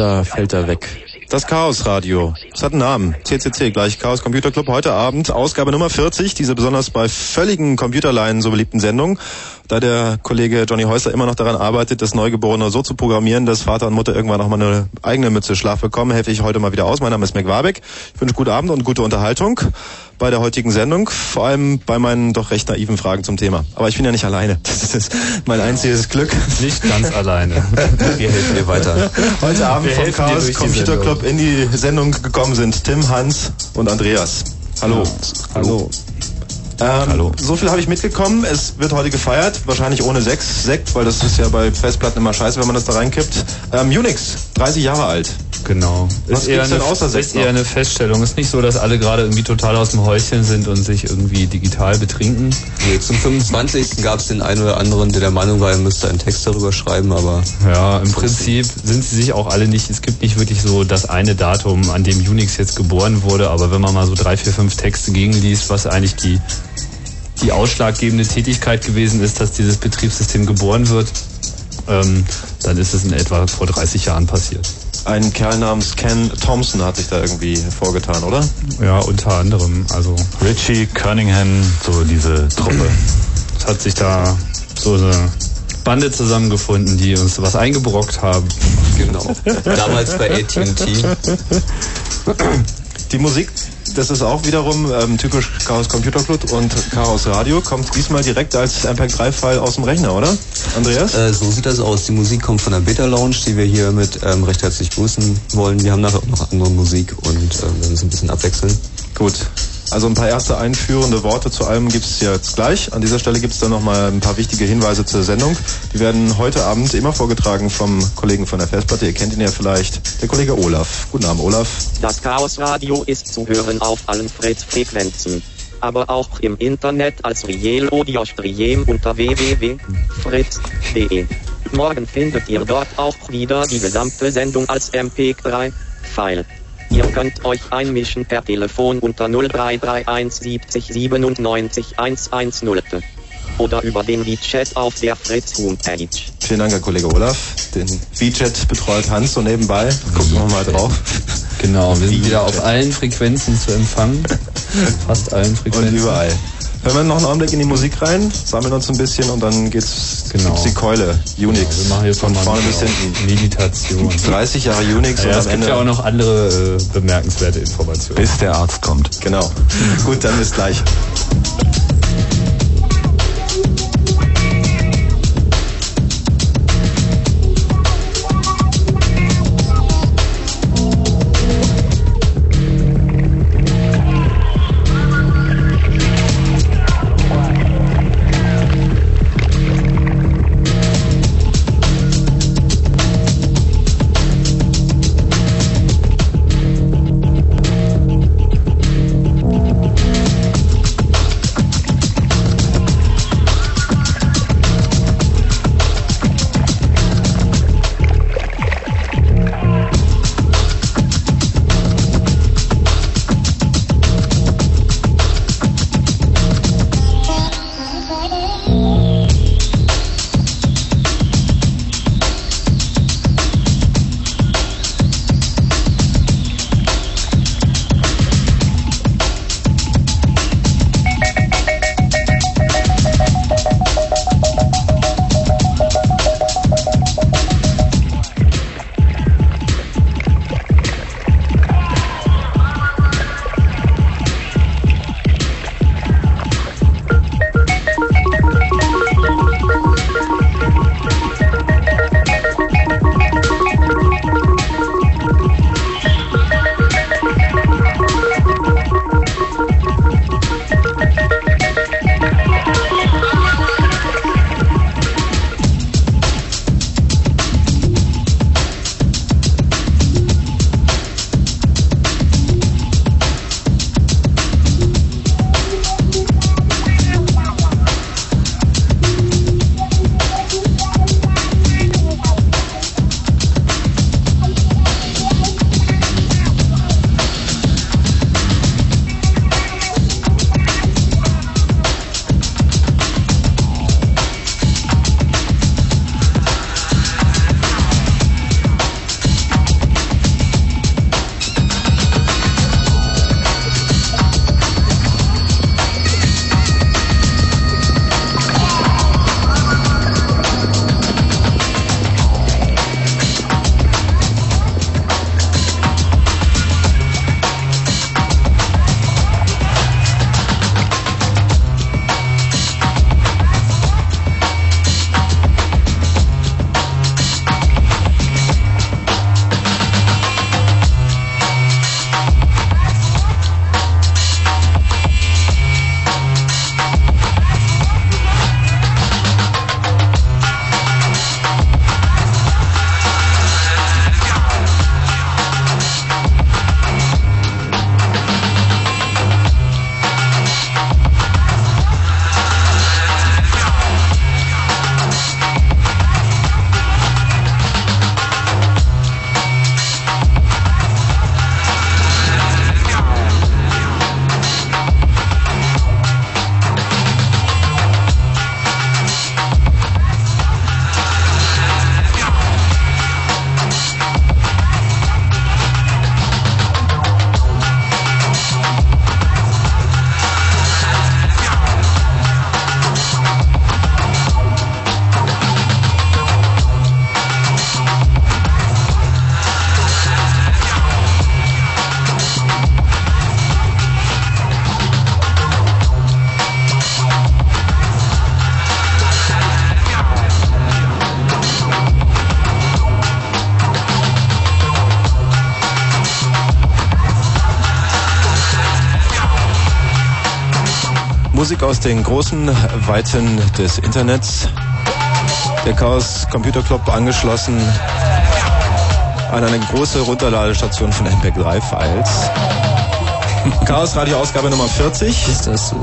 Da fällt er weg. Das Chaos Radio. Es hat einen Namen. CCC gleich Chaos Computer Club. Heute Abend Ausgabe Nummer 40. Diese besonders bei völligen Computerleinen so beliebten Sendung. Da der Kollege Johnny Häuser immer noch daran arbeitet, das Neugeborene so zu programmieren, dass Vater und Mutter irgendwann noch mal eine eigene Mütze Schlaf bekommen, helfe ich heute mal wieder aus. Mein Name ist Mac Warbeck. Ich wünsche guten Abend und gute Unterhaltung bei der heutigen Sendung. Vor allem bei meinen doch recht naiven Fragen zum Thema. Aber ich bin ja nicht alleine. Das ist mein einziges Glück. Nicht ganz alleine. Wir helfen dir weiter. Heute Abend Wir vom Chaos Computer Club in die Sendung gekommen sind Tim, Hans und Andreas. Hallo. Hallo. Ähm, Hallo. So viel habe ich mitgekommen. Es wird heute gefeiert, wahrscheinlich ohne Sechs, Sekt, weil das ist ja bei Festplatten immer scheiße, wenn man das da reinkippt. Ähm, Unix, 30 Jahre alt. Genau. Was ist eher, denn außer ist eher eine Feststellung. Ist nicht so, dass alle gerade irgendwie total aus dem Häuschen sind und sich irgendwie digital betrinken. Nee, zum 25. gab es den einen oder anderen, der der Meinung war, er müsste einen Text darüber schreiben, aber... Ja, im Prinzip sind sie sich auch alle nicht, es gibt nicht wirklich so das eine Datum, an dem Unix jetzt geboren wurde, aber wenn man mal so drei, vier, fünf Texte gegenliest, was eigentlich die die ausschlaggebende Tätigkeit gewesen ist, dass dieses Betriebssystem geboren wird, ähm, dann ist es in etwa vor 30 Jahren passiert. Ein Kerl namens Ken Thompson hat sich da irgendwie vorgetan, oder? Ja, unter anderem. Also Richie Cunningham, so diese Truppe. Es hat sich da so eine Bande zusammengefunden, die uns was eingebrockt haben. Genau. Damals bei AT&T. Die Musik das ist auch wiederum ähm, typisch Chaos Computer Club und Chaos Radio. Kommt diesmal direkt als MP3-File aus dem Rechner, oder? Andreas? Äh, so sieht das aus. Die Musik kommt von der Beta Lounge, die wir hier mit ähm, recht herzlich grüßen wollen. Wir haben nachher auch noch andere Musik und äh, werden es ein bisschen abwechseln. Gut. Also ein paar erste einführende Worte zu allem gibt es jetzt gleich. An dieser Stelle gibt es dann nochmal ein paar wichtige Hinweise zur Sendung. Die werden heute Abend immer vorgetragen vom Kollegen von der Festplatte. Ihr kennt ihn ja vielleicht, der Kollege Olaf. Guten Abend, Olaf. Das Chaos Radio ist zu hören auf allen Fritz-Frequenzen. Aber auch im Internet als Riel Audio Stream www.fritz.de. Morgen findet ihr dort auch wieder die gesamte Sendung als MP3-File. Ihr könnt euch einmischen per Telefon unter 0331 70 97 110 oder über den WeChat auf der Fritz Homepage. Vielen Dank, Herr Kollege Olaf. Den WeChat betreut Hans so nebenbei. Gucken wir mal drauf. Genau, wir sind wieder auf allen Frequenzen zu empfangen. Fast allen Frequenzen. Und überall. Hören wir noch einen Augenblick in die Musik rein, sammeln uns ein bisschen und dann geht's genau. gibt's die Keule, Unix. Genau, wir machen hier von vorne bis hinten. Meditation. 30 Jahre Unix ja, und es gibt ja auch noch andere äh, bemerkenswerte Informationen. Bis der Arzt kommt. Genau. Gut, dann bis gleich. Musik aus den großen Weiten des Internets. Der Chaos Computer Club angeschlossen an eine große Runterladestation von MP3-Files. Chaos Radio Ausgabe Nummer 40. Ist das so?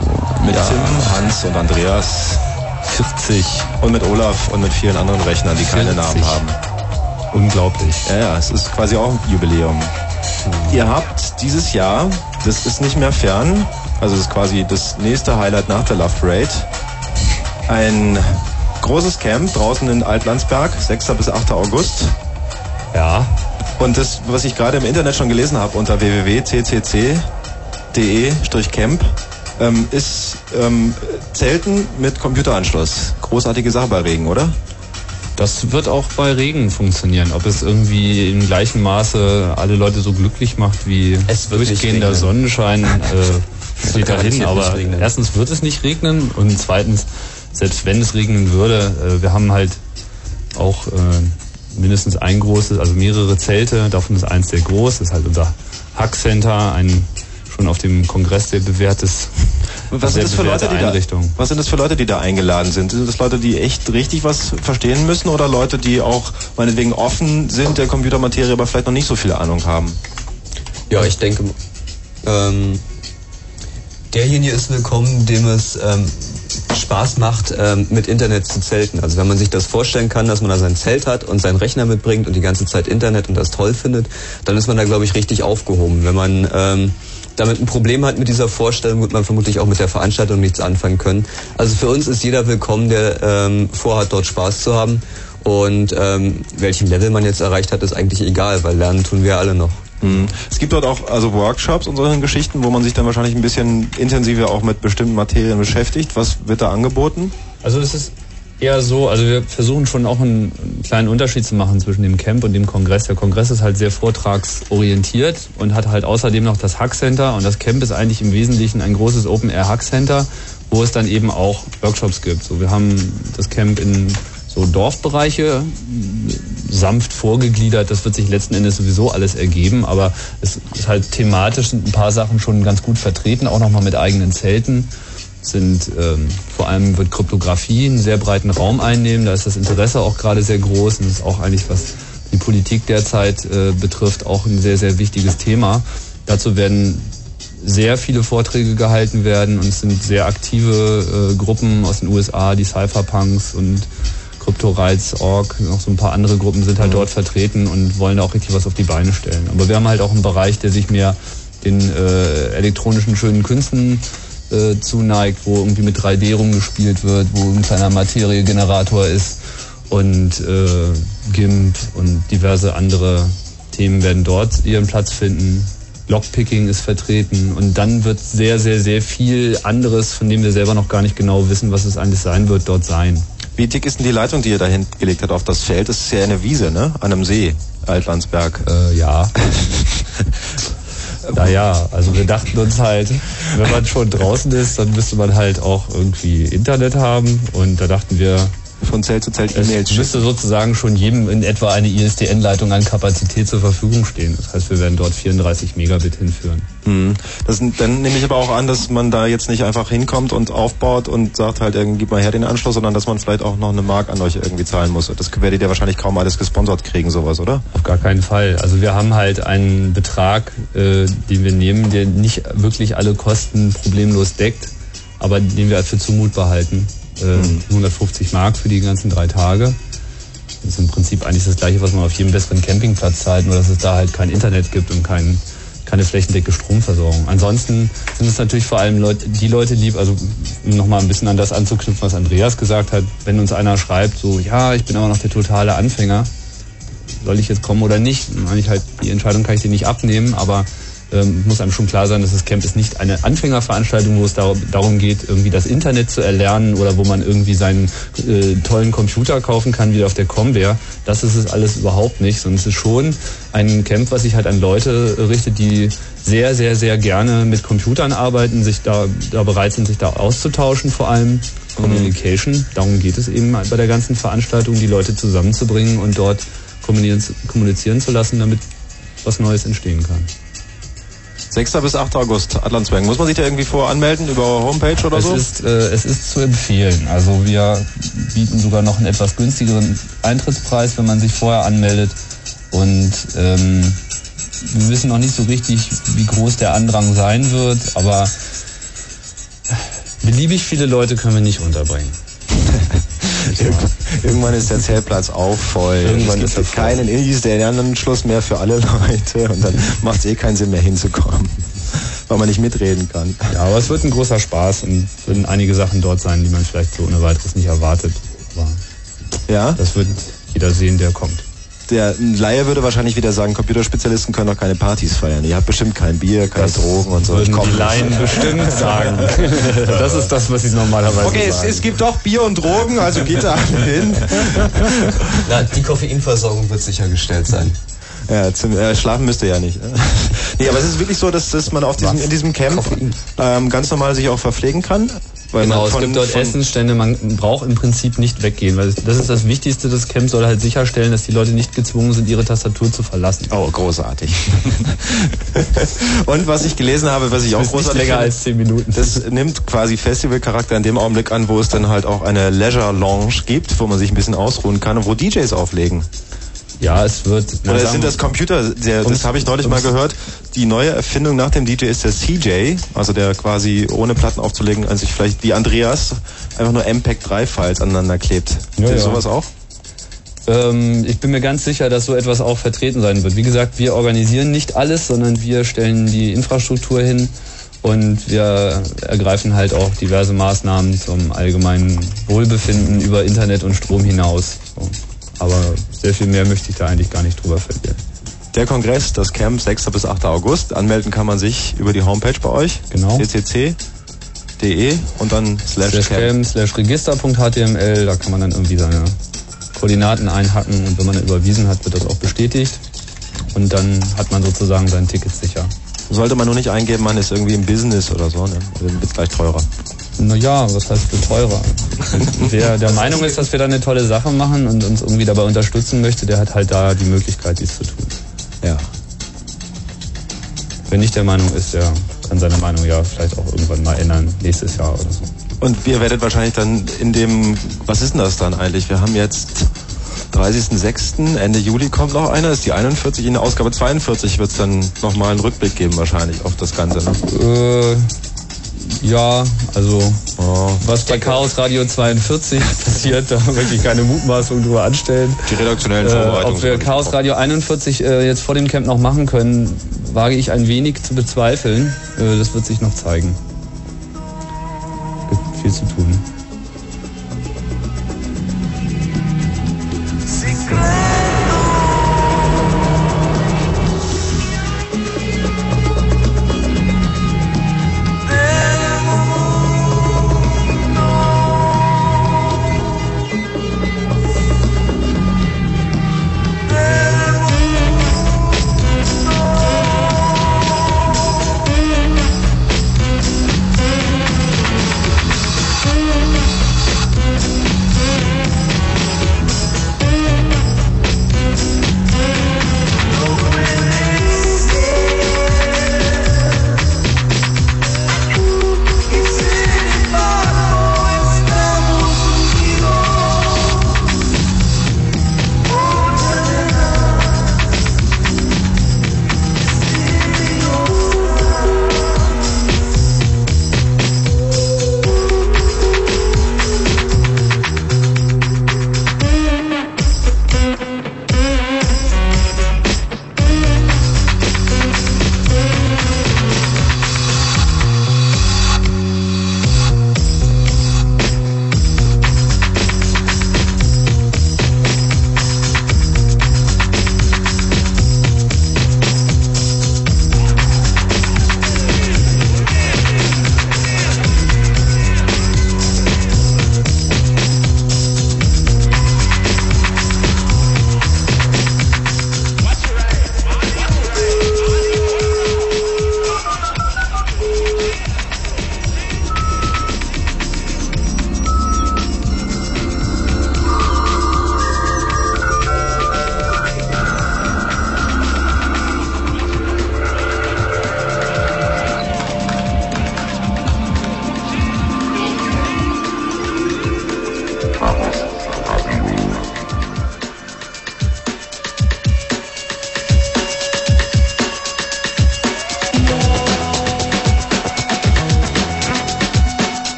Mit ja. Tim, Hans und Andreas. 40. Und mit Olaf und mit vielen anderen Rechnern, die 40. keine Namen haben. Unglaublich. Ja, ja, es ist quasi auch ein Jubiläum. Ihr habt dieses Jahr, das ist nicht mehr fern, also es ist quasi das nächste Highlight nach der Love Parade, ein großes Camp draußen in Altlandsberg, 6. bis 8. August. Ja. Und das, was ich gerade im Internet schon gelesen habe unter www.ccc.de-camp, ähm, ist ähm, Zelten mit Computeranschluss. Großartige Sache bei Regen, oder? Das wird auch bei Regen funktionieren. Ob es irgendwie im gleichen Maße alle Leute so glücklich macht wie es durchgehender Sonnenschein, äh, steht dahin. Aber erstens wird es nicht regnen und zweitens, selbst wenn es regnen würde, äh, wir haben halt auch äh, mindestens ein großes, also mehrere Zelte. Davon ist eins sehr groß. Das ist halt unser Hack Center, ein schon auf dem Kongress sehr bewährtes was sind, das für Leute, die da, was sind das für Leute, die da eingeladen sind? Sind das Leute, die echt richtig was verstehen müssen oder Leute, die auch meinetwegen offen sind der Computermaterie, aber vielleicht noch nicht so viel Ahnung haben? Ja, ich denke, ähm, derjenige ist willkommen, dem es ähm, Spaß macht, ähm, mit Internet zu zelten. Also wenn man sich das vorstellen kann, dass man da sein Zelt hat und seinen Rechner mitbringt und die ganze Zeit Internet und das toll findet, dann ist man da, glaube ich, richtig aufgehoben. Wenn man ähm, damit ein Problem hat mit dieser Vorstellung, wird man vermutlich auch mit der Veranstaltung nichts anfangen können. Also für uns ist jeder willkommen, der ähm, vorhat, dort Spaß zu haben. Und ähm, welchen Level man jetzt erreicht hat, ist eigentlich egal, weil lernen tun wir alle noch. Mhm. Es gibt dort auch also Workshops und solche Geschichten, wo man sich dann wahrscheinlich ein bisschen intensiver auch mit bestimmten Materien beschäftigt. Was wird da angeboten? Also es ist eher so, also wir versuchen schon auch einen, kleinen Unterschied zu machen zwischen dem Camp und dem Kongress. Der Kongress ist halt sehr vortragsorientiert und hat halt außerdem noch das Hack Center und das Camp ist eigentlich im Wesentlichen ein großes Open Air Hack Center, wo es dann eben auch Workshops gibt. So, wir haben das Camp in so Dorfbereiche sanft vorgegliedert. Das wird sich letzten Endes sowieso alles ergeben, aber es ist halt thematisch sind ein paar Sachen schon ganz gut vertreten, auch nochmal mit eigenen Zelten sind ähm, vor allem wird Kryptographie einen sehr breiten Raum einnehmen. Da ist das Interesse auch gerade sehr groß und ist auch eigentlich was die Politik derzeit äh, betrifft auch ein sehr sehr wichtiges Thema. Dazu werden sehr viele Vorträge gehalten werden und es sind sehr aktive äh, Gruppen aus den USA, die Cypherpunks und CryptoRights.org, noch so ein paar andere Gruppen sind halt mhm. dort vertreten und wollen auch richtig was auf die Beine stellen. Aber wir haben halt auch einen Bereich, der sich mehr den äh, elektronischen schönen Künsten äh, zuneigt, wo irgendwie mit 3D rumgespielt wird, wo ein kleiner Materiegenerator ist und äh, GIMP und diverse andere Themen werden dort ihren Platz finden. Lockpicking ist vertreten und dann wird sehr, sehr, sehr viel anderes, von dem wir selber noch gar nicht genau wissen, was es eigentlich sein wird, dort sein. Wie dick ist denn die Leitung, die ihr da hingelegt habt auf das Feld? Das ist ja eine Wiese, ne? An einem See, Altlandsberg. Äh, ja. Naja, also wir dachten uns halt, wenn man schon draußen ist, dann müsste man halt auch irgendwie Internet haben. Und da dachten wir, von Zelt zu Zelt E-Mails Es müsste sozusagen schon jedem in etwa eine ISDN-Leitung an Kapazität zur Verfügung stehen. Das heißt, wir werden dort 34 Megabit hinführen. Mhm. Das, dann nehme ich aber auch an, dass man da jetzt nicht einfach hinkommt und aufbaut und sagt halt, gib mal her den Anschluss, sondern dass man vielleicht auch noch eine Mark an euch irgendwie zahlen muss. Das werdet ihr wahrscheinlich kaum alles gesponsert kriegen, sowas, oder? Auf gar keinen Fall. Also wir haben halt einen Betrag, äh, den wir nehmen, der nicht wirklich alle Kosten problemlos deckt, aber den wir für zumutbar halten äh, 150 Mark für die ganzen drei Tage. Das ist im Prinzip eigentlich das gleiche, was man auf jedem besseren Campingplatz zahlt, nur dass es da halt kein Internet gibt und kein, keine flächendecke Stromversorgung. Ansonsten sind es natürlich vor allem Leute, die Leute lieb, also um nochmal ein bisschen an das anzuknüpfen, was Andreas gesagt hat, wenn uns einer schreibt, so, ja, ich bin aber noch der totale Anfänger, soll ich jetzt kommen oder nicht? Dann meine ich halt, die Entscheidung kann ich dir nicht abnehmen, aber ähm, muss einem schon klar sein, dass das Camp ist nicht eine Anfängerveranstaltung, wo es darum geht, irgendwie das Internet zu erlernen oder wo man irgendwie seinen äh, tollen Computer kaufen kann, wie auf der Comware. Das ist es alles überhaupt nicht, sondern es ist schon ein Camp, was sich halt an Leute richtet, die sehr, sehr, sehr gerne mit Computern arbeiten, sich da, da bereit sind, sich da auszutauschen vor allem. Communication, darum geht es eben bei der ganzen Veranstaltung, die Leute zusammenzubringen und dort kommunizieren, kommunizieren zu lassen, damit was Neues entstehen kann. 6. bis 8. August, Atlantsberg. Muss man sich da irgendwie voranmelden über Homepage oder es so? Ist, äh, es ist zu empfehlen. Also wir bieten sogar noch einen etwas günstigeren Eintrittspreis, wenn man sich vorher anmeldet. Und ähm, wir wissen noch nicht so richtig, wie groß der Andrang sein wird, aber beliebig viele Leute können wir nicht unterbringen. Irgendwann ist der Zeltplatz auch voll. Irgendwann es ist gibt er voll. keinen Indie-Anschluss mehr für alle Leute und dann macht es eh keinen Sinn mehr hinzukommen, weil man nicht mitreden kann. Ja, aber es wird ein großer Spaß und würden einige Sachen dort sein, die man vielleicht so ohne weiteres nicht erwartet. Aber Ja, das wird jeder sehen, der kommt. Der Laie würde wahrscheinlich wieder sagen, Computerspezialisten können doch keine Partys feiern. Ihr habt bestimmt kein Bier, keine Drogen und so. Ich Würden die. Laien bestimmt sagen. das ist das, was sie normalerweise Okay, es, sagen. es gibt doch Bier und Drogen, also geht da hin. Na, die Koffeinversorgung wird sichergestellt sein. Ja, zum, äh, schlafen müsst ihr ja nicht. nee, aber es ist wirklich so, dass, dass man auf diesem, in diesem Camp ähm, ganz normal sich auch verpflegen kann. Weil Genau, man es von, gibt dort von, Essensstände, man braucht im Prinzip nicht weggehen, weil das ist das Wichtigste, das Camp soll halt sicherstellen, dass die Leute nicht gezwungen sind, ihre Tastatur zu verlassen. Oh, großartig. und was ich gelesen habe, was ich auch Das nicht großartig länger finde, als 10 Minuten. das nimmt quasi Festivalcharakter in dem Augenblick an, wo es dann halt auch eine Leisure Lounge gibt, wo man sich ein bisschen ausruhen kann und wo DJs auflegen. Ja, es wird. Oder sind das Computer? Der, das habe ich neulich mal gehört. Die neue Erfindung nach dem DJ ist der CJ, also der quasi ohne Platten aufzulegen, an sich vielleicht wie Andreas einfach nur MPEG-3-Files aneinander klebt. Ja, ja. sowas auch? Ähm, ich bin mir ganz sicher, dass so etwas auch vertreten sein wird. Wie gesagt, wir organisieren nicht alles, sondern wir stellen die Infrastruktur hin und wir ergreifen halt auch diverse Maßnahmen zum allgemeinen Wohlbefinden über Internet und Strom hinaus. So. Aber sehr viel mehr möchte ich da eigentlich gar nicht drüber verlieren. Der Kongress, das Camp 6. bis 8. August. Anmelden kann man sich über die Homepage bei euch. Genau. ccc.de und dann slash Slash cam, slash register.html, da kann man dann irgendwie seine Koordinaten einhacken und wenn man überwiesen hat, wird das auch bestätigt. Und dann hat man sozusagen sein Ticket sicher. Sollte man nur nicht eingeben, man ist irgendwie im Business oder so, ne? Dann wird gleich teurer. Naja, was heißt für teurer? Wer der Meinung ist, dass wir da eine tolle Sache machen und uns irgendwie dabei unterstützen möchte, der hat halt da die Möglichkeit, dies zu tun. Ja. Wer nicht der Meinung ist, der kann seine Meinung ja vielleicht auch irgendwann mal ändern, nächstes Jahr oder so. Und ihr werdet wahrscheinlich dann in dem, was ist denn das dann eigentlich? Wir haben jetzt 30.06., Ende Juli kommt noch einer, ist die 41, in der Ausgabe 42 wird es dann nochmal einen Rückblick geben wahrscheinlich auf das Ganze. Ne? Äh, ja, also Oh. was bei Chaos Radio 42 passiert, da möchte ich keine Mutmaßung drüber anstellen. Die redaktionellen Äh, Vorbereitungen. ob wir Chaos Radio 41 äh, jetzt vor dem Camp noch machen können, wage ich ein wenig zu bezweifeln. Äh, das wird sich noch zeigen. Gibt viel zu tun.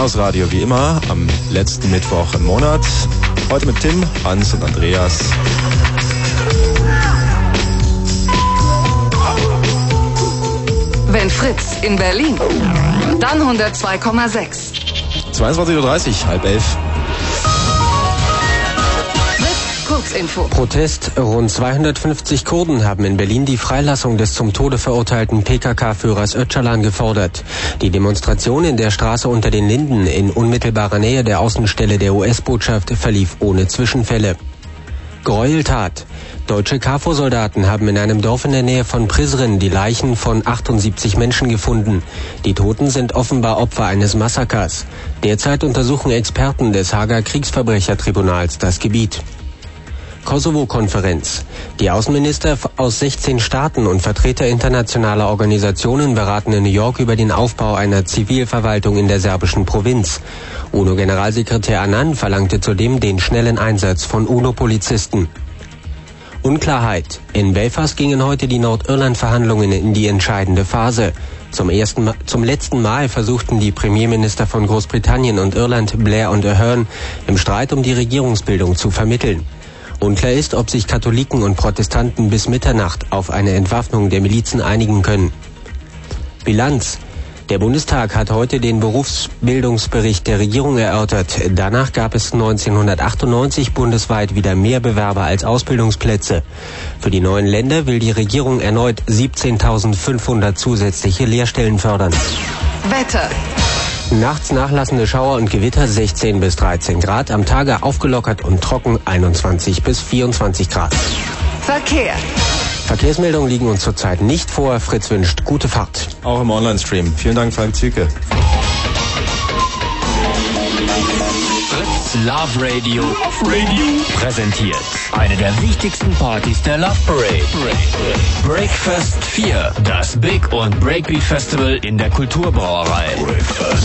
Chaos Radio wie immer am letzten Mittwoch im Monat. Heute mit Tim, Hans und Andreas. Wenn Fritz in Berlin, dann 102,6. 22.30 Uhr, halb elf. Kurzinfo. Protest. Rund 250 Kurden haben in Berlin die Freilassung des zum Tode verurteilten PKK-Führers Öcalan gefordert. Die Demonstration in der Straße unter den Linden in unmittelbarer Nähe der Außenstelle der US-Botschaft verlief ohne Zwischenfälle. Gräueltat. Deutsche KFOR-Soldaten haben in einem Dorf in der Nähe von Prizren die Leichen von 78 Menschen gefunden. Die Toten sind offenbar Opfer eines Massakers. Derzeit untersuchen Experten des Hager Kriegsverbrechertribunals das Gebiet. Kosovo-Konferenz. Die Außenminister aus 16 Staaten und Vertreter internationaler Organisationen beraten in New York über den Aufbau einer Zivilverwaltung in der serbischen Provinz. UNO-Generalsekretär Annan verlangte zudem den schnellen Einsatz von UNO-Polizisten. Unklarheit. In Belfast gingen heute die Nordirland-Verhandlungen in die entscheidende Phase. Zum, ersten, zum letzten Mal versuchten die Premierminister von Großbritannien und Irland, Blair und Ahern, im Streit um die Regierungsbildung zu vermitteln. Unklar ist, ob sich Katholiken und Protestanten bis Mitternacht auf eine Entwaffnung der Milizen einigen können. Bilanz. Der Bundestag hat heute den Berufsbildungsbericht der Regierung erörtert. Danach gab es 1998 bundesweit wieder mehr Bewerber als Ausbildungsplätze. Für die neuen Länder will die Regierung erneut 17.500 zusätzliche Lehrstellen fördern. Wetter. Nachts nachlassende Schauer und Gewitter 16 bis 13 Grad, am Tage aufgelockert und trocken 21 bis 24 Grad. Verkehr. Verkehrsmeldungen liegen uns zurzeit nicht vor. Fritz wünscht gute Fahrt. Auch im Online-Stream. Vielen Dank, Frank Züke. Love Radio. Radio präsentiert eine der wichtigsten Partys der Love Parade. Breakfast 4, das Big und Breakbeat Festival in der Kulturbrauerei.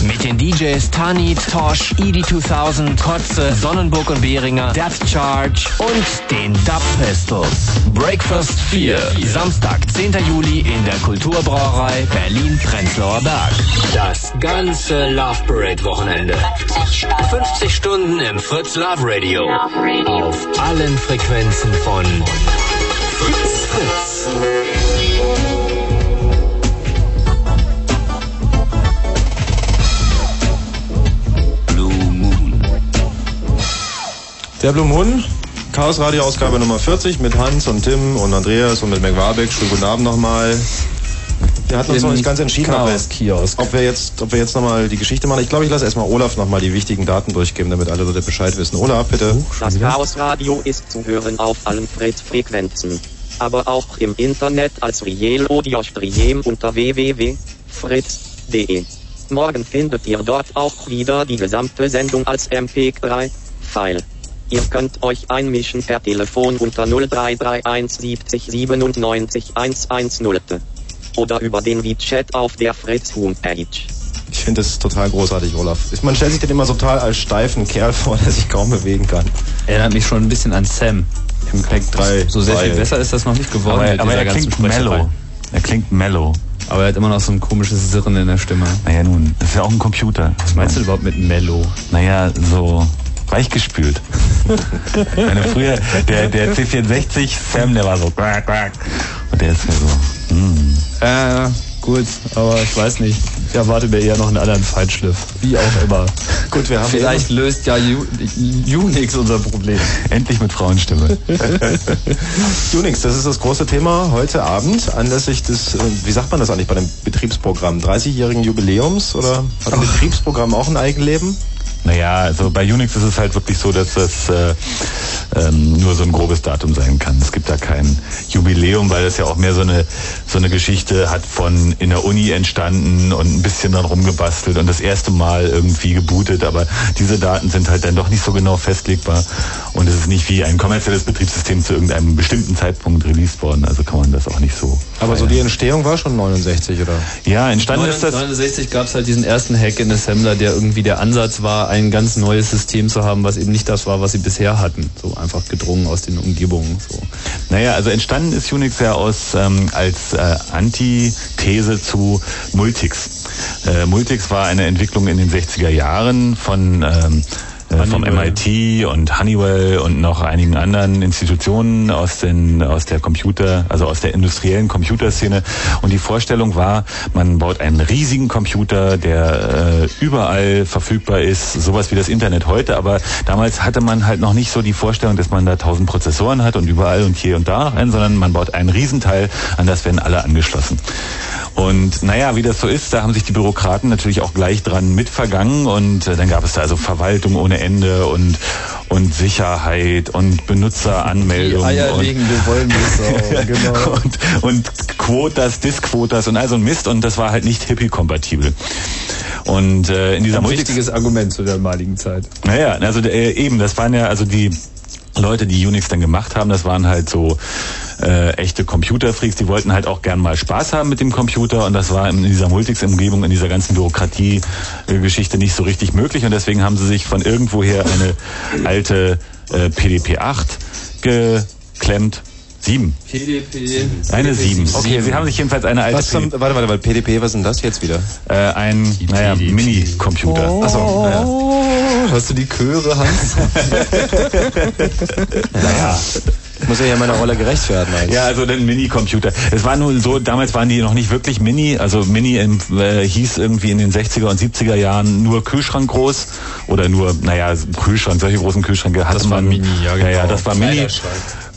Mit den DJs Tani, Tosh, Edie 2000, Kotze, Sonnenburg und Behringer, Depth Charge und den Dub Pistols. Breakfast 4, Samstag, 10. Juli in der Kulturbrauerei Berlin-Prenzlauer Berg. Das ganze Love Parade Wochenende. 50 Stunden im Fritz Love Radio. Auf allen Frequenzen von Fritz Fritz. Blue Moon. Der Blue Moon, Chaos Radio Ausgabe Nummer 40 mit Hans und Tim und Andreas und mit McWarbeck. Schönen guten Abend nochmal. Wir hatten uns noch nicht ganz entschieden, ob wir, ob wir jetzt, ob wir jetzt nochmal die Geschichte machen. Ich glaube, ich lasse erstmal Olaf nochmal die wichtigen Daten durchgeben, damit alle Leute Bescheid wissen. Olaf, bitte. Das Chaos Radio ist zu hören auf allen Fritz-Frequenzen. Aber auch im Internet als Riel Audio Stream unter www.fritz.de. Morgen findet ihr dort auch wieder die gesamte Sendung als MP3-File. Ihr könnt euch einmischen per Telefon unter 0331 70 97 110 oder über den WeChat auf der Fritz Homepage. Ich finde das total großartig, Olaf. Man stellt sich den immer so total als steifen Kerl vor, der sich kaum bewegen kann. Erinnert mich schon ein bisschen an Sam. Im Crack 3. So sehr viel besser ist das noch nicht geworden Aber, mit aber er ganzen klingt Sprecherei. mellow. Er klingt mellow. Aber er hat immer noch so ein komisches Sirren in der Stimme. Naja, nun, das ist ja auch ein Computer. Was meinst du überhaupt mit mellow? Naja, so weichgespült. Ich meine, früher, der, der C64, Sam, der war so quack, quack. Und der ist ja so, hm. Äh, gut, aber ich weiß nicht. Ich erwarte mir eher noch einen anderen Feinschliff. Wie auch immer. Gut, wir haben Vielleicht löst ja U Unix unser Problem. endlich mit Frauenstimme. Unix, das ist das große Thema heute Abend anlässlich des, äh, wie sagt man das eigentlich bei dem Betriebsprogramm, 30-jährigen Jubiläums oder hat ein Betriebsprogramm auch ein Eigenleben? Naja, also bei Unix ist es halt wirklich so, dass das äh, ähm, nur so ein grobes Datum sein kann. Es gibt da kein Jubiläum, weil das ja auch mehr so eine so eine Geschichte hat von in der Uni entstanden und ein bisschen dann rumgebastelt und das erste Mal irgendwie gebootet, aber diese Daten sind halt dann doch nicht so genau festlegbar und es ist nicht wie ein kommerzielles Betriebssystem zu irgendeinem bestimmten Zeitpunkt released worden, also kann man das auch nicht so Aber so die Entstehung war schon 69, oder? Ja, entstanden ist das. 1969 gab es halt diesen ersten Hack in Assembler, der irgendwie der Ansatz war, ein ganz neues System zu haben, was eben nicht das war, was sie bisher hatten. So einfach gedrungen aus den Umgebungen. So. Naja, also entstanden ist Unix ja aus ähm, als äh, Antithese zu Multics. Äh, Multics war eine Entwicklung in den 60er Jahren von ähm, äh, vom Honeywell. MIT und Honeywell und noch einigen anderen Institutionen aus den aus der Computer, also aus der industriellen Computerszene. Und die Vorstellung war, man baut einen riesigen Computer, der äh, überall verfügbar ist, sowas wie das Internet heute. Aber damals hatte man halt noch nicht so die Vorstellung, dass man da tausend Prozessoren hat und überall und hier und da noch einen, sondern man baut einen Riesenteil, an das werden alle angeschlossen. Und naja, wie das so ist, da haben sich die Bürokraten natürlich auch gleich dran mitvergangen und äh, dann gab es da also Verwaltung ohne Ende und und Sicherheit und Benutzeranmeldung und, eierlegende Wollmilchsau, genau. und, und Quotas, Diskquotas und all so ein Mist und das war halt nicht hippie-kompatibel. Und äh, in dieser Ein Multi wichtiges Argument zu der damaligen Zeit. naja, also äh, eben, das waren ja also die Leute, die Unix dann gemacht haben, das waren halt so äh, echte Computerfreaks, die wollten halt auch gern mal Spaß haben mit dem Computer und das war in dieser Multics-Umgebung, in dieser ganzen Bürokratie-Geschichte nicht so richtig möglich und deswegen haben sie sich von irgendwoher eine alte äh, PDP-8 geklemmt. Sieben. PDP. Eine sieben. Okay, sie haben sich jedenfalls eine alte Was zum, warte, warte, warte, PDP, was ist denn das jetzt wieder? äh, ein naja. Mini-Computer. Achso, naja. Hast du die Chöre, Hans? Naja. Ich muss ja hier meiner Rolle gerecht werden eigentlich. Ja, also den Mini-Computer. Es war nur so, damals waren die noch nicht wirklich Mini. Also Mini im, äh, hieß irgendwie in den 60er und 70er Jahren nur Kühlschrank groß oder nur, naja, Kühlschrank, solche großen Kühlschränke hatte Das war man. Mini, ja, genau. Ja, ja, das war Mini.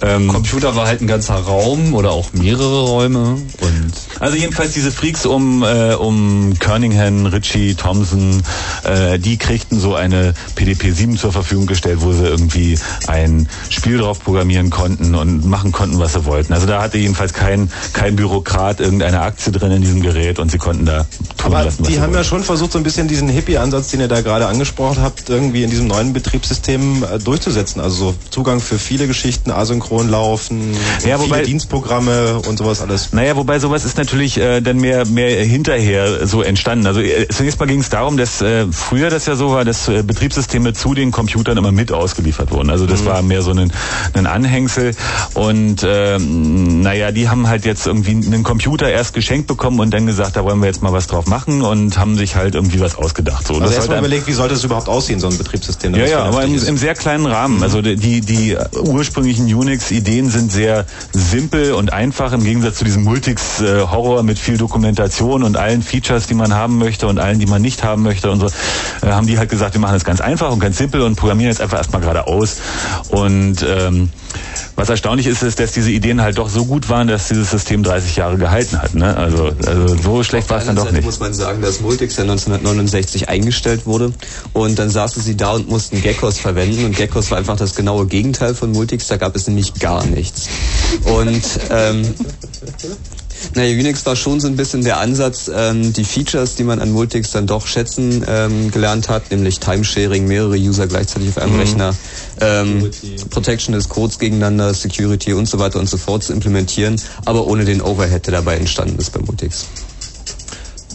Ähm, Computer war halt ein ganzer Raum oder auch mehrere Räume und Also jedenfalls diese Freaks um, äh, um Kernighan, Ritchie, Thompson, äh, die kriegten so eine PDP-7 zur Verfügung gestellt, wo sie irgendwie ein Spiel drauf programmieren konnten und machen konnten, was sie wollten. Also da hatte jedenfalls kein, kein Bürokrat irgendeine Aktie drin in diesem Gerät und sie konnten da tun Aber lassen, was die sie haben ja wollten. schon versucht, so ein bisschen diesen Hippie-Ansatz, den ihr da gerade angesprochen habt, irgendwie in diesem neuen Betriebssystem äh, durchzusetzen. Also so Zugang für viele Geschichten, asynchron laufen, Ja, viele wobei- Dienstprogramme und sowas alles. Naja, wobei sowas ist natürlich äh, dann mehr mehr hinterher so entstanden. Also äh, zunächst mal ging es darum, dass äh, früher das ja so war, dass äh, Betriebssysteme zu den Computern immer mit ausgeliefert wurden. Also das war mehr so ein, ein Anhängsel. Und ähm, naja, die haben halt jetzt irgendwie einen Computer erst geschenkt bekommen und dann gesagt, da wollen wir jetzt mal was drauf machen und haben sich halt irgendwie was ausgedacht. So, Also das erstmal überlegt, wie sollte es überhaupt aussehen, so ein Betriebssystem? ja, ja, aber im, im sehr kleinen Rahmen. Also die, die ursprünglichen Unix-Ideen sind sehr simpel und einfach im Gegensatz zu diesem Multics-Horror mit viel Dokumentation und allen Features, die man haben möchte und allen, die man nicht haben möchte und so, äh, haben die halt gesagt, wir machen das ganz einfach und ganz simpel und programmieren jetzt einfach erstmal geradeaus. Und ähm, was erstaunlich ist, ist, dass diese Ideen halt doch so gut waren, dass dieses System 30 Jahre gehalten hat. Ne? Also, also so schlecht war es dann doch Seite nicht. muss man sagen, dass Multics ja 1969 eingestellt wurde und dann saßen sie da und mussten Geckos verwenden und Geckos war einfach das genaue Gegenteil von Multics, da gab es nämlich gar nichts. Und ähm, naja, Unix war schon so ein bisschen der Ansatz, ähm, die Features, die man an Multics dann doch schätzen ähm, gelernt hat, nämlich Timesharing, mehrere User gleichzeitig auf einem Rechner, ähm, Protection des Codes gegeneinander, Security und so weiter und so fort zu implementieren, aber ohne den Overhead, der dabei entstanden ist bei Multics.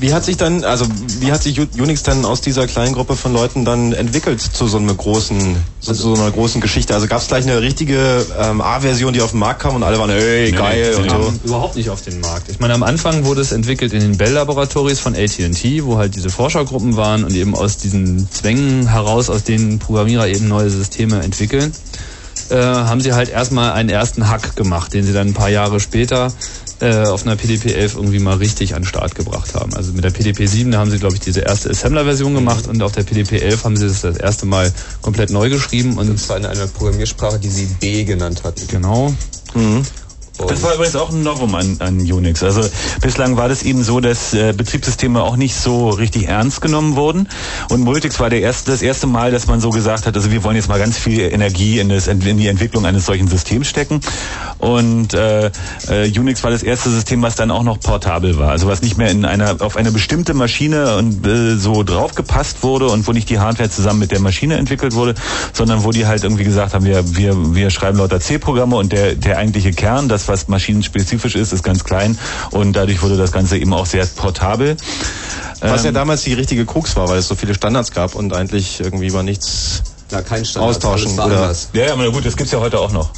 Wie hat sich dann, also wie hat sich Unix dann aus dieser kleinen Gruppe von Leuten dann entwickelt zu so einer großen, zu so einer großen Geschichte? Also gab es gleich eine richtige ähm, A-Version, die auf den Markt kam und alle waren, ey, geil nee, und so. überhaupt nicht auf den Markt. Ich meine, am Anfang wurde es entwickelt in den Bell-Laboratories von AT&T, wo halt diese Forschergruppen waren und eben aus diesen Zwängen heraus, aus denen Programmierer eben neue Systeme entwickeln, äh, haben sie halt erstmal einen ersten Hack gemacht, den sie dann ein paar Jahre später äh, auf einer PDP-11 irgendwie mal richtig an den Start gebracht haben. Also mit der PDP-7, da haben sie, glaube ich, diese erste Assembler-Version gemacht und auf der PDP-11 haben sie das das erste Mal komplett neu geschrieben und Und zwar in einer Programmiersprache, die sie B genannt hatten. genau. Das war übrigens auch ein Novum an, an Unix. Also bislang war das eben so, dass äh, Betriebssysteme auch nicht so richtig ernst genommen wurden. Und Multics war der erste, das erste Mal, dass man so gesagt hat, also wir wollen jetzt mal ganz viel Energie in, das, in die Entwicklung eines solchen Systems stecken. Und äh, äh, Unix war das erste System, was dann auch noch portabel war. Also was nicht mehr in einer auf eine bestimmte Maschine und äh, so draufgepasst wurde und wo nicht die Hardware zusammen mit der Maschine entwickelt wurde, sondern wo die halt irgendwie gesagt haben, wir, wir, wir schreiben lauter C-Programme und der, der eigentliche Kern, das das, was maschinenspezifisch ist, ist ganz klein und dadurch wurde das Ganze eben auch sehr portabel. Was ja Ähm, damals die richtige Krux war, weil es so viele Standards gab und eigentlich irgendwie war nichts Ja, kein Standard. austauschen. Oder, anders. ja, ja, aber gut, das gibt's ja heute auch noch.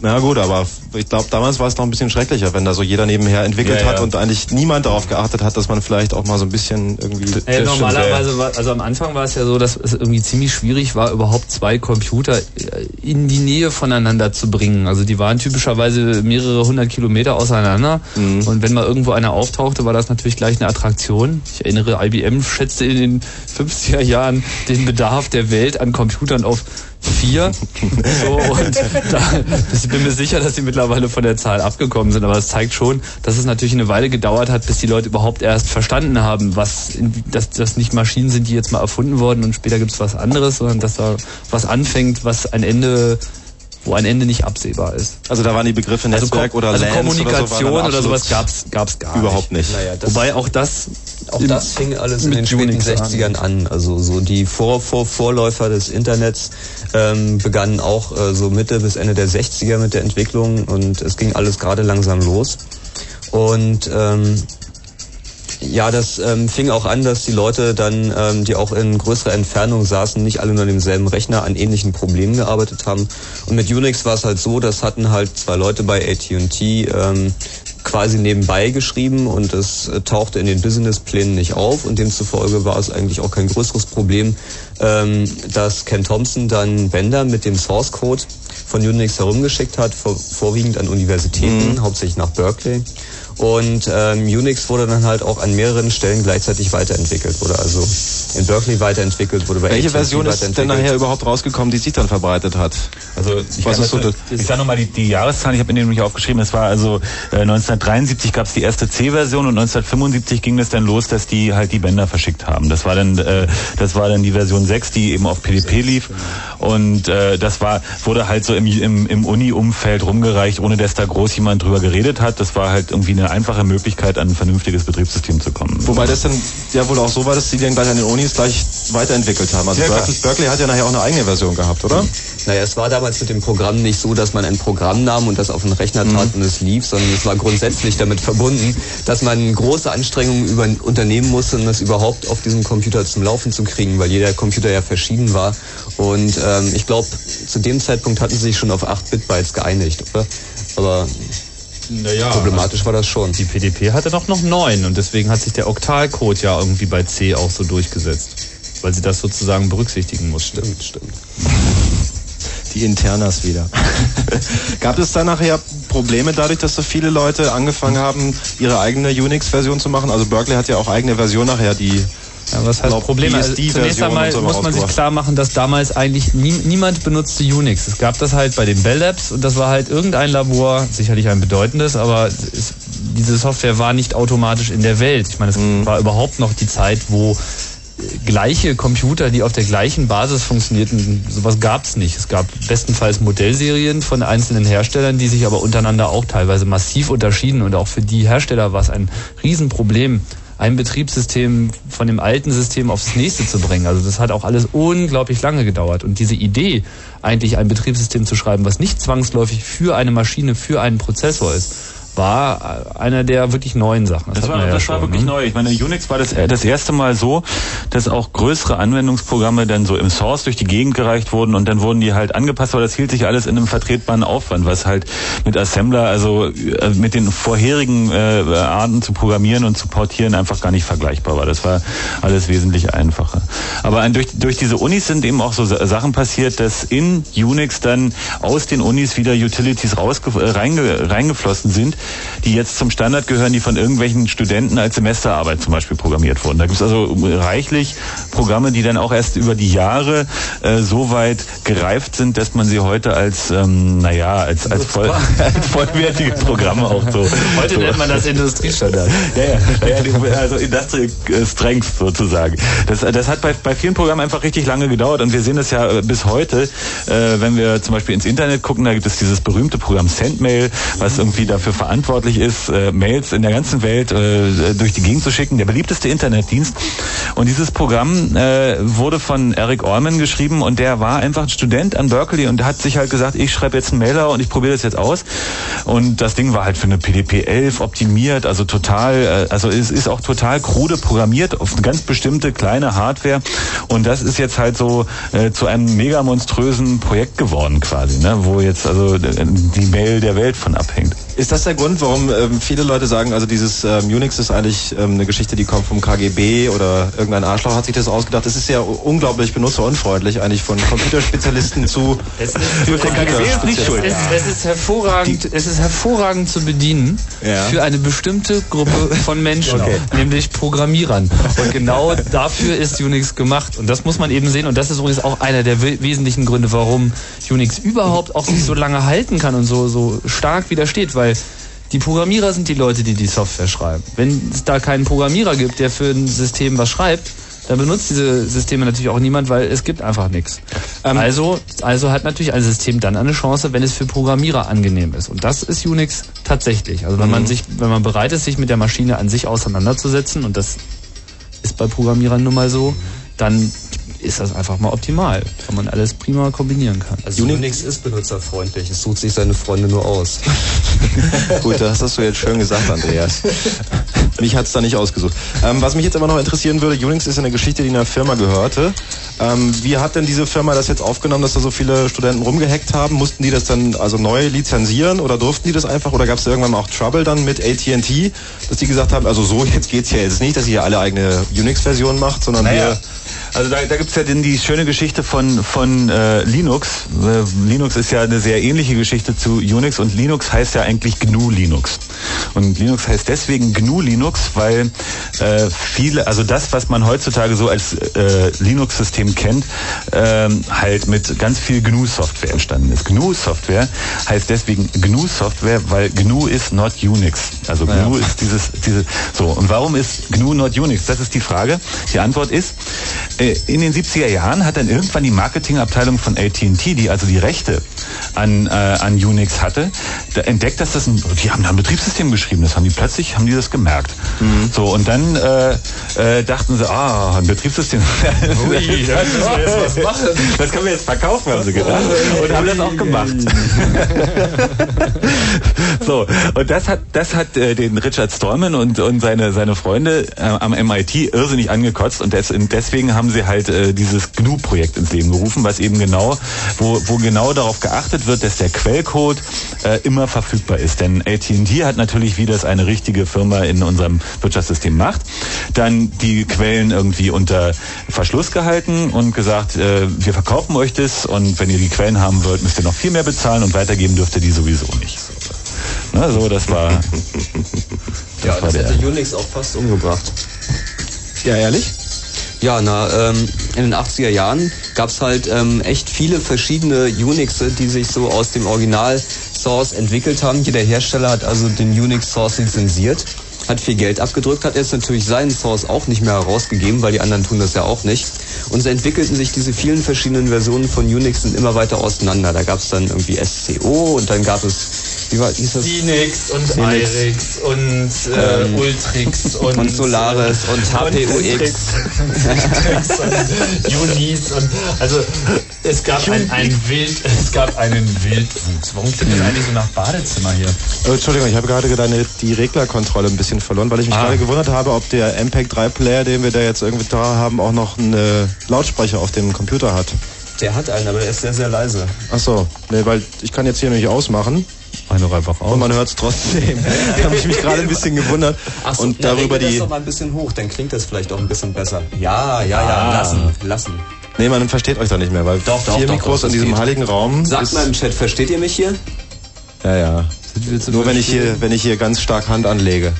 Na gut, aber ich glaube, damals war es noch ein bisschen schrecklicher, wenn da so jeder nebenher entwickelt Ja, ja. hat und eigentlich niemand darauf geachtet hat, dass man vielleicht auch mal so ein bisschen irgendwie... Äh, Das stimmt, normalerweise war, also am Anfang war es ja so, dass es irgendwie ziemlich schwierig war, überhaupt zwei Computer äh, in die Nähe voneinander zu bringen. Also die waren typischerweise mehrere hundert Kilometer auseinander und wenn mal irgendwo einer auftauchte, war das natürlich gleich eine Attraktion. Ich erinnere, IBM schätzte in den 50er Jahren den Bedarf der Welt an Computern auf vier. So, und da, ich bin mir sicher, dass sie mittlerweile von der Zahl abgekommen sind, aber es zeigt schon, dass es natürlich eine Weile gedauert hat, bis die Leute überhaupt erst verstanden haben, was, dass das nicht Maschinen sind, die jetzt mal erfunden wurden und später gibt's was anderes, sondern dass da was anfängt, was ein Ende, wo ein Ende nicht absehbar ist. Also da waren die Begriffe Netzwerk Ko- oder also LANs Kommunikation oder, so, oder, sowas gab's, gab's gar überhaupt nicht. Naja, das, Wobei auch das auch im- das fing alles in mit den späten Unix an. 60ern an. Also so die Vor -Vor Vorläufer des Internets ähm, begannen auch äh, so Mitte bis Ende der 60er mit der Entwicklung und es ging alles gerade langsam los. Und ähm, ja, das ähm, fing auch an, dass die Leute dann, ähm, die auch in größerer Entfernung saßen, nicht alle nur an demselben Rechner an ähnlichen Problemen gearbeitet haben. Und mit Unix war es halt so, das hatten halt zwei Leute bei AT&T ähm, quasi nebenbei geschrieben und es äh, tauchte in den Businessplänen nicht auf und demzufolge war es eigentlich auch kein größeres Problem, ähm, dass Ken Thompson dann Bender mit dem Source Code von Unix herumgeschickt hat, vor, vorwiegend an Universitäten, hauptsächlich nach Berkeley. Und ähm, Unix wurde dann halt auch an mehreren Stellen gleichzeitig weiterentwickelt. Wurde also in Berkeley weiterentwickelt, wurde bei Welche AT&T Version ist denn nachher überhaupt rausgekommen, die sich dann verbreitet hat? Also ich, Was ist so das- das- ich sage nochmal die, die Jahreszahlen, ich habe in dem nämlich aufgeschrieben, es war also äh, 1973 gab es die erste C-Version und 1975 ging es dann los, dass die halt die Bänder verschickt haben. Das war dann äh, das war dann die Version 6, die eben auf PDP lief und äh, das war wurde halt so im, im, im Uni-Umfeld rumgereicht, ohne dass da groß jemand drüber geredet hat. Das war halt irgendwie eine einfache Möglichkeit, an ein vernünftiges Betriebssystem zu kommen. Wobei das dann ja wohl auch so war, dass die dann gleich an den Unis gleich weiterentwickelt haben. Also Ja. Berkeley, hat ja nachher auch eine eigene Version gehabt, oder? Naja, es war damals mit dem Programm nicht so, dass man ein Programm nahm und das auf den Rechner tat und es lief, sondern es war grundsätzlich damit verbunden, dass man große Anstrengungen über, unternehmen musste, um das überhaupt auf diesem Computer zum Laufen zu kriegen, weil jeder Computer ja verschieden war. Und ähm, ich glaube, zu dem Zeitpunkt hatten sie sich schon auf 8-Bit-Bytes geeinigt, oder? Aber naja, problematisch war das schon. Die PDP hatte doch noch neun und deswegen hat sich der Oktalcode ja irgendwie bei C auch so durchgesetzt. Weil sie das sozusagen berücksichtigen muss. Stimmt, stimmt. Die Internas wieder. Gab es da nachher Probleme dadurch, dass so viele Leute angefangen haben, ihre eigene Unix-Version zu machen? Also Berkeley hat ja auch eigene Version nachher, die Ja, was heißt glaub, Probleme? Also zunächst einmal muss man sich klar machen, dass damals eigentlich nie, niemand benutzte Unix. Es gab das halt bei den Bell Labs und das war halt irgendein Labor, sicherlich ein bedeutendes, aber es, diese Software war nicht automatisch in der Welt. Ich meine, es Mhm. war überhaupt noch die Zeit, wo äh, gleiche Computer, die auf der gleichen Basis funktionierten, sowas gab's nicht. Es gab bestenfalls Modellserien von einzelnen Herstellern, die sich aber untereinander auch teilweise massiv unterschieden und auch für die Hersteller war es ein Riesenproblem, ein Betriebssystem von dem alten System aufs nächste zu bringen. Also das hat auch alles unglaublich lange gedauert. Und diese Idee, eigentlich ein Betriebssystem zu schreiben, was nicht zwangsläufig für eine Maschine, für einen Prozessor ist, war einer der wirklich neuen Sachen. Das, hat war, ja das schon, war wirklich ne? neu. Ich meine, Unix war das, äh, das erste Mal so, dass auch größere Anwendungsprogramme dann so im Source durch die Gegend gereicht wurden und dann wurden die halt angepasst, aber das hielt sich alles in einem vertretbaren Aufwand, was halt mit Assembler, also äh, mit den vorherigen äh, Arten zu programmieren und zu portieren einfach gar nicht vergleichbar war. Das war alles wesentlich einfacher. Aber durch, durch diese Unis sind eben auch so Sa- Sachen passiert, dass in Unix dann aus den Unis wieder Utilities rausge äh, reinge reingeflossen sind, die jetzt zum Standard gehören, die von irgendwelchen Studenten als Semesterarbeit zum Beispiel programmiert wurden. Da gibt es also reichlich Programme, die dann auch erst über die Jahre äh, so weit gereift sind, dass man sie heute als, ähm, naja, als, als, voll, als vollwertige Programme auch so. Heute so, nennt man das Industriestandard. ja, ja, ja, also Industrial Strength sozusagen. Das, das hat bei, bei vielen Programmen einfach richtig lange gedauert und wir sehen das ja äh, bis heute, äh, wenn wir zum Beispiel ins Internet gucken, da gibt es dieses berühmte Programm Sendmail, was irgendwie dafür verantwortlich verantwortlich ist, äh, Mails in der ganzen Welt äh, durch die Gegend zu schicken, der beliebteste Internetdienst. Und dieses Programm äh, wurde von Eric Orman geschrieben und der war einfach ein Student an Berkeley und hat sich halt gesagt, ich schreibe jetzt einen Mailer und ich probiere das jetzt aus. Und das Ding war halt für eine PDP 11 optimiert, also total, äh, also es ist auch total krude programmiert auf eine ganz bestimmte kleine Hardware. Und das ist jetzt halt so äh, zu einem mega monströsen Projekt geworden quasi, ne? wo jetzt also die Mail der Welt von abhängt. Ist das der Grund, warum ähm, viele Leute sagen, also dieses ähm, Unix ist eigentlich ähm, eine Geschichte, die kommt vom KGB oder irgendein Arschloch hat sich das ausgedacht? Das ist ja unglaublich benutzerunfreundlich eigentlich von Computerspezialisten zu es ist, für Computerspezialisten. Es, es, ist hervorragend, es ist hervorragend zu bedienen ja. für eine bestimmte Gruppe von Menschen, okay. nämlich Programmierern. Und genau dafür ist Unix gemacht. Und das muss man eben sehen. Und das ist übrigens auch einer der wesentlichen Gründe, warum Unix überhaupt auch sich so lange halten kann und so, so stark widersteht, weil die Programmierer sind die Leute, die die Software schreiben. Wenn es da keinen Programmierer gibt, der für ein System was schreibt, dann benutzt diese Systeme natürlich auch niemand, weil es gibt einfach nichts. Ähm also, also hat natürlich ein System dann eine Chance, wenn es für Programmierer angenehm ist. Und das ist Unix tatsächlich. Also wenn man mhm. sich, wenn man bereit ist, sich mit der Maschine an sich auseinanderzusetzen, und das ist bei Programmierern nun mal so, dann ist das einfach mal optimal, weil man alles prima kombinieren kann. Also Unix ist benutzerfreundlich, es sucht sich seine Freunde nur aus. Gut, das hast du jetzt schön gesagt, Andreas. Mich hat es da nicht ausgesucht. Ähm, was mich jetzt aber noch interessieren würde, Unix ist eine Geschichte, die einer Firma gehörte. Ähm, wie hat denn diese Firma das jetzt aufgenommen, dass da so viele Studenten rumgehackt haben? Mussten die das dann also neu lizenzieren oder durften die das einfach? Oder gab es irgendwann mal auch Trouble dann mit AT&T, dass die gesagt haben, also so jetzt geht's ja jetzt nicht, dass ihr alle eigene Unix-Version macht, sondern naja. wir also da, da gibt es ja den, die schöne Geschichte von, von äh, Linux. Äh, Linux ist ja eine sehr ähnliche Geschichte zu Unix und Linux heißt ja eigentlich GNU Linux. Und Linux heißt deswegen GNU Linux, weil äh, viele, also das, was man heutzutage so als äh, Linux-System kennt, äh, halt mit ganz viel GNU-Software entstanden ist. GNU-Software heißt deswegen GNU-Software, weil GNU ist not Unix. Also GNU ja. ist dieses, diese, so. Und warum ist GNU not Unix? Das ist die Frage. Die Antwort ist, in den 70er Jahren hat dann irgendwann die Marketingabteilung von AT&T, die also die Rechte an, äh, an Unix hatte, entdeckt, dass das ein, die haben da ein Betriebssystem geschrieben, das haben die plötzlich, haben die das gemerkt. Mhm. So, und dann äh, äh, dachten sie, ah, ein Betriebssystem. Ui, das, das, das können wir jetzt verkaufen, haben sie gedacht. Und haben das auch gemacht. so, und das hat, das hat äh, den Richard Stallman und, und seine, seine Freunde äh, am MIT irrsinnig angekotzt und des, deswegen haben sie halt äh, dieses GNU-Projekt ins Leben gerufen, was eben genau, wo, wo genau darauf geachtet wird, dass der Quellcode äh, immer verfügbar ist. Denn AT&T hat natürlich, wie das eine richtige Firma in unserem Wirtschaftssystem macht, dann die Quellen irgendwie unter Verschluss gehalten und gesagt, äh, wir verkaufen euch das und wenn ihr die Quellen haben wollt, müsst ihr noch viel mehr bezahlen und weitergeben dürft ihr die sowieso nicht. So, ne, so das war. Das ja, war das hätte Unix auch fast umgebracht. Ja, ehrlich? Ja, na, ähm, in den 80er Jahren gab es halt ähm, echt viele verschiedene Unixe, die sich so aus dem Original-Source entwickelt haben. Jeder Hersteller hat also den Unix-Source lizenziert, hat viel Geld abgedrückt, hat jetzt natürlich seinen Source auch nicht mehr herausgegeben, weil die anderen tun das ja auch nicht. Und so entwickelten sich diese vielen verschiedenen Versionen von Unix immer weiter auseinander. Da gab es dann irgendwie SCO und dann gab es wie war hieß das? Linux und Linux. IRIX und äh, ähm, Ultrix und, und Solaris und HPUX. und Unis und also es gab ein, ein Wild, es gab einen Wildwuchs. Warum klingt das eigentlich so nach Badezimmer hier? Oh, Entschuldigung, ich habe gerade deine, die Reglerkontrolle ein bisschen verloren, weil ich mich ah. gerade gewundert habe, ob der MPEG 3 Player, den wir da jetzt irgendwie da haben, auch noch einen Lautsprecher auf dem Computer hat. Der hat einen, aber der ist sehr, sehr leise. Ach so, nee, weil ich kann jetzt hier nämlich ausmachen. Mach doch einfach aus. Und man hört es trotzdem. da habe ich mich gerade ein bisschen gewundert. Ach so, und darüber die. das doch mal ein bisschen hoch, dann klingt das vielleicht auch ein bisschen besser. Ja, ja, ja, ah. lassen, lassen. Nee, man versteht euch da nicht mehr, weil doch, doch, vier doch, Mikros doch, in diesem geht. heiligen Raum. Sagt mal im Chat, versteht ihr mich hier? Ja, ja. Nur wenn ich hier, wenn ich hier ganz stark Hand anlege.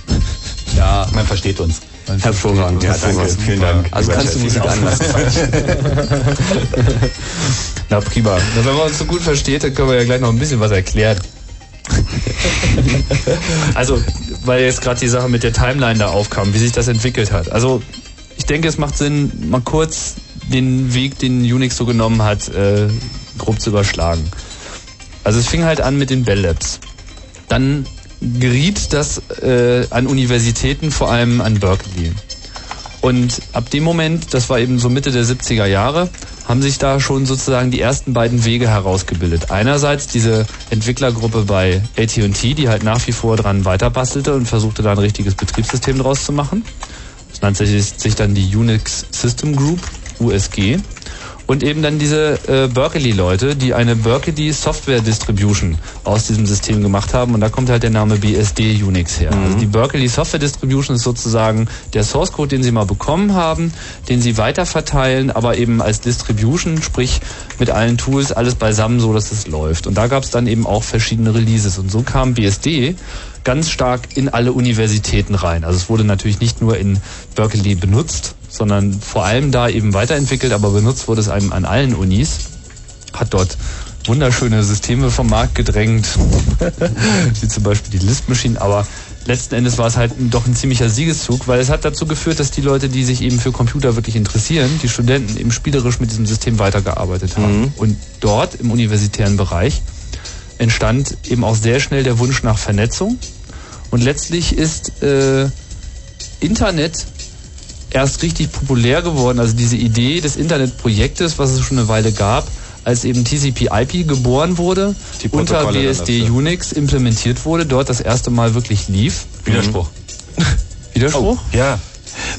Ja, man versteht uns. Man Hervorragend, ja, danke, vielen Dank. Also kannst du Musik anlassen. Na prima. Na, wenn man uns so gut versteht, dann können wir ja gleich noch ein bisschen was erklären. also, weil jetzt gerade die Sache mit der Timeline da aufkam, wie sich das entwickelt hat. Also, ich denke, es macht Sinn, mal kurz den Weg, den Unix so genommen hat, äh, grob zu überschlagen. Also es fing halt an mit den Bell Labs. Dann geriet das äh, an Universitäten, vor allem an Berkeley. Und ab dem Moment, das war eben so Mitte der 70er Jahre, haben sich da schon sozusagen die ersten beiden Wege herausgebildet. Einerseits diese Entwicklergruppe bei AT&T, die halt nach wie vor dran weiterbastelte und versuchte da ein richtiges Betriebssystem draus zu machen. Das nannte sich, sich dann die Unix System Group, USG. Und eben dann diese äh, Berkeley-Leute, die eine Berkeley Software Distribution aus diesem System gemacht haben. Und da kommt halt der Name BSD Unix her. Also die Berkeley Software Distribution ist sozusagen der Source Code, den sie mal bekommen haben, den sie weiterverteilen, aber eben als Distribution, sprich mit allen Tools, alles beisammen, so dass es läuft. Und da gab es dann eben auch verschiedene Releases. Und so kam BSD ganz stark in alle Universitäten rein. Also es wurde natürlich nicht nur in Berkeley benutzt, sondern vor allem da eben weiterentwickelt, aber benutzt wurde es einem an allen Unis. Hat dort wunderschöne Systeme vom Markt gedrängt, wie zum Beispiel die Lisp Machine, aber letzten Endes war es halt doch ein ziemlicher Siegeszug, weil es hat dazu geführt, dass die Leute, die sich eben für Computer wirklich interessieren, die Studenten eben spielerisch mit diesem System weitergearbeitet haben. Und dort im universitären Bereich entstand eben auch sehr schnell der Wunsch nach Vernetzung. Und letztlich ist äh, Internet erst richtig populär geworden, also diese Idee des Internetprojektes, was es schon eine Weile gab, als eben TCP/IP geboren wurde, Die unter BSD. Unix implementiert wurde, dort das erste Mal wirklich lief. Widerspruch. Widerspruch? Ja,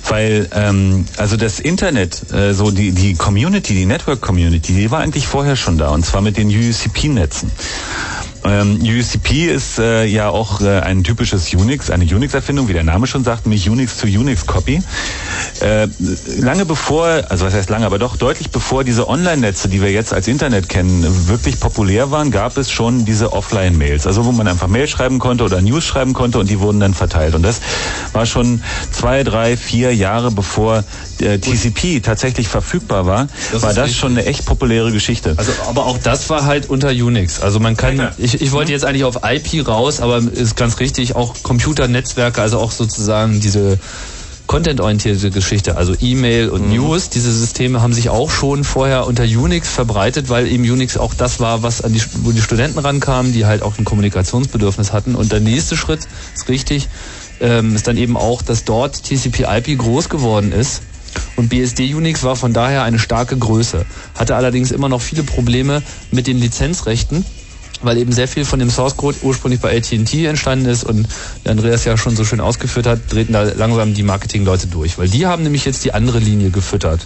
weil ähm, also das Internet, äh, so die die Community, die Network Community, die war eigentlich vorher schon da und zwar mit den UCP-Netzen. Ähm, UCP ist äh, ja auch äh, ein typisches Unix, eine Unix-Erfindung, wie der Name schon sagt, nämlich Unix to Unix-Copy. Äh, lange bevor, also was heißt lange, aber doch deutlich bevor diese Online-Netze, die wir jetzt als Internet kennen, wirklich populär waren, gab es schon diese Offline-Mails, also wo man einfach Mail schreiben konnte oder News schreiben konnte und die wurden dann verteilt. Und das war schon zwei, drei, vier Jahre bevor äh, TCP tatsächlich verfügbar war, Das war das richtig. schon eine echt populäre Geschichte. Also, aber auch das war halt unter Unix. Also man kann, ich, ich wollte jetzt eigentlich auf IP raus, aber ist ganz richtig, auch Computernetzwerke, also auch sozusagen diese contentorientierte Geschichte, also E-Mail und News, diese Systeme haben sich auch schon vorher unter Unix verbreitet, weil eben Unix auch das war, was an die, wo die Studenten rankamen, die halt auch ein Kommunikationsbedürfnis hatten. Und der nächste Schritt ist richtig, ähm, ist dann eben auch, dass dort TCP/IP groß geworden ist. Und BSD Unix war von daher eine starke Größe, hatte allerdings immer noch viele Probleme mit den Lizenzrechten, weil eben sehr viel von dem Source Code ursprünglich bei AT&T entstanden ist und der Andreas ja schon so schön ausgeführt hat, drehten da langsam die Marketingleute durch, weil die haben nämlich jetzt die andere Linie gefüttert.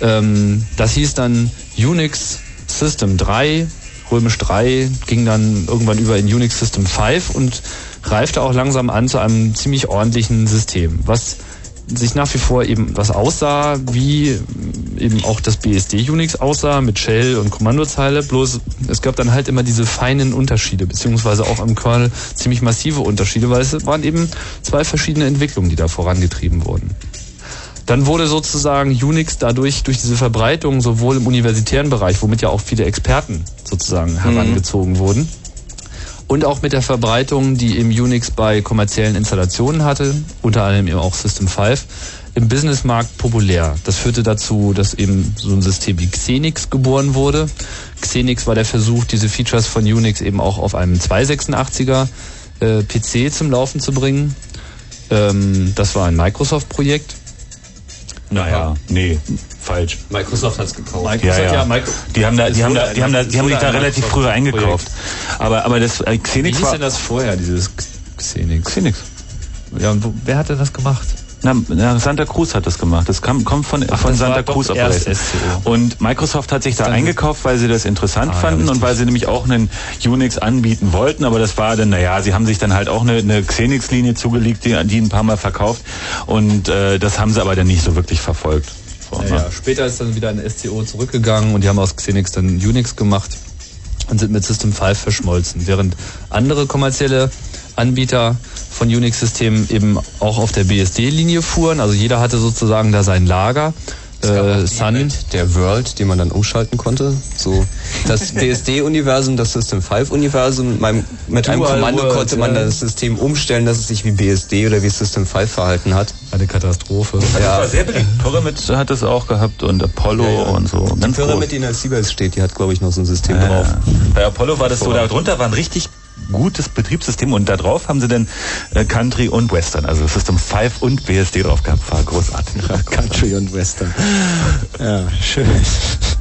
Ähm, das hieß dann Unix System 3, römisch 3, ging dann irgendwann über in Unix System 5 und reifte auch langsam an zu einem ziemlich ordentlichen System, was sich nach wie vor eben was aussah, wie eben auch das BSD Unix aussah mit Shell und Kommandozeile, bloß es gab dann halt immer diese feinen Unterschiede, beziehungsweise auch im Kernel ziemlich massive Unterschiede, weil es waren eben zwei verschiedene Entwicklungen, die da vorangetrieben wurden. Dann wurde sozusagen Unix dadurch, durch diese Verbreitung, sowohl im universitären Bereich, womit ja auch viele Experten sozusagen herangezogen wurden, und auch mit der Verbreitung, die eben Unix bei kommerziellen Installationen hatte, unter anderem eben auch System 5, im Businessmarkt populär. Das führte dazu, dass eben so ein System wie Xenix geboren wurde. Xenix war der Versuch, diese Features von Unix eben auch auf einem 286er äh, PC zum Laufen zu bringen. Ähm, das war ein Microsoft-Projekt. Naja, nee, falsch. Microsoft hat's gekauft. Microsoft, Ja, ja. Micro Die haben da, Es die haben da, die haben da, die haben sich da relativ früh eingekauft. Aber, aber das äh, Wie Xenix hieß war denn das vorher, dieses Xenix? Xenix. Ja, und wo, wer hatte das gemacht? Na, na, Santa Cruz hat das gemacht. Das kam, kommt von, Ach, von Santa Cruz erst Operation. SCO. Und Microsoft hat sich da Dann- eingekauft, weil sie das interessant Ah, ja, fanden und richtig. weil sie nämlich auch einen Unix anbieten wollten. Aber das war dann, naja, sie haben sich dann halt auch eine, eine Xenix-Linie zugelegt, die, die ein paar Mal verkauft. Und äh, das haben sie aber dann nicht so wirklich verfolgt. So, Ja, ne? ja. Später ist dann wieder ein SCO zurückgegangen und die haben aus Xenix dann Unix gemacht und sind mit System 5 verschmolzen. Während andere kommerzielle Anbieter von Unix-Systemen eben auch auf der BSD-Linie fuhren. Also jeder hatte sozusagen da sein Lager. Äh, Sun, Der World, den man dann umschalten konnte. So das BSD-Universum, das System 5-Universum. Mit, meinem- mit einem Kommando World, konnte man ja. das System umstellen, dass es sich wie BSD oder wie System 5 verhalten hat. eine Katastrophe. Ja. sehr beliebt. Pyramid hat das auch gehabt und Apollo Ja, ja. und so. Die Pyramid, die in der Seabase steht, die hat, glaube ich, noch so ein System Ja, drauf. ja. Bei Apollo war das so, da drunter waren richtig gutes Betriebssystem und da drauf haben sie dann äh, Country und Western, also System 5 und BSD drauf gehabt. War großartig. Country und Western. Ja, schön.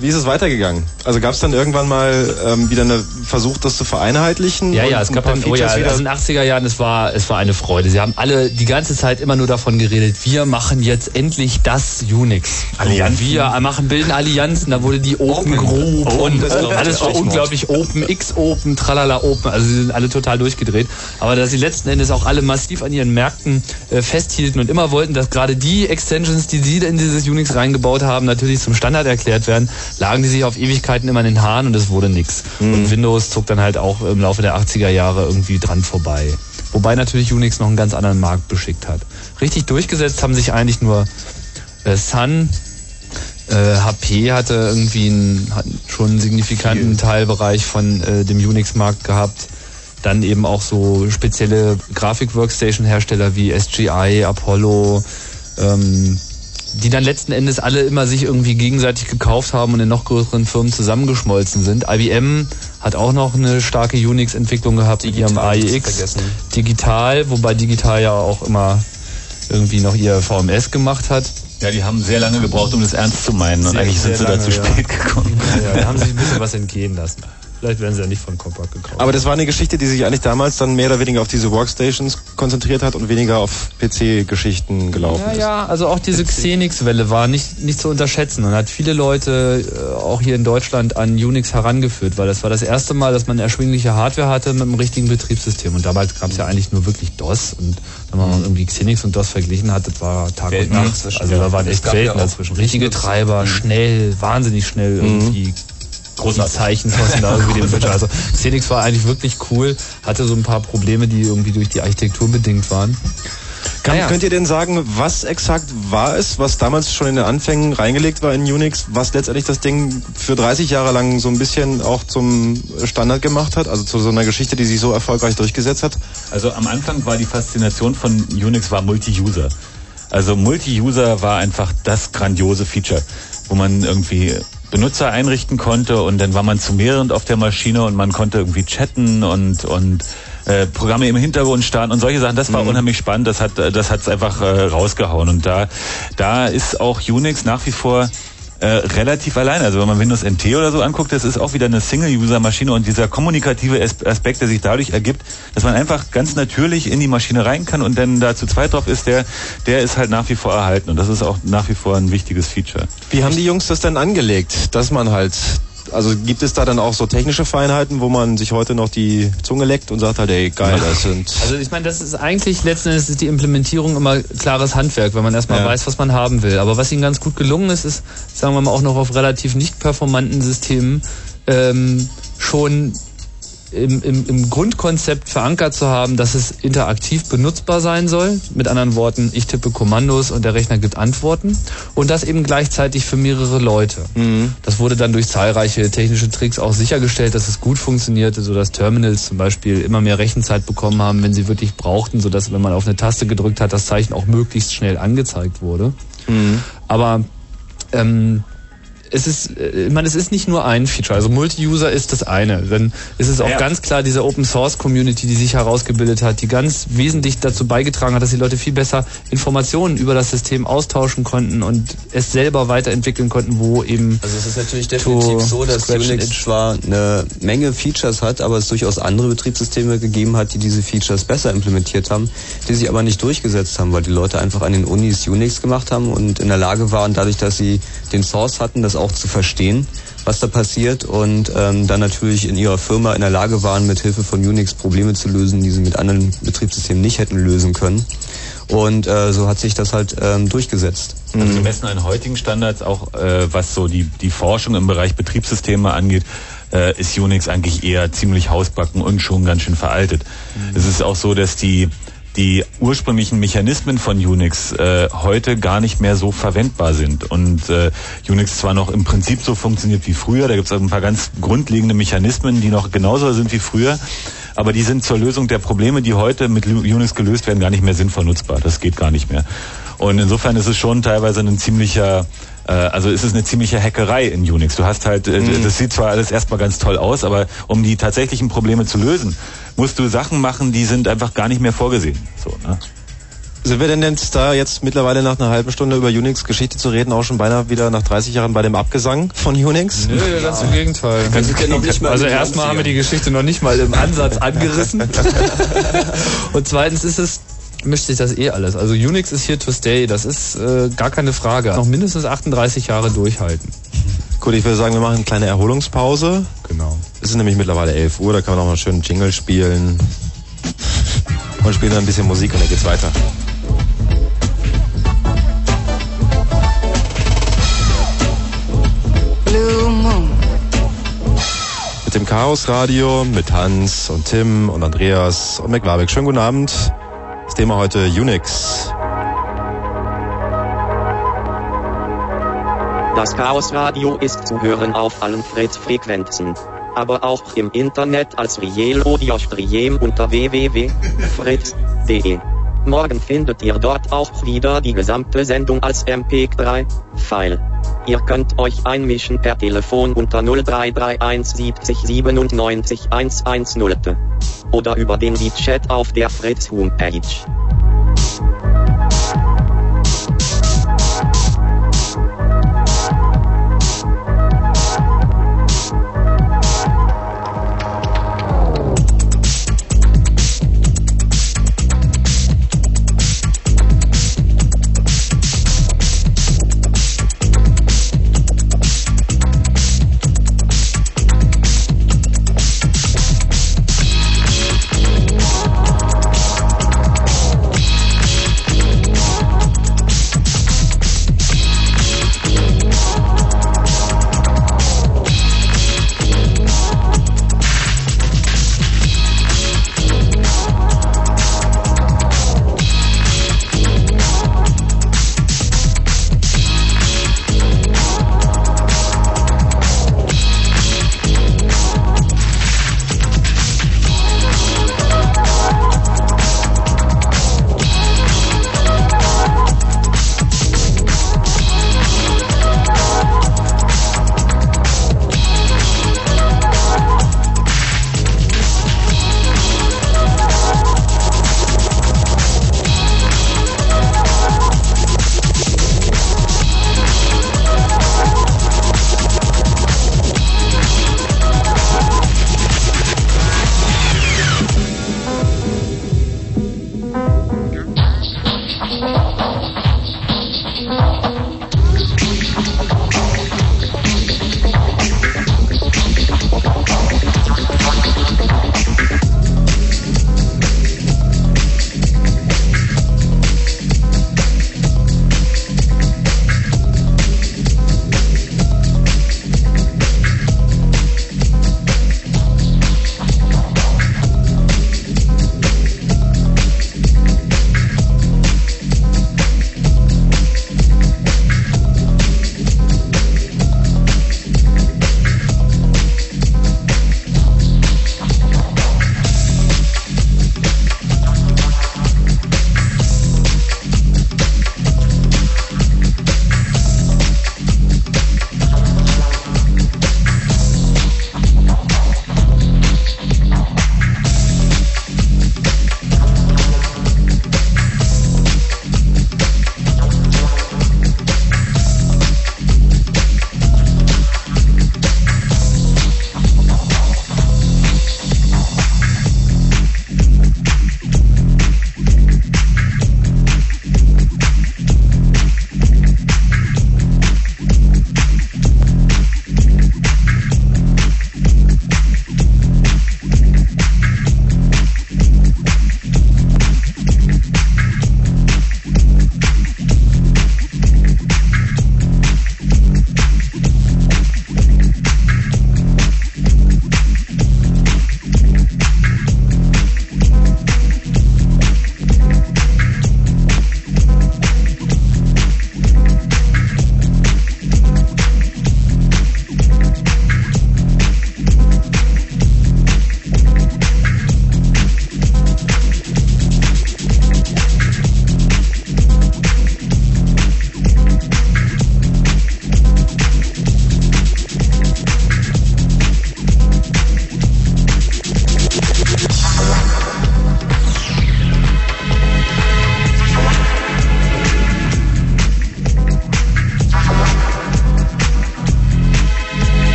Wie ist es weitergegangen? Also gab es dann irgendwann mal ähm, wieder einen Versuch, das zu vereinheitlichen? Ja, und ja, es gab dann, oh ja, also in den 80er Jahren, es war, es war eine Freude. Sie haben alle die ganze Zeit immer nur davon geredet, wir machen jetzt endlich das Unix. Allianzen. Wir machen, bilden Allianzen, da wurde die Open, Group Open, und das alles war unglaublich Open, X-Open, Tralala Open, also sie sind alle total durchgedreht. Aber dass sie letzten Endes auch alle massiv an ihren Märkten äh, festhielten und immer wollten, dass gerade die Extensions, die sie in dieses Unix reingebaut haben, natürlich zum Standard erklärt werden, lagen die sich auf Ewigkeiten immer in den Haaren und es wurde nix. Und Windows zog dann halt auch im Laufe der 80er Jahre irgendwie dran vorbei. Wobei natürlich Unix noch einen ganz anderen Markt beschickt hat. Richtig durchgesetzt haben sich eigentlich nur äh, Sun, äh, HP hatte irgendwie einen, hat schon einen signifikanten Teilbereich von äh, dem Unix-Markt gehabt. Dann eben auch so spezielle Grafik-Workstation-Hersteller wie SGI, Apollo, ähm, die dann letzten Endes alle immer sich irgendwie gegenseitig gekauft haben und in noch größeren Firmen zusammengeschmolzen sind. IBM hat auch noch eine starke Unix-Entwicklung gehabt mit ihrem Digital nicht zu AIX. Digital, wobei Digital ja auch immer irgendwie noch ihr VMS gemacht hat. Ja, die haben sehr lange gebraucht, um das ernst zu meinen und Sehr, eigentlich sind sie da zu lange, ja. spät gekommen. Ja, ja, da haben sich ein bisschen was entgehen lassen. Vielleicht werden sie ja nicht von Compaq gekauft. Aber das war eine Geschichte, die sich eigentlich damals dann mehr oder weniger auf diese Workstations konzentriert hat und weniger auf PC-Geschichten gelaufen Ja, ist. ja, also auch diese Xenix-Welle war nicht, nicht zu unterschätzen und hat viele Leute äh, auch hier in Deutschland an Unix herangeführt, weil das war das erste Mal, dass man erschwingliche Hardware hatte mit einem richtigen Betriebssystem. Und damals gab es ja eigentlich nur wirklich DOS und wenn man irgendwie Xenix und DOS verglichen hat, das war Tag Welten und Nacht. Also da waren echt ja Welten auch dazwischen. Richtige Treiber, schnell, wahnsinnig schnell irgendwie. Großartig. Die Zeichen kosten da irgendwie Fischer. Also Xenix war eigentlich wirklich cool, hatte so ein paar Probleme, die irgendwie durch die Architektur bedingt waren. Kann, Naja. Könnt ihr denn sagen, was exakt war es, was damals schon in den Anfängen reingelegt war in Unix, was letztendlich das Ding für 30 Jahre lang so ein bisschen auch zum Standard gemacht hat? Also zu so einer Geschichte, die sich so erfolgreich durchgesetzt hat? Also am Anfang war die Faszination von Unix war Multi-User. Also Multi-User war einfach das grandiose Feature, wo man irgendwie Benutzer einrichten konnte und dann war man zu mehreren auf der Maschine und man konnte irgendwie chatten und und äh, Programme im Hintergrund starten und solche Sachen. Das war unheimlich spannend. Das hat das hat's einfach äh, rausgehauen und da da ist auch Unix nach wie vor äh, relativ allein. Also wenn man Windows NT oder so anguckt, das ist auch wieder eine Single-User-Maschine und dieser kommunikative As- Aspekt, der sich dadurch ergibt, dass man einfach ganz natürlich in die Maschine rein kann und dann da zu zweit drauf ist, der, der ist halt nach wie vor erhalten und das ist auch nach wie vor ein wichtiges Feature. Wie haben die Jungs das denn angelegt, dass man halt, also gibt es da dann auch so technische Feinheiten, wo man sich heute noch die Zunge leckt und sagt halt, ey, geil, das sind... Also ich meine, das ist eigentlich letzten Endes ist die Implementierung immer klares Handwerk, wenn man erstmal Ja. weiß, was man haben will. Aber was ihnen ganz gut gelungen ist, ist, sagen wir mal, auch noch auf relativ nicht performanten Systemen ähm, schon im, im, im Grundkonzept verankert zu haben, dass es interaktiv benutzbar sein soll. Mit anderen Worten, ich tippe Kommandos und der Rechner gibt Antworten. Und das eben gleichzeitig für mehrere Leute. Das wurde dann durch zahlreiche technische Tricks auch sichergestellt, dass es gut funktionierte, sodass Terminals zum Beispiel immer mehr Rechenzeit bekommen haben, wenn sie wirklich brauchten, sodass, wenn man auf eine Taste gedrückt hat, das Zeichen auch möglichst schnell angezeigt wurde. Aber ähm, es ist, äh, ich meine, es ist nicht nur ein Feature. Also Multi-User ist das eine. Dann ist es auch Ja. ganz klar diese Open Source Community, die sich herausgebildet hat, die ganz wesentlich dazu beigetragen hat, dass die Leute viel besser Informationen über das System austauschen konnten und es selber weiterentwickeln konnten, wo eben Also es ist natürlich definitiv so, dass Unix zwar eine Menge Features hat, aber es durchaus andere Betriebssysteme gegeben hat, die diese Features besser implementiert haben, die sich aber nicht durchgesetzt haben, weil die Leute einfach an den Unis Unix gemacht haben und in der Lage waren, dadurch, dass sie den Source hatten, das auch zu verstehen, was da passiert und ähm, dann natürlich in ihrer Firma in der Lage waren, mit Hilfe von Unix Probleme zu lösen, die sie mit anderen Betriebssystemen nicht hätten lösen können. Und äh, so hat sich das halt ähm, durchgesetzt. Also gemessen an heutigen Standards, auch äh, was so die, die Forschung im Bereich Betriebssysteme angeht, äh, ist Unix eigentlich eher ziemlich hausbacken und schon ganz schön veraltet. Es ist auch so, dass die die ursprünglichen Mechanismen von Unix äh, heute gar nicht mehr so verwendbar sind und äh, Unix zwar noch im Prinzip so funktioniert wie früher, da gibt es also ein paar ganz grundlegende Mechanismen, die noch genauso sind wie früher, aber die sind zur Lösung der Probleme, die heute mit Unix gelöst werden, gar nicht mehr sinnvoll nutzbar. Das geht gar nicht mehr. Und insofern ist es schon teilweise ein ziemlicher also ist es eine ziemliche Hackerei in Unix. Du hast halt, äh, Mhm. das sieht zwar alles erstmal ganz toll aus, aber um die tatsächlichen Probleme zu lösen, musst du Sachen machen, die sind einfach gar nicht mehr vorgesehen. So, ne? Sind wir denn jetzt da jetzt mittlerweile nach einer halben Stunde über Unix-Geschichte zu reden, auch schon beinahe wieder nach 30 Jahren bei dem Abgesang von Unix? Nö, ganz im Gegenteil. Ja noch nicht mal also erstmal haben wir die 90er. Geschichte noch nicht mal im Ansatz angerissen. Und zweitens ist es mischt sich das eh alles. Also Unix ist here to stay, das ist äh, gar keine Frage. Noch mindestens 38 Jahre durchhalten. Gut, ich würde sagen, wir machen eine kleine Erholungspause. Genau. Es ist nämlich mittlerweile 11 Uhr, da kann man noch mal einen schönen Jingle spielen. Und spielen dann ein bisschen Musik und dann geht's weiter. Blue Moon. Mit dem Chaos Radio, mit Hans und Tim und Andreas und McWabeck. Schönen guten Abend. Das Thema heute Unix. Das Chaosradio ist zu hören auf allen Fritz-Frequenzen. Aber auch im Internet als Riel-Audio-Stream unter www.fritz.de. Morgen findet ihr dort auch wieder die gesamte Sendung als MP3-File. Ihr könnt euch einmischen per Telefon unter 0331 70 97 110 oder über den Chat auf der Fritz Homepage.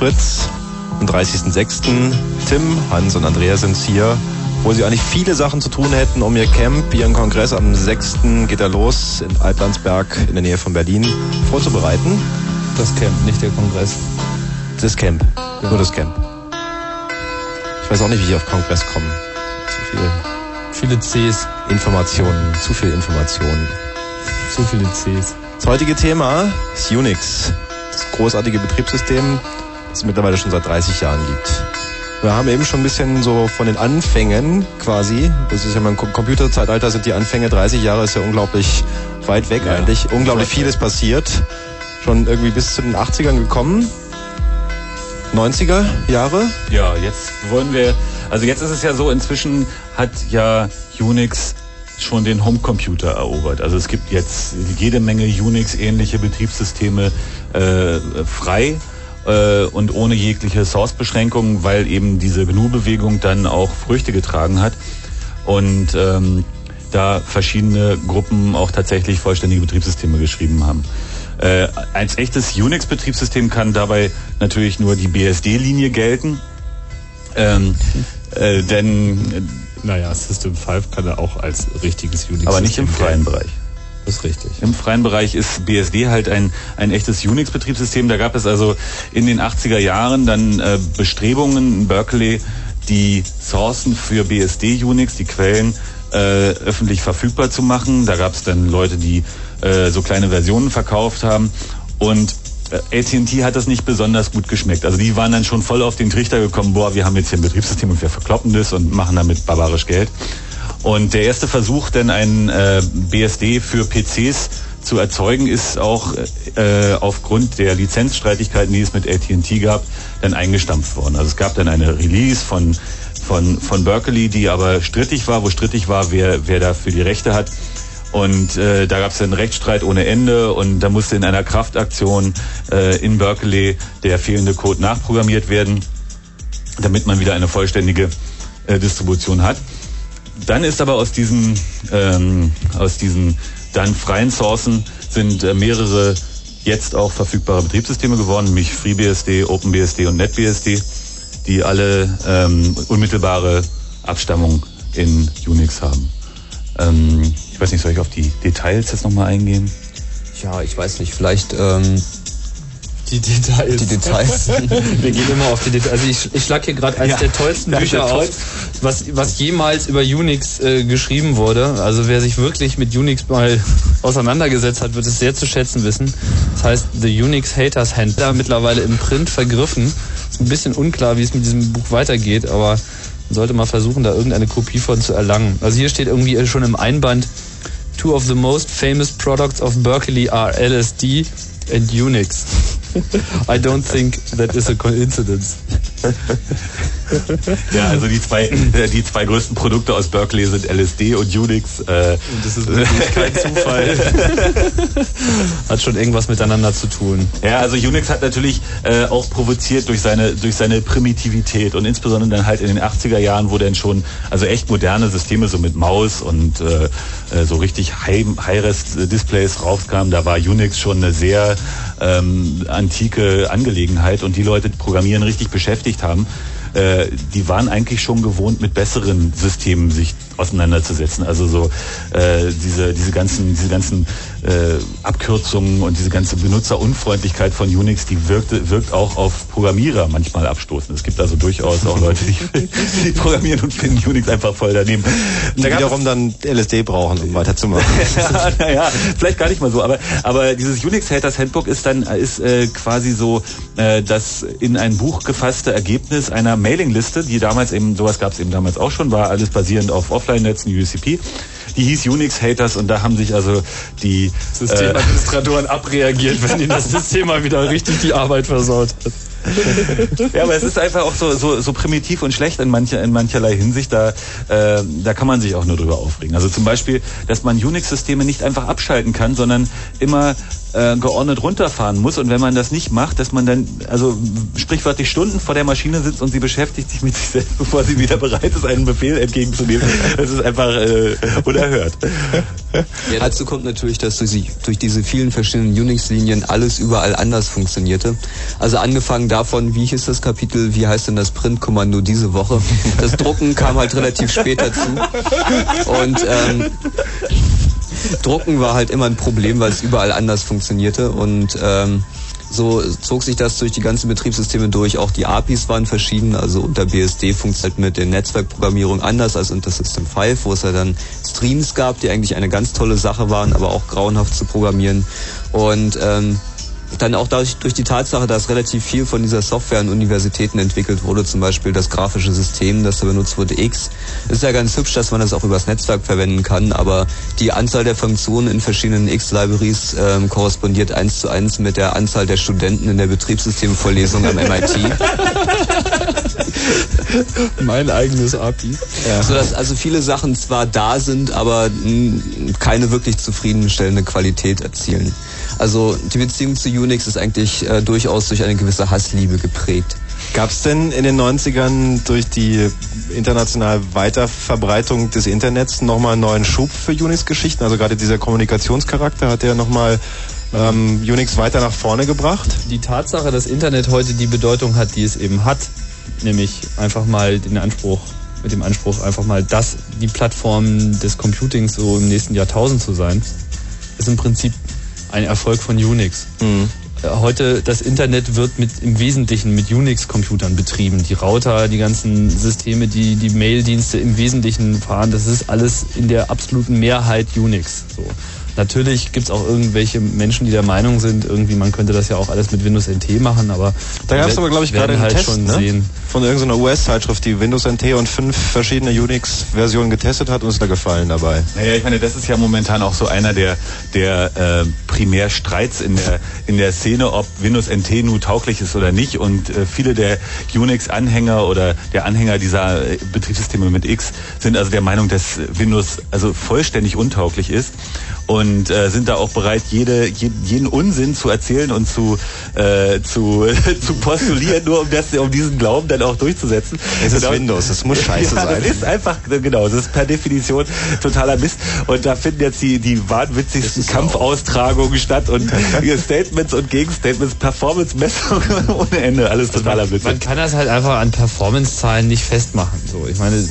Fritz am 30.06. Tim, Hans und Andreas sind hier, wo sie eigentlich viele Sachen zu tun hätten, um ihr Camp, ihren Kongress am 6. geht er los in Altlandsberg in der Nähe von Berlin vorzubereiten. Das Camp, nicht der Kongress. Das Camp, nur das Camp. Ich weiß auch nicht, wie ich auf Kongress komme. Zu viel Viele Cs, Informationen, zu viel Informationen. zu viele Cs. Das heutige Thema ist Unix, das großartige Betriebssystem, es mittlerweile schon seit 30 Jahren gibt. Wir haben eben schon ein bisschen so von den Anfängen quasi, das ist ja mein Com- Computerzeitalter sind die Anfänge, 30 Jahre ist ja unglaublich weit weg Ja, eigentlich, unglaublich vieles passiert. Schon irgendwie bis zu den 80ern gekommen. 90er Jahre, Ja, jetzt wollen wir, also jetzt ist es ja so, inzwischen hat ja Unix schon den Homecomputer erobert. Also es gibt jetzt jede Menge Unix-ähnliche Betriebssysteme äh, frei äh, und ohne jegliche Source-Beschränkungen, weil eben diese GNU-Bewegung dann auch Früchte getragen hat und ähm, da verschiedene Gruppen auch tatsächlich vollständige Betriebssysteme geschrieben haben. Äh, als echtes Unix-Betriebssystem kann dabei natürlich nur die BSD-Linie gelten. Ähm, äh, denn, Naja, System 5 kann er auch als richtiges Unix. aber nicht im freien Bereich. Ist richtig. Im freien Bereich ist BSD halt ein, ein echtes Unix-Betriebssystem. Da gab es also in den 80er Jahren dann äh, Bestrebungen in Berkeley, die Sourcen für BSD Unix, die Quellen, äh, öffentlich verfügbar zu machen. Da gab es dann Leute, die äh, so kleine Versionen verkauft haben. Und äh, AT&T hat das nicht besonders gut geschmeckt. Also die waren dann schon voll auf den Trichter gekommen, boah, wir haben jetzt hier ein Betriebssystem und wir verkloppen das und machen damit barbarisch Geld. Und der erste Versuch, denn ein äh, BSD für PCs zu erzeugen, ist auch äh, aufgrund der Lizenzstreitigkeiten, die es mit AT&T gab, dann eingestampft worden. Also es gab dann eine Release von von von Berkeley, die aber strittig war, wo strittig war, wer wer dafür die Rechte hat. Und äh, da gab es einen Rechtsstreit ohne Ende und da musste in einer Kraftaktion äh, in Berkeley der fehlende Code nachprogrammiert werden, damit man wieder eine vollständige äh, Distribution hat. Dann ist aber aus diesen, ähm, aus diesen dann freien Sourcen sind äh, mehrere jetzt auch verfügbare Betriebssysteme geworden, nämlich FreeBSD, OpenBSD und NetBSD, die alle ähm, unmittelbare Abstammung in Unix haben. Ähm, ich weiß nicht, soll ich auf die Details jetzt nochmal eingehen? Ja, ich weiß nicht, vielleicht ähm, Die Details. die Details. Wir gehen immer auf die Details. Also ich, ich schlag hier gerade eines Ja, der tollsten Bücher der auf, was, was jemals über Unix äh, geschrieben wurde. Also wer sich wirklich mit Unix mal auseinandergesetzt hat, wird es sehr zu schätzen wissen. Das heißt The Unix Haters Handler, mittlerweile im Print vergriffen. Ist ein bisschen unklar, wie es mit diesem Buch weitergeht, aber man sollte mal versuchen, da irgendeine Kopie von zu erlangen. Also hier steht irgendwie schon im Einband, Two of the most famous products of Berkeley are LSD and Unix. I don't think that is a coincidence. Ja, also die zwei, äh, die zwei größten Produkte aus Berkeley sind LSD und Unix. Äh, Und das ist wirklich kein Zufall. Hat schon irgendwas miteinander zu tun. Ja, also Unix hat natürlich äh, auch provoziert durch seine durch seine Primitivität und insbesondere dann halt in den 80er Jahren, wo dann schon also echt moderne Systeme so mit Maus und äh, äh, so richtig High- High-Res-Displays rauskamen, da war Unix schon eine sehr ähm, antike Angelegenheit und die Leute, Programmieren richtig beschäftigt haben, äh, die waren eigentlich schon gewohnt, mit besseren Systemen sich auseinanderzusetzen. Also so äh, diese, diese ganzen, diese ganzen äh, Abkürzungen und diese ganze Benutzerunfreundlichkeit von Unix, die wirkte, wirkt auch auf Programmierer manchmal abstoßend. Es gibt also durchaus auch Leute, die, die programmieren und finden Unix einfach voll daneben. die Da wiederum dann LSD brauchen, um weiterzumachen. ja, naja, vielleicht gar nicht mal so, aber, aber dieses Unix Haters Handbook ist dann ist äh, quasi so äh, das in ein Buch gefasste Ergebnis einer Mailingliste, die damals eben, sowas gab es eben damals auch schon, war alles basierend auf Offline-Netzen, UCP. Die hieß Unix Haters und da haben sich also die äh, Systemadministratoren abreagiert, wenn ihnen das System mal wieder richtig die Arbeit versaut hat. ja, aber es ist einfach auch so, so, so primitiv und schlecht in, mancher, in mancherlei Hinsicht. Da, äh, da kann man sich auch nur drüber aufregen. Also zum Beispiel, dass man Unix-Systeme nicht einfach abschalten kann, sondern immer äh, geordnet runterfahren muss und wenn man das nicht macht, dass man dann also sprichwörtlich Stunden vor der Maschine sitzt und sie beschäftigt sich mit sich selbst, bevor sie wieder bereit ist, einen Befehl entgegenzunehmen. Das ist einfach äh, unerhört. Ja, dazu kommt natürlich, dass durch, durch diese vielen verschiedenen Unix-Linien alles überall anders funktionierte. Also angefangen davon, wie hieß das Kapitel, wie heißt denn das Printkommando diese Woche? Das Drucken kam halt relativ spät dazu. Und ähm, Drucken war halt immer ein Problem, weil es überall anders funktionierte und ähm, so zog sich das durch die ganzen Betriebssysteme durch. Auch die APIs waren verschieden. Also unter BSD funktioniert mit der Netzwerkprogrammierung anders als unter System 5, wo es ja dann Streams gab, die eigentlich eine ganz tolle Sache waren, aber auch grauenhaft zu programmieren. Und ähm, dann auch dadurch, durch die Tatsache, dass relativ viel von dieser Software an Universitäten entwickelt wurde, zum Beispiel das grafische System, das da benutzt wurde, X, ist ja ganz hübsch, dass man das auch übers Netzwerk verwenden kann, aber die Anzahl der Funktionen in verschiedenen X-Libraries ähm, korrespondiert eins zu eins mit der Anzahl der Studenten in der Betriebssystemvorlesung am MIT. mein eigenes API. Ja. Sodass also viele Sachen zwar da sind, aber keine wirklich zufriedenstellende Qualität erzielen. Also die Beziehung zu Unix ist eigentlich äh, durchaus durch eine gewisse Hassliebe geprägt. Gab es denn in den 90ern durch die internationale Weiterverbreitung des Internets nochmal einen neuen Schub für Unix-Geschichten? Also gerade dieser Kommunikationscharakter hat der nochmal ähm, Unix weiter nach vorne gebracht? Die Tatsache, dass Internet heute die Bedeutung hat, die es eben hat, nämlich einfach mal den Anspruch, mit dem Anspruch einfach mal das, die Plattform des Computings so im nächsten Jahrtausend zu sein, ist im Prinzip ein Erfolg von Unix. Mhm. Heute das Internet wird mit im Wesentlichen mit Unix-Computern betrieben. Die Router, die ganzen Systeme, die die Mail-Dienste im Wesentlichen fahren, das ist alles in der absoluten Mehrheit Unix. So. Natürlich gibt es auch irgendwelche Menschen, die der Meinung sind, irgendwie man könnte das ja auch alles mit Windows NT machen, aber da gab es aber glaube ich gerade einen halt Test schon ne? sehen. Von irgendeiner US-Zeitschrift, die Windows NT und fünf verschiedene Unix-Versionen getestet hat und ist da gefallen dabei. Naja, ich meine, das ist ja momentan auch so einer der, der äh, Primärstreits in der, in der Szene, ob Windows NT nun tauglich ist oder nicht. Und äh, viele der Unix-Anhänger oder der Anhänger dieser äh, Betriebssysteme mit X sind also der Meinung, dass Windows also vollständig untauglich ist und äh, sind da auch bereit, jede, jeden, Unsinn zu erzählen und zu, äh, zu, zu postulieren, nur um, das, um diesen Glauben dann auch durchzusetzen. Es ist Genau. Windows, es muss scheiße ja, sein. Das ist einfach, genau, das ist per Definition totaler Mist. Und da finden jetzt die, die wahnwitzigsten Kampfaustragungen statt und Statements und Gegenstatements, Performance-Messungen ohne Ende, alles totaler Blödsinn. Man kann das halt einfach an Performance-Zahlen nicht festmachen. So, ich meine,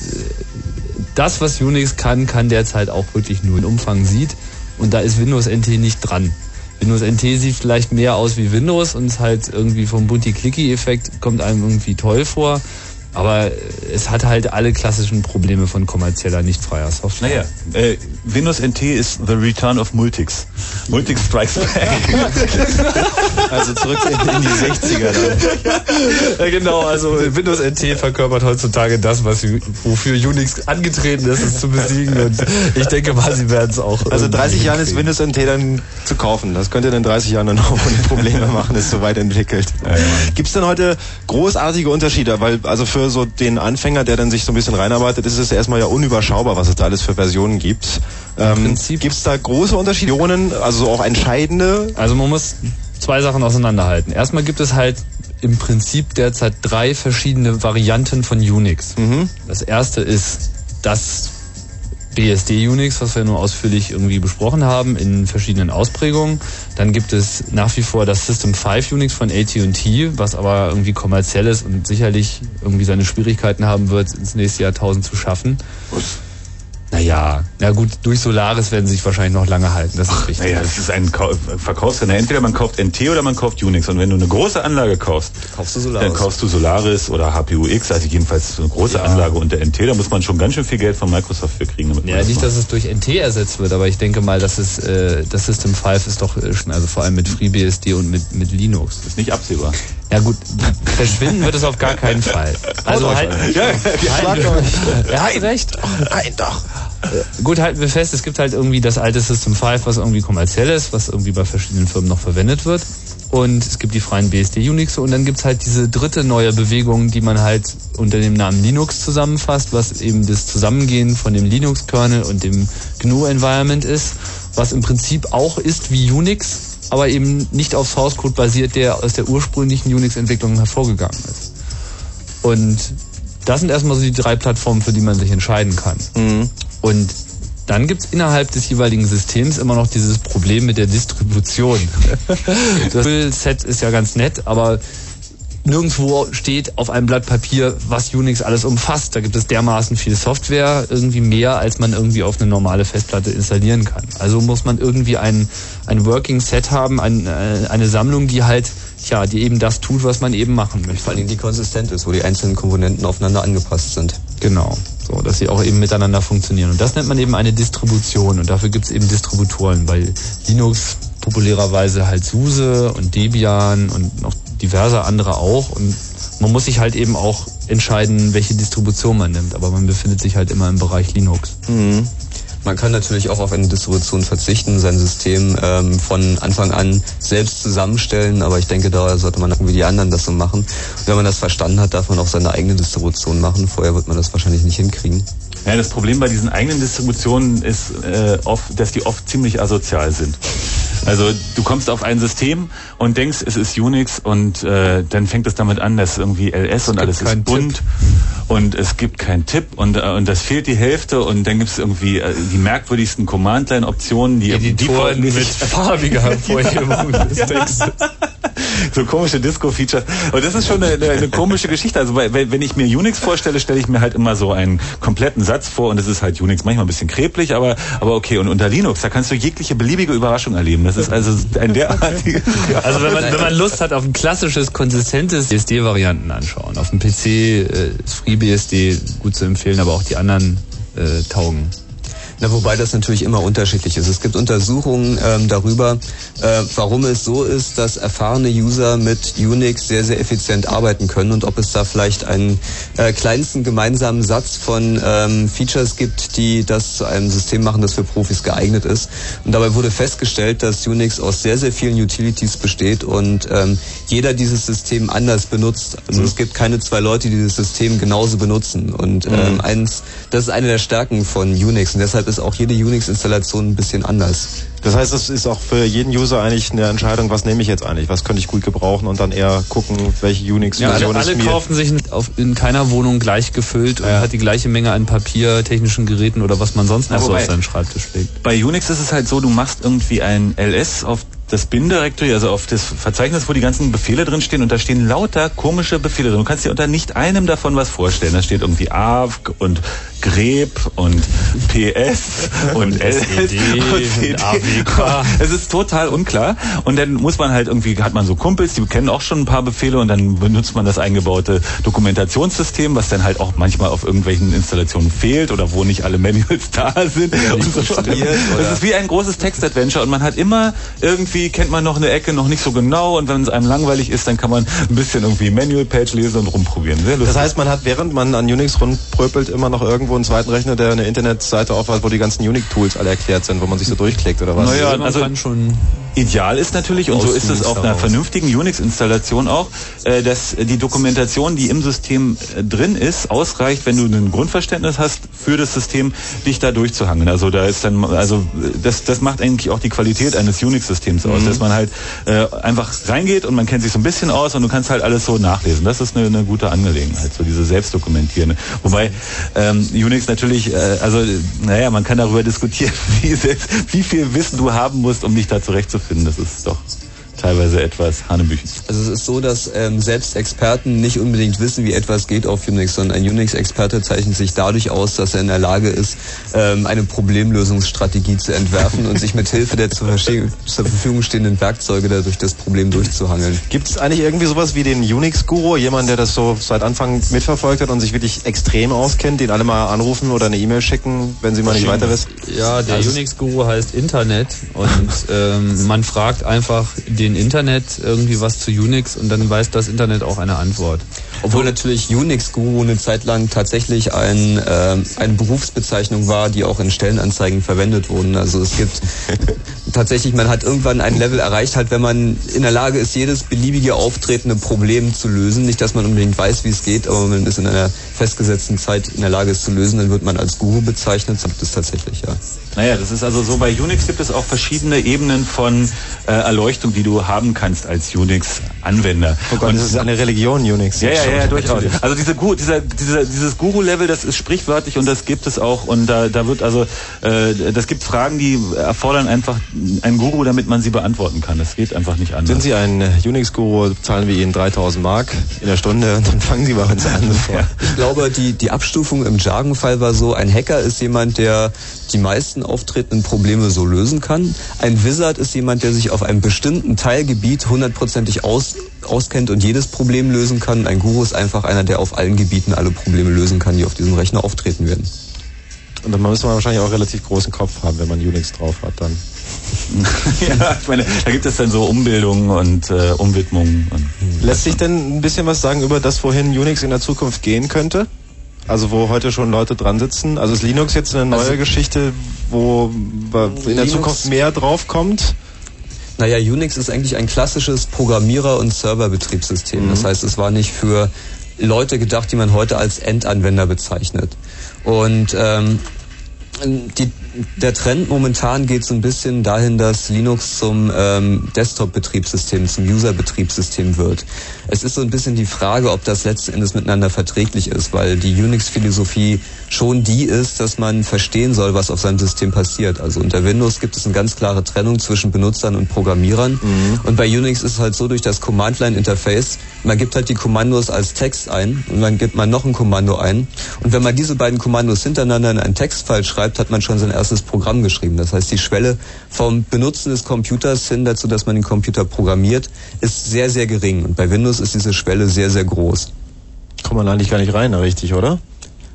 das, was Unix kann, kann derzeit auch wirklich nur in Umfang sieht. Und da ist Windows NT nicht dran. Windows NT sieht vielleicht mehr aus wie Windows und ist halt irgendwie vom Bunty-Clicky-Effekt kommt einem irgendwie toll vor. Aber es hat halt alle klassischen Probleme von kommerzieller, nicht freier Software. Naja, äh, Windows NT ist the return of Multics. Multics strikes back. Also zurück in, in die 60er dann. Ja, genau, also Windows NT verkörpert heutzutage das, was wofür Unix angetreten ist, es zu besiegen. Und ich denke mal, sie werden es auch. Also irgendwie 30 Jahren ist. Windows NT dann zu kaufen. Das könnt ihr in 30 Jahren dann auch ohne Probleme machen, ist so weit entwickelt. Gibt es denn heute großartige Unterschiede? Weil also für so den Anfänger, der dann sich so ein bisschen reinarbeitet, ist es erstmal ja unüberschaubar, was es da alles für Versionen gibt. Ähm, Prinzip- Gibt es da große Unterschiede, also auch entscheidende? Also man muss zwei Sachen auseinanderhalten. Erstmal gibt es halt im Prinzip derzeit drei verschiedene Varianten von Unix. Das erste ist das BSD Unix, was wir nur ausführlich irgendwie besprochen haben, in verschiedenen Ausprägungen. Dann gibt es nach wie vor das System 5 Unix von AT&T, was aber irgendwie kommerziell ist und sicherlich irgendwie seine Schwierigkeiten haben wird, ins nächste Jahrtausend zu schaffen. Naja, na gut, durch Solaris werden sie sich wahrscheinlich noch lange halten, das ist richtig. Naja, das ist ein Verkaufsrenner. Entweder man kauft NT oder man kauft Unix. Und wenn du eine große Anlage kaufst, Kaufst dann kaufst du Solaris oder HPUX, also jedenfalls so eine große Ja. Anlage unter NT. Da muss man schon ganz schön viel Geld von Microsoft für kriegen. Ja, das nicht, macht. dass es durch NT ersetzt wird, aber ich denke mal, dass es äh, das System 5 ist doch äh, schon, also vor allem mit FreeBSD und mit, mit Linux. ist nicht absehbar. Ja gut, verschwinden wird es auf gar keinen Fall. Also halt, Ja, halt, er hat recht. Nein, doch. Äh, Gut, halten wir fest, es gibt halt irgendwie das alte System 5, was irgendwie kommerziell ist, was irgendwie bei verschiedenen Firmen noch verwendet wird. Und es gibt die freien BSD-Unix und dann gibt's halt diese dritte neue Bewegung, die man halt unter dem Namen Linux zusammenfasst, was eben das Zusammengehen von dem Linux-Kernel und dem GNU-Environment ist, was im Prinzip auch ist wie Unix, aber eben nicht auf Source Code basiert, der aus der ursprünglichen Unix-Entwicklung hervorgegangen ist. Und das sind erstmal so die drei Plattformen, für die man sich entscheiden kann. Mhm. Und dann gibt's innerhalb des jeweiligen Systems immer noch dieses Problem mit der Distribution. das Set ist ja ganz nett, aber nirgendwo steht auf einem Blatt Papier, was Unix alles umfasst. Da gibt es dermaßen viel Software, irgendwie mehr, als man irgendwie auf eine normale Festplatte installieren kann. Also muss man irgendwie ein, ein Working Set haben, ein, äh, eine Sammlung, die halt, tja, die eben das tut, was man eben machen möchte. Vor allem die konsistent ist, wo die einzelnen Komponenten aufeinander angepasst sind. Genau. So, dass sie auch eben miteinander funktionieren. Und das nennt man eben eine Distribution. Und dafür gibt es eben Distributoren. Bei Linux populärerweise halt SUSE und Debian und noch diverse andere auch. Und man muss sich halt eben auch entscheiden, welche Distribution man nimmt. Aber man befindet sich halt immer im Bereich Linux. Mhm. Man kann natürlich auch auf eine Distribution verzichten, sein System ähm, von Anfang an selbst zusammenstellen, aber ich denke, da sollte man wie die anderen das so machen. Und wenn man das verstanden hat, darf man auch seine eigene Distribution machen. Vorher wird man das wahrscheinlich nicht hinkriegen. Ja, das Problem bei diesen eigenen Distributionen ist äh, oft, dass die oft ziemlich asozial sind. Also du kommst auf ein System und denkst, es ist Unix und äh, dann fängt es damit an, dass irgendwie LS und alles ist bunt Tipp. Und es gibt keinen Tipp und, äh, und das fehlt die Hälfte und dann gibt es irgendwie äh, die merkwürdigsten Command-Line-Optionen, die Editoren mit farbiger Hervorhebung des Textes. so komische Disco-Features. Und das ist schon eine, eine, eine komische Geschichte. Also wenn ich mir Unix vorstelle, stelle ich mir halt immer so einen kompletten Satz vor und es ist halt Unix manchmal ein bisschen kreblich, aber, aber okay. Und unter Linux, da kannst du jegliche beliebige Überraschung erleben. Das ist also ein derartiges... Also wenn man, wenn man Lust hat auf ein klassisches, konsistentes BSD-Varianten anschauen. Auf dem PC äh, ist FreeBSD gut zu empfehlen, aber auch die anderen äh, taugen. Na, wobei das natürlich immer unterschiedlich ist. Es gibt Untersuchungen ähm, darüber, äh, warum es so ist, dass erfahrene User mit Unix sehr, sehr effizient arbeiten können und ob es da vielleicht einen äh, kleinsten gemeinsamen Satz von ähm, Features gibt, die das zu einem System machen, das für Profis geeignet ist. Und dabei wurde festgestellt, dass Unix aus sehr, sehr vielen Utilities besteht und ähm, jeder dieses System anders benutzt. Also mhm. es gibt keine zwei Leute, die dieses System genauso benutzen. Und ähm, mhm. eins, das ist eine der Stärken von Unix und deshalb ist auch jede Unix-Installation ein bisschen anders. Das heißt, es ist auch für jeden User eigentlich eine Entscheidung, was nehme ich jetzt eigentlich, was könnte ich gut gebrauchen und dann eher gucken, welche Unix-Version ja, alle, alle kaufen sich auf, in keiner Wohnung gleich gefüllt und ja. hat die gleiche Menge an Papier, technischen Geräten oder was man sonst noch so auf seinen Schreibtisch legt. Bei Unix ist es halt so, du machst irgendwie ein LS auf das Bin-Directory, also auf das Verzeichnis, wo die ganzen Befehle drin stehen und da stehen lauter komische Befehle drin. Du kannst dir unter nicht einem davon was vorstellen. Da steht irgendwie AVG und Greb und PS und LS und CD. AWK. Es ist total unklar. Und dann muss man halt irgendwie, hat man so Kumpels, die kennen auch schon ein paar Befehle und dann benutzt man das eingebaute Dokumentationssystem, was dann halt auch manchmal auf irgendwelchen Installationen fehlt oder wo nicht alle Manuals da sind. Ja, so. Das ist wie ein großes Text-Adventure und man hat immer irgendwie, kennt man noch eine Ecke noch nicht so genau und wenn es einem langweilig ist, dann kann man ein bisschen irgendwie Manual-Page lesen und rumprobieren. Sehr lustig. Das heißt, man hat, während man an Unix rumpröpelt, immer noch irgendwo einen zweiten Rechner, der eine Internetseite aufweist, wo die ganzen Unix-Tools alle erklärt sind, wo man sich so durchklickt oder was? Naja, also schon ideal ist natürlich, und so ist es auf einer vernünftigen Unix-Installation auch, äh, dass die Dokumentation, die im System äh, drin ist, ausreicht, wenn du ein Grundverständnis hast für das System, dich da durchzuhangeln. Also da ist dann, also das, das macht eigentlich auch die Qualität eines Unix-Systems aus, mhm. dass man halt äh, einfach reingeht und man kennt sich so ein bisschen aus und du kannst halt alles so nachlesen. Das ist eine, eine gute Angelegenheit, so diese Selbstdokumentierende. Wobei ähm, Unix natürlich, äh, also naja, man kann darüber diskutieren, wie, selbst, wie viel Wissen du haben musst, um dich da zurechtzufinden. Das ist doch teilweise etwas hanebüchen. Also es ist so, dass ähm, selbst Experten nicht unbedingt wissen, wie etwas geht auf Unix, sondern ein Unix-Experte zeichnet sich dadurch aus, dass er in der Lage ist, ähm, eine Problemlösungsstrategie zu entwerfen und sich mit Hilfe der zur, zur Verfügung stehenden Werkzeuge dadurch das Problem durchzuhangeln. Gibt es eigentlich irgendwie sowas wie den Unix-Guru, jemand, der das so seit Anfang mitverfolgt hat und sich wirklich extrem auskennt, den alle mal anrufen oder eine E-Mail schicken, wenn sie mal nicht weiter wissen? Ja, der also Unix-Guru heißt Internet und ähm, man fragt einfach den den Internet irgendwie was zu Unix und dann weiß das Internet auch eine Antwort. Obwohl natürlich Unix-Guru eine Zeit lang tatsächlich ein, äh, eine Berufsbezeichnung war, die auch in Stellenanzeigen verwendet wurden. Also es gibt tatsächlich, man hat irgendwann ein Level erreicht, halt wenn man in der Lage ist, jedes beliebige auftretende Problem zu lösen. Nicht, dass man unbedingt weiß, wie es geht, aber man ist in einer festgesetzten Zeit in der Lage, es zu lösen, dann wird man als Guru bezeichnet. Das gibt es tatsächlich, ja. Naja, das ist also so, bei Unix gibt es auch verschiedene Ebenen von äh, Erleuchtung, die du haben kannst als Unix-Anwender. Oh Gott, Und- das ist eine Religion, Unix. ja, ja, ja, durchaus. Natürlich. Also diese, dieser, dieser, dieses Guru-Level, das ist sprichwörtlich und das gibt es auch. Und da, da wird also, äh, das gibt Fragen, die erfordern einfach einen Guru, damit man sie beantworten kann. Das geht einfach nicht anders. Sind Sie ein Unix-Guru, zahlen wir Ihnen 3000 Mark in der Stunde und dann fangen Sie bei uns an. Sofort. Ich glaube, die, die Abstufung im Jargon-Fall war so, ein Hacker ist jemand, der die meisten auftretenden Probleme so lösen kann. Ein Wizard ist jemand, der sich auf einem bestimmten Teilgebiet hundertprozentig aus, auskennt und jedes Problem lösen kann. Ein Guru ist einfach einer, der auf allen Gebieten alle Probleme lösen kann, die auf diesem Rechner auftreten werden. Und dann müsste man wahrscheinlich auch einen relativ großen Kopf haben, wenn man Unix drauf hat dann. ja, ich meine, da gibt es dann so Umbildungen und äh, Umwidmungen. Und Lässt sich denn ein bisschen was sagen über das, wohin Unix in der Zukunft gehen könnte? Also wo heute schon Leute dran sitzen. Also ist Linux jetzt eine neue Also- Geschichte, wo in der Zukunft mehr drauf kommt? Naja, Unix ist eigentlich ein klassisches Programmierer- und Serverbetriebssystem. Das heißt, es war nicht für Leute gedacht, die man heute als Endanwender bezeichnet. Und ähm, die, der Trend momentan geht so ein bisschen dahin, dass Linux zum ähm, Desktop-Betriebssystem, zum User-Betriebssystem wird. Es ist so ein bisschen die Frage, ob das letzten Endes miteinander verträglich ist, weil die Unix-Philosophie schon die ist, dass man verstehen soll, was auf seinem System passiert. Also unter Windows gibt es eine ganz klare Trennung zwischen Benutzern und Programmierern. Und bei Unix ist es halt so durch das Command-Line-Interface, man gibt halt die Kommandos als Text ein und dann gibt man noch ein Kommando ein. Und wenn man diese beiden Kommandos hintereinander in einen Textfile schreibt, hat man schon sein erstes Programm geschrieben. Das heißt, die Schwelle vom Benutzen des Computers hin dazu, dass man den Computer programmiert, ist sehr, sehr gering. Und bei Windows ist diese Schwelle sehr, sehr groß. Kommt man eigentlich gar nicht rein, richtig, oder?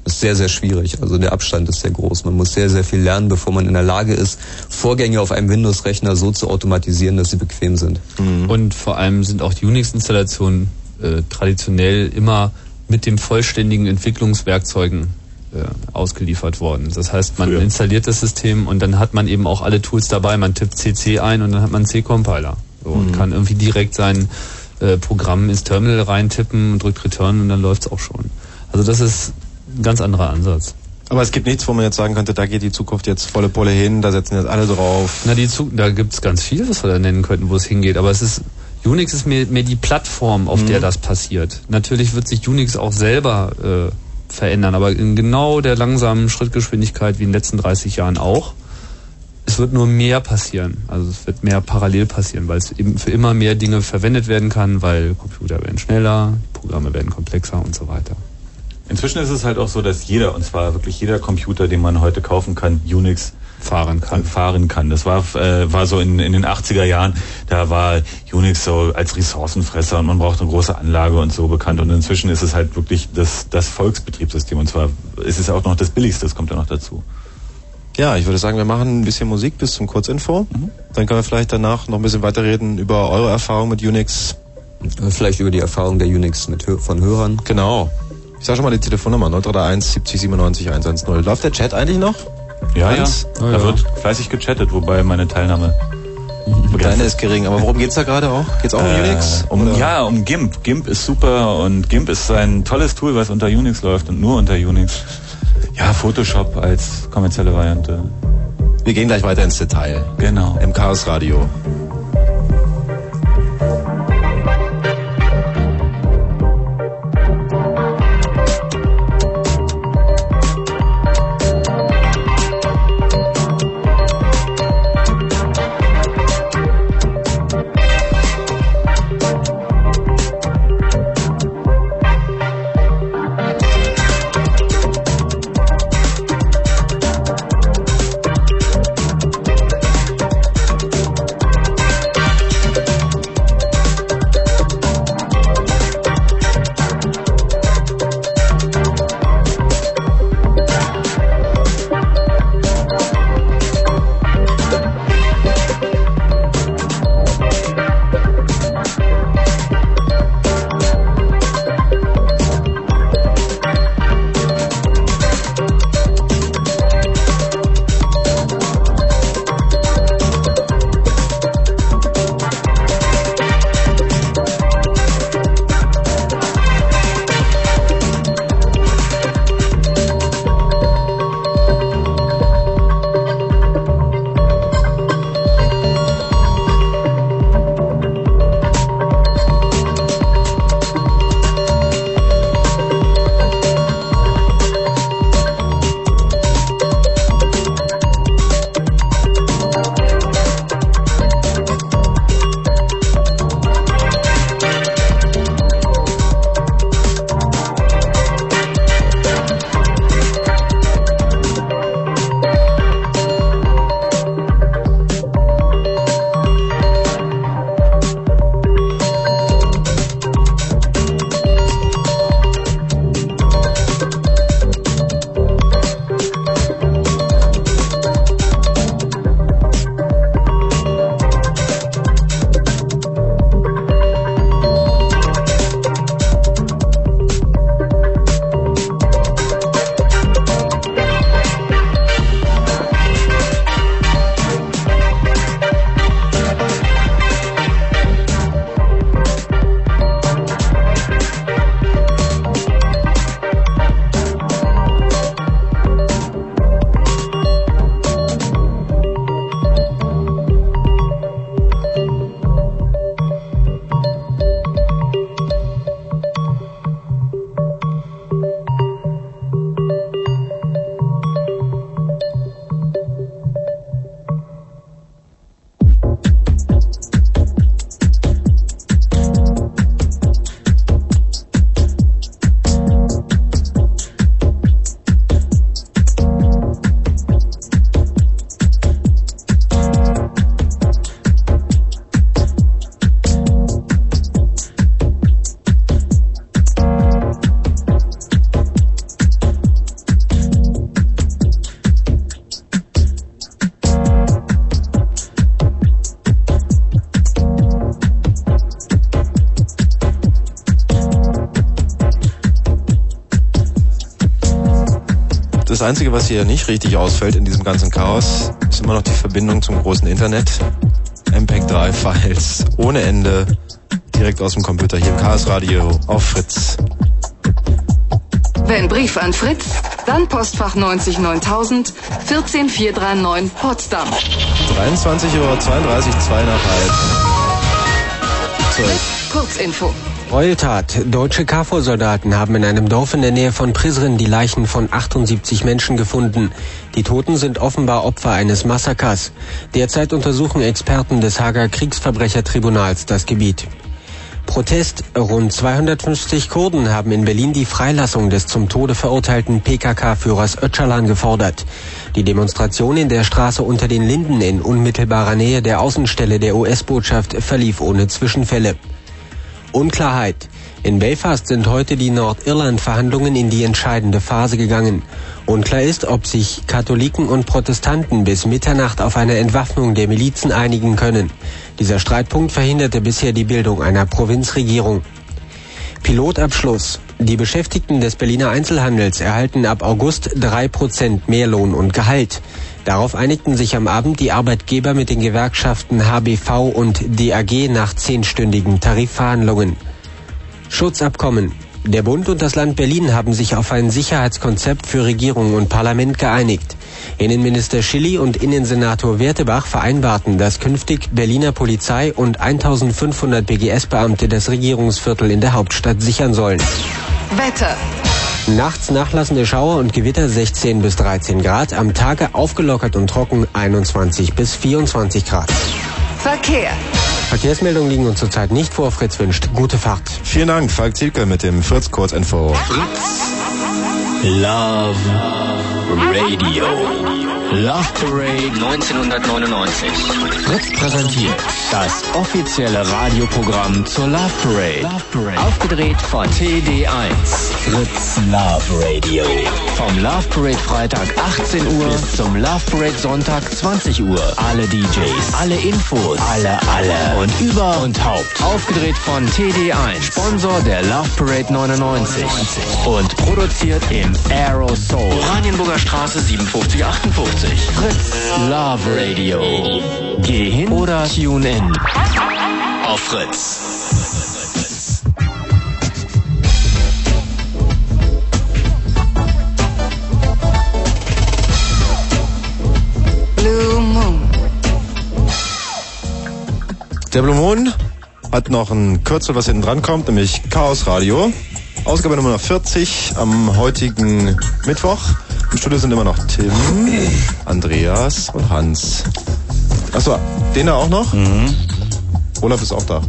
ist sehr, sehr schwierig. Also der Abstand ist sehr groß. Man muss sehr, sehr viel lernen, bevor man in der Lage ist, Vorgänge auf einem Windows-Rechner so zu automatisieren, dass sie bequem sind. Und vor allem sind auch die Unix-Installationen äh, traditionell immer mit dem vollständigen Entwicklungswerkzeugen ausgeliefert worden. Das heißt, man Früher. installiert das System und dann hat man eben auch alle Tools dabei. Man tippt CC ein und dann hat man C-Compiler so, und kann irgendwie direkt sein äh, Programm ins Terminal reintippen und drückt Return und dann läuft's auch schon. Also das ist ein ganz anderer Ansatz. Aber es gibt nichts, wo man jetzt sagen könnte, da geht die Zukunft jetzt volle Pulle hin, da setzen jetzt alle drauf. Na, die Zu da gibt's ganz viel, was wir da nennen könnten, wo es hingeht. Aber es ist Unix ist mehr, mehr die Plattform, auf der das passiert. Natürlich wird sich Unix auch selber äh, verändern, aber in genau der langsamen Schrittgeschwindigkeit wie in den letzten 30 Jahren auch. Es wird nur mehr passieren. Also es wird mehr parallel passieren, weil es eben für immer mehr Dinge verwendet werden kann, weil Computer werden schneller, Programme werden komplexer und so weiter. Inzwischen ist es halt auch so, dass jeder, und zwar wirklich jeder Computer, den man heute kaufen kann, Unix Fahren kann. fahren kann. Das war, äh, war so in, in den 80er Jahren, da war Unix so als Ressourcenfresser und man braucht eine große Anlage und so bekannt. Und inzwischen ist es halt wirklich das, das Volksbetriebssystem. Und zwar ist es auch noch das billigste, das kommt ja noch dazu. Ja, ich würde sagen, wir machen ein bisschen Musik bis zum Kurzinfo. Dann können wir vielleicht danach noch ein bisschen weiterreden über eure Erfahrung mit Unix. Vielleicht über die Erfahrung der Unix mit, von Hörern. Genau. Ich sag schon mal die Telefonnummer 0331 70 97 110. Läuft der Chat eigentlich noch? Ja, Hans? ja. Da wird fleißig gechattet, wobei meine Teilnahme Deine ist gering. Aber worum geht's da gerade auch? Geht's auch um Unix? Um, Oder? ja, um GIMP. GIMP ist super und GIMP ist ein tolles Tool, was unter Unix läuft und nur unter Unix. Ja, Photoshop als kommerzielle Variante. Wir gehen gleich weiter ins Detail. Genau. Im Chaos Radio. Einzige, was hier nicht richtig ausfällt in diesem ganzen Chaos, ist immer noch die Verbindung zum großen Internet. MPEG-3-Files ohne Ende direkt aus dem Computer hier im Chaos Radio auf Fritz. Wenn Brief an Fritz, dann Postfach 90 9000 14439 Potsdam. 23 Uhr 32, 2 nach halb. Kurzinfo. Gräueltat. Deutsche KFOR-Soldaten haben in einem Dorf in der Nähe von Prizren die Leichen von 78 Menschen gefunden. Die Toten sind offenbar Opfer eines Massakers. Derzeit untersuchen Experten des Hager Kriegsverbrechertribunals das Gebiet. Protest. Rund 250 Kurden haben in Berlin die Freilassung des zum Tode verurteilten PKK-Führers Öcalan gefordert. Die Demonstration in der Straße unter den Linden in unmittelbarer Nähe der Außenstelle der US-Botschaft verlief ohne Zwischenfälle. Unklarheit. In Belfast sind heute die Nordirland-Verhandlungen in die entscheidende Phase gegangen. Unklar ist, ob sich Katholiken und Protestanten bis Mitternacht auf eine Entwaffnung der Milizen einigen können. Dieser Streitpunkt verhinderte bisher die Bildung einer Provinzregierung. Pilotabschluss. Die Beschäftigten des Berliner Einzelhandels erhalten ab August drei Prozent mehr Lohn und Gehalt. Darauf einigten sich am Abend die Arbeitgeber mit den Gewerkschaften HBV und DAG nach zehnstündigen Tarifverhandlungen. Schutzabkommen. Der Bund und das Land Berlin haben sich auf ein Sicherheitskonzept für Regierung und Parlament geeinigt. Innenminister Schilly und Innensenator Wertebach vereinbarten, dass künftig Berliner Polizei und 1500 BGS-Beamte das Regierungsviertel in der Hauptstadt sichern sollen. Wetter. Nachts nachlassende Schauer und Gewitter 16 bis 13 Grad, am Tage aufgelockert und trocken 21 bis 24 Grad. Verkehr. Verkehrsmeldungen liegen uns zurzeit nicht vor. Fritz wünscht gute Fahrt. Vielen Dank, Falk Zielke mit dem Fritz Kurzinfo. Love Radio. Love Parade 1999. Fritz präsentiert das offizielle Radioprogramm zur Love Parade. Aufgedreht von TD1. Fritz Love Radio. Vom Love Parade Freitag 18 Uhr bis zum Love Parade Sonntag 20 Uhr. Alle DJs, alle Infos, alle, alle und über und Haupt. Aufgedreht von TD1. Sponsor der Love Parade 99. Und produziert im Aerosol. Oranienburger Straße 5758. Fritz Love Radio. Geh hin oder tune in. Auf Fritz. Blue Moon. Der Blue Moon hat noch ein Kürzel, was hinten dran kommt, nämlich Chaos Radio. Ausgabe Nummer 40 am heutigen Mittwoch. Im Studio sind immer noch Tim, Andreas und Hans. Achso, den da auch noch? Mhm. Olaf ist auch da.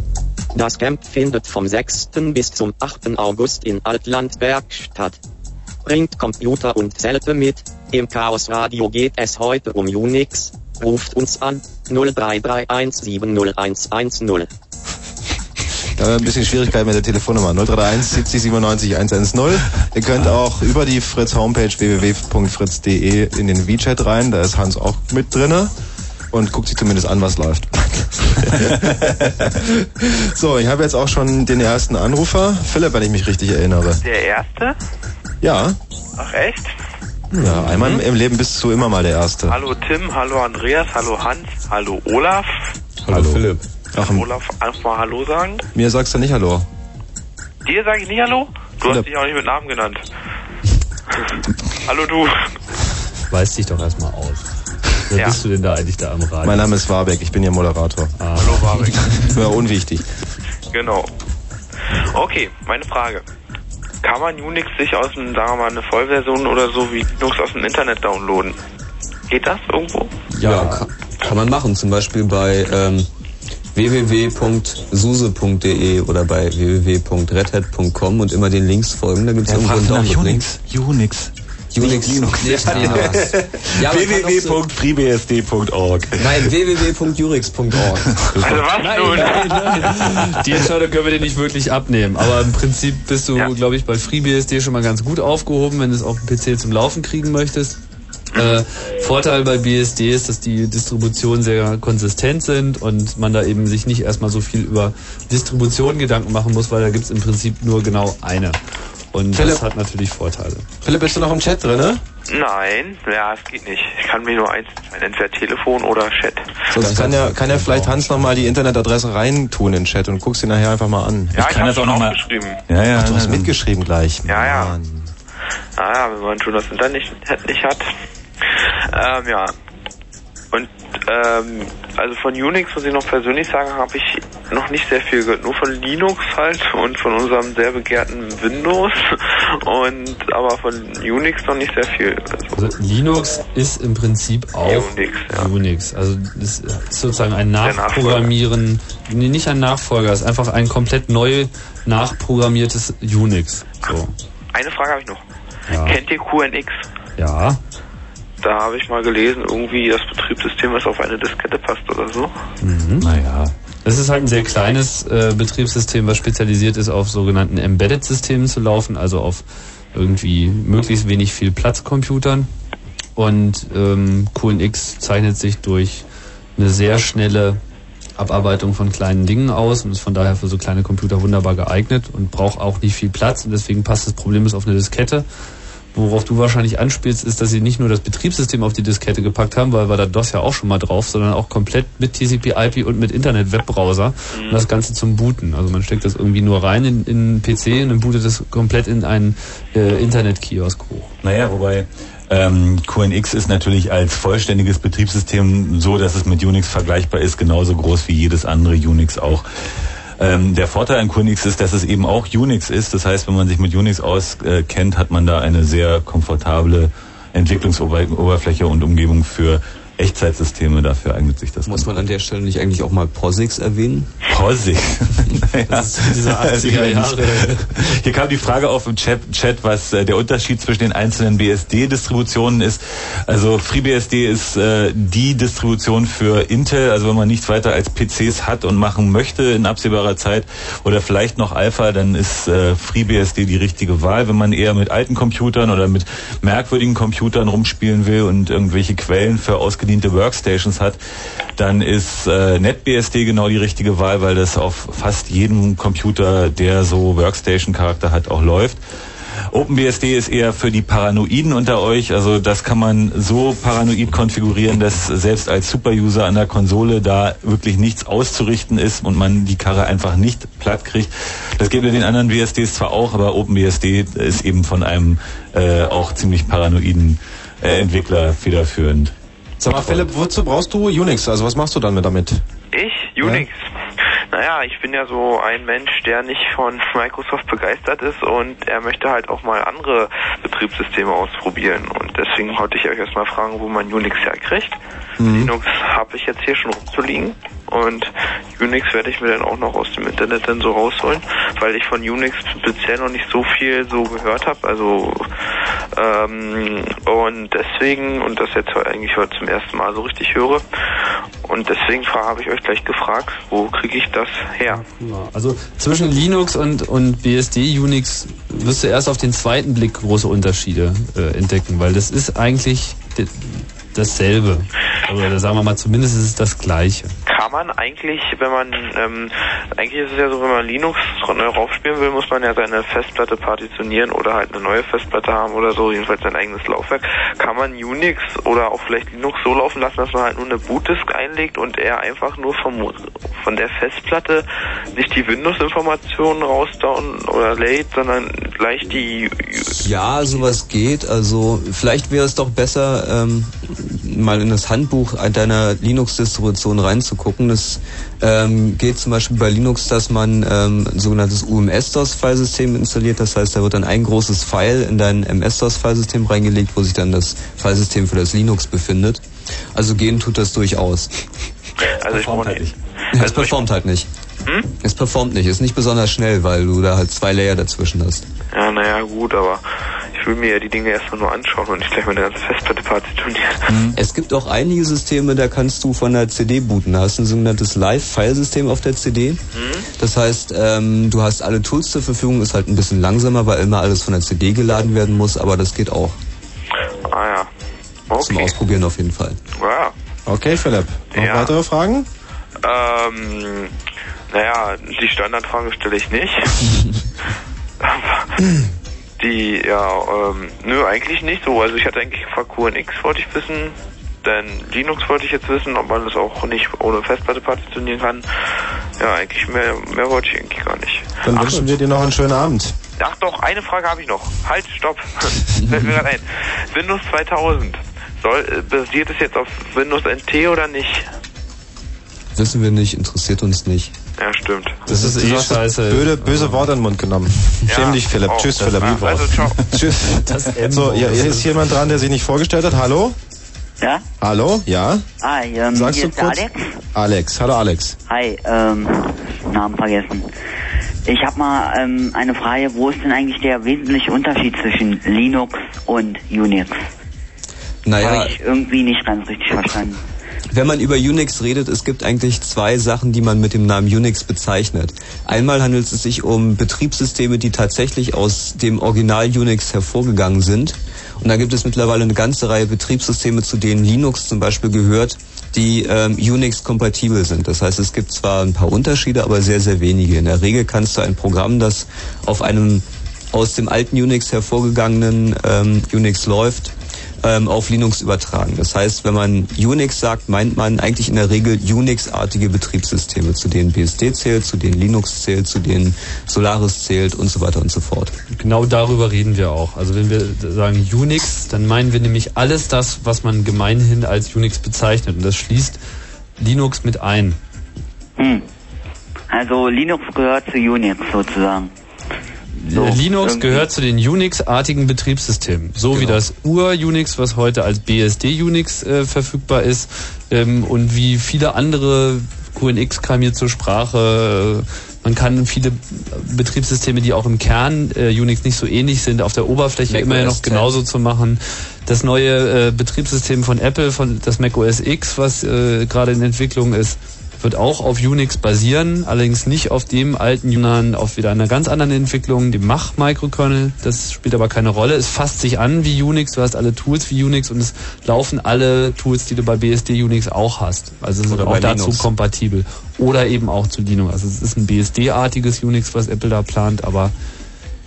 Das Camp findet vom 6. bis zum 8. August in Altlandsberg statt. Bringt Computer und Zelte mit. Im Chaos Radio geht es heute um Unix. Ruft uns an 0331701110. Da haben wir ein bisschen Schwierigkeiten mit der Telefonnummer 0331 70 97 110. Ihr könnt auch über die Fritz Homepage www.fritz.de in den WeChat rein, da ist Hans auch mit drinne und guckt sich zumindest an, was läuft. so, ich habe jetzt auch schon den ersten Anrufer, Philipp, wenn ich mich richtig erinnere. Der erste? Ja, Ach echt? ja, einmal im- im Leben bist du immer mal der Erste. Hallo Tim, hallo Andreas, hallo Hans, hallo Olaf. Hallo, Philipp. Ach, Olaf, einfach mal Hallo sagen. mir sagst du nicht Hallo. Dir sage ich nicht Hallo? Du Philipp. hast dich auch nicht mit Namen genannt. hallo du. Weiß dich doch erstmal aus. Wer Ja. bist du denn da eigentlich da am Radio? Mein Name ist Warbeck, ich bin Ihr Moderator. Ah, Hallo Warwick. Ja, unwichtig. genau. Okay, meine Frage. Kann man Unix sich aus dem, sagen wir mal, eine Vollversion oder so wie Linux aus dem Internet downloaden? Geht das irgendwo? Ja, kann, kann man machen. Zum Beispiel bei ähm, www.suse.de oder bei www.redhat.com und immer den Links folgen. Da gibt es irgendwo einen Download-Link. Unix. Unix. Linux. Ja. Linux. Ja, www.freebsd.org. Nein, www.jurix.org. Also was nun? Die Entscheidung können wir dir nicht wirklich abnehmen. Aber im Prinzip bist du, Ja. glaube ich, bei FreeBSD schon mal ganz gut aufgehoben, wenn du es auf dem PC zum Laufen kriegen möchtest. Äh, Vorteil bei BSD ist, dass die Distributionen sehr konsistent sind und man da eben sich nicht erstmal so viel über Distribution Gedanken machen muss, weil da gibt es im Prinzip nur genau eine. Und Philipp. das hat natürlich Vorteile. Philipp, bist du noch im Chat drin, ne? Nein, ja, es geht nicht. Ich kann mir nur eins entscheiden, entweder Telefon oder Chat. Sonst kann ja, kann ja vielleicht Hans nochmal die Internetadresse reintun in den Chat und guckst ihn nachher einfach mal an. Ja, ich, habe das auch noch mal geschrieben. Ja, ja. Ach, du hast mitgeschrieben gleich. Ja, ja. Mann. Ah ja, wenn man schon das Internet nicht, nicht hat. Ähm, ja. Und ähm, also von Unix muss ich noch persönlich sagen, habe ich noch nicht sehr viel gehört. Nur von Linux halt und von unserem sehr begehrten Windows. Und aber von Unix noch nicht sehr viel. Also Linux ist im Prinzip auch Unix, Unix. Also ist sozusagen ein. Nachprogrammieren, nee, nicht ein Nachfolger, es ist einfach ein komplett neu nachprogrammiertes Unix. So. Eine Frage habe ich noch. Ja. Kennt ihr QNX? Ja. Da habe ich mal gelesen, irgendwie das Betriebssystem, was auf eine Diskette passt oder so. Mhm. Naja. Es ist halt ein sehr kleines äh, Betriebssystem, was spezialisiert ist, auf sogenannten Embedded-Systemen zu laufen, also auf irgendwie möglichst wenig viel Platzcomputern. Und ähm, QNX zeichnet sich durch eine sehr schnelle Abarbeitung von kleinen Dingen aus und ist von daher für so kleine Computer wunderbar geeignet und braucht auch nicht viel Platz und deswegen passt das Problem auf eine Diskette. Worauf du wahrscheinlich anspielst, ist, dass sie nicht nur das Betriebssystem auf die Diskette gepackt haben, weil war da DOS ja auch schon mal drauf, sondern auch komplett mit TCP/IP und mit Internet-Webbrowser und das Ganze zum Booten. Also man steckt das irgendwie nur rein in, in einen PC und dann bootet es komplett in einen äh, Internet-Kiosk hoch. Naja, wobei ähm, QNX ist natürlich als vollständiges Betriebssystem so, dass es mit Unix vergleichbar ist, genauso groß wie jedes andere Unix auch. Ähm, der Vorteil an QNX ist, dass es eben auch Unix ist. Das heißt, wenn man sich mit Unix auskennt, hat man da eine sehr komfortable Entwicklungsoberfläche und Umgebung für Echtzeitsysteme. Dafür eignet sich das. Muss man an der Stelle nicht eigentlich auch mal POSIX erwähnen? POSIX. naja. Das ist diese 80er Jahre. Hier kam die Frage auf im Chat, Chat was äh, der Unterschied zwischen den einzelnen BSD-Distributionen ist. Also FreeBSD ist äh, die Distribution für Intel. Also wenn man nichts weiter als PCs hat und machen möchte in absehbarer Zeit oder vielleicht noch Alpha, dann ist äh, FreeBSD die richtige Wahl. Wenn man eher mit alten Computern oder mit merkwürdigen Computern rumspielen will und irgendwelche Quellen für ausgediente Workstations hat, dann ist äh, NetBSD genau die richtige Wahl, weil das auf fast jedem Computer, der so Workstation-Charakter hat, auch läuft. OpenBSD ist eher für die Paranoiden unter euch. Also das kann man so paranoid konfigurieren, dass selbst als Superuser an der Konsole da wirklich nichts auszurichten ist und man die Karre einfach nicht platt kriegt. Das mit den anderen BSDs zwar auch, aber OpenBSD ist eben von einem äh, auch ziemlich paranoiden äh, Entwickler federführend. Sag mal, Philipp, wozu brauchst du Unix? Also was machst du dann mit damit? Ich? Unix? Naja, ich bin ja so ein Mensch, der nicht von Microsoft begeistert ist und er möchte halt auch mal andere Betriebssysteme ausprobieren. Und deswegen wollte ich euch erstmal fragen, wo man Unix herkriegt. Linux habe ich jetzt hier schon rumzuliegen und Unix werde ich mir dann auch noch aus dem Internet dann so rausholen, weil ich von Unix bisher noch nicht so viel so gehört habe. Also ähm, und deswegen, und das jetzt eigentlich heute zum ersten Mal so richtig höre, und deswegen habe ich euch gleich gefragt, wo kriege ich das her? Also zwischen Linux und, und BSD Unix wirst du erst auf den zweiten Blick große Unterschiede äh, entdecken, weil das ist eigentlich dasselbe. Oder sagen wir mal, zumindest ist es das Gleiche. Kann man eigentlich, wenn man, ähm, eigentlich ist es ja so, wenn man Linux neu raufspielen will, muss man ja seine Festplatte partitionieren oder halt eine neue Festplatte haben oder so, jedenfalls sein eigenes Laufwerk. Kann man Unix oder auch vielleicht Linux so laufen lassen, dass man halt nur eine Bootdisk einlegt und er einfach nur vom, von der Festplatte nicht die Windows-Informationen rausdown oder lädt, sondern gleich die Ja, sowas geht. Also vielleicht wäre es doch besser, ähm, mal in das Handbuch deiner Linux-Distribution reinzugucken. Das ähm, geht zum Beispiel bei Linux, dass man ähm, ein sogenanntes UMS-DOS-Filesystem installiert. Das heißt, da wird dann ein großes File in dein MS-DOS-Filesystem reingelegt, wo sich dann das Filesystem für das Linux befindet. Also gehen tut das durchaus. Also ich brauche nicht. es performt halt nicht. Hm? Es performt nicht. Ist nicht besonders schnell, weil du da halt zwei Layer dazwischen hast. Ja, naja, gut, aber ich will mir ja die Dinge erstmal nur anschauen und nicht gleich meine ganze Festplatte partitionieren. Es gibt auch einige Systeme, da kannst du von der CD booten. Da hast du ein sogenanntes Live-File-System auf der CD. Das heißt, ähm, du hast alle Tools zur Verfügung, ist halt ein bisschen langsamer, weil immer alles von der CD geladen werden muss, aber das geht auch. Ah ja. Zum Ausprobieren auf jeden Fall. Ja. Okay, Philipp. Noch Ja. weitere Fragen? Ähm, naja, die Standardfrage stelle ich nicht. Die, ja, ähm, nö, eigentlich nicht so. Also ich hatte eigentlich gefragt, QNX wollte ich wissen, denn Linux wollte ich jetzt wissen, ob man das auch nicht ohne Festplatte partitionieren kann. Ja, eigentlich mehr, mehr wollte ich eigentlich gar nicht. Dann wünschen wir dir noch einen schönen Abend. Ach doch, eine Frage habe ich noch. Halt, stopp. Fällt mir gerade ein. Windows 2000. Soll, äh, basiert es jetzt auf Windows NT oder nicht? Wissen wir nicht, interessiert uns nicht. Ja, stimmt. Das ist eh scheiße. Böde, böse Worte in den Mund genommen. Schäm dich, Philipp. auch. Tschüss, Das Philipp. also, ciao. Tschüss. so, ja, hier ist jemand dran, der sich nicht vorgestellt hat. Hallo? Ja? Hallo? Ja? Ah, ähm, Sagst hier du ist der kurz? Alex. Alex. Hallo, Alex. Hi, ähm, Namen vergessen. Ich habe mal ähm, eine Frage, wo ist denn eigentlich der wesentliche Unterschied zwischen Linux und Unix? Naja, Habe ich irgendwie nicht ganz richtig verstanden. Wenn man über Unix redet, es gibt eigentlich zwei Sachen, die man mit dem Namen Unix bezeichnet. Einmal handelt es sich um Betriebssysteme, die tatsächlich aus dem Original Unix hervorgegangen sind. Und da gibt es mittlerweile eine ganze Reihe Betriebssysteme, zu denen Linux zum Beispiel gehört, die ähm, Unix-kompatibel sind. Das heißt, es gibt zwar ein paar Unterschiede, aber sehr, sehr wenige. In der Regel kannst du ein Programm, das auf einem aus dem alten Unix hervorgegangenen ähm, Unix läuft, ähm, auf Linux übertragen. Das heißt, wenn man Unix sagt, meint man eigentlich in der Regel Unix-artige Betriebssysteme, zu denen BSD zählt, zu denen Linux zählt, zu denen Solaris zählt und so weiter und so fort. Genau darüber reden wir auch. Also wenn wir sagen Unix, dann meinen wir nämlich alles das, was man gemeinhin als Unix bezeichnet. Und das schließt Linux mit ein. Hm. Also Linux gehört zu Unix sozusagen. So, Linux gehört zu den Unix-artigen Betriebssystemen. So wie das Ur-Unix, was heute als BSD-Unix äh, verfügbar ist ähm, und wie viele andere QNX kam hier zur Sprache. Man kann viele Betriebssysteme, die auch im Kern äh, Unix nicht so ähnlich sind, auf der Oberfläche Mac immer noch 10. genauso zu machen. Das neue äh, Betriebssystem von Apple, von das Mac OS X, was äh, gerade in Entwicklung ist, wird auch auf Unix basieren, allerdings nicht auf dem alten, sondern auf wieder einer ganz anderen Entwicklung, dem Mach-Microkernel. Das spielt aber keine Rolle. Es fasst sich an wie Unix, du hast alle Tools wie Unix und es laufen alle Tools, die du bei BSD Unix auch hast. Also es ist auch dazu Linux. kompatibel. Oder eben auch zu Linux. Also es ist ein BSD-artiges Unix, was Apple da plant, aber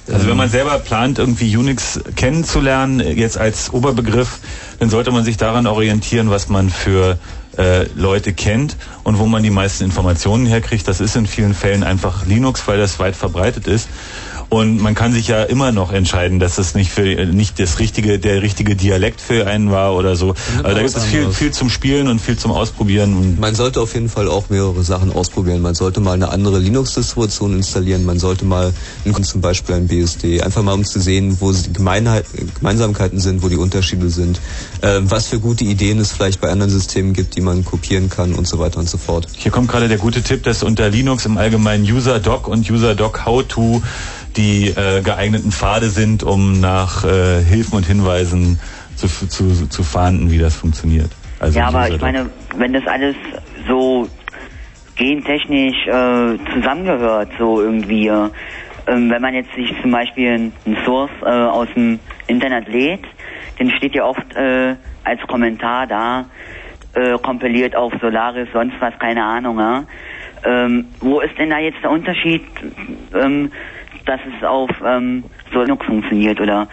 Also wenn man selber plant, irgendwie Unix kennenzulernen, jetzt als Oberbegriff, dann sollte man sich daran orientieren, was man für äh, Leute kennt und wo man die meisten Informationen herkriegt. Das ist in vielen Fällen einfach Linux, weil das weit verbreitet ist. Und man kann sich ja immer noch entscheiden, dass es nicht für nicht das richtige, der richtige Dialekt für einen war oder so. Also da gibt es viel, viel zum Spielen und viel zum Ausprobieren. Man sollte auf jeden Fall auch mehrere Sachen ausprobieren. Man sollte mal eine andere Linux-Distribution installieren. Man sollte mal zum Beispiel ein BSD, einfach mal um zu sehen, wo die Gemeinheit, Gemeinsamkeiten sind, wo die Unterschiede sind, äh, was für gute Ideen es vielleicht bei anderen Systemen gibt, die man kopieren kann und so weiter und so fort. Hier kommt gerade der gute Tipp, dass unter Linux im Allgemeinen UserDoc und UserDoc How-To die äh, geeigneten Pfade sind, um nach äh, Hilfen und Hinweisen zu, zu, zu fahnden, wie das funktioniert. Also ja, aber ich meine, wenn das alles so gentechnisch äh, zusammengehört, so irgendwie, äh, ähm, wenn man jetzt sich zum Beispiel einen Source äh, aus dem Internet lädt, dann steht ja oft äh, als Kommentar da, äh, kompiliert auf Solaris, sonst was, keine Ahnung, ja. Ähm, wo ist denn da jetzt der Unterschied, ähm, dass es auf ähm, so Linux funktioniert, oder?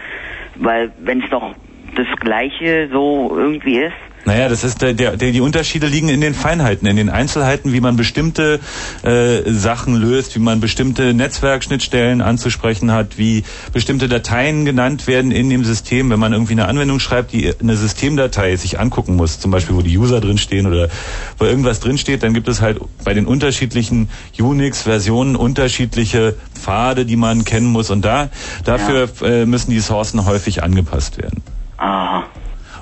Weil wenn es doch das Gleiche so irgendwie ist, Naja, das ist der, der, die Unterschiede liegen in den Feinheiten, in den Einzelheiten, wie man bestimmte äh, Sachen löst, wie man bestimmte Netzwerkschnittstellen anzusprechen hat, wie bestimmte Dateien genannt werden in dem System. Wenn man irgendwie eine Anwendung schreibt, die eine Systemdatei sich angucken muss, zum Beispiel wo die User drinstehen oder wo irgendwas drinsteht, dann gibt es halt bei den unterschiedlichen Unix-Versionen unterschiedliche Pfade, die man kennen muss. Und da dafür äh, müssen die Sourcen häufig angepasst werden. Aha.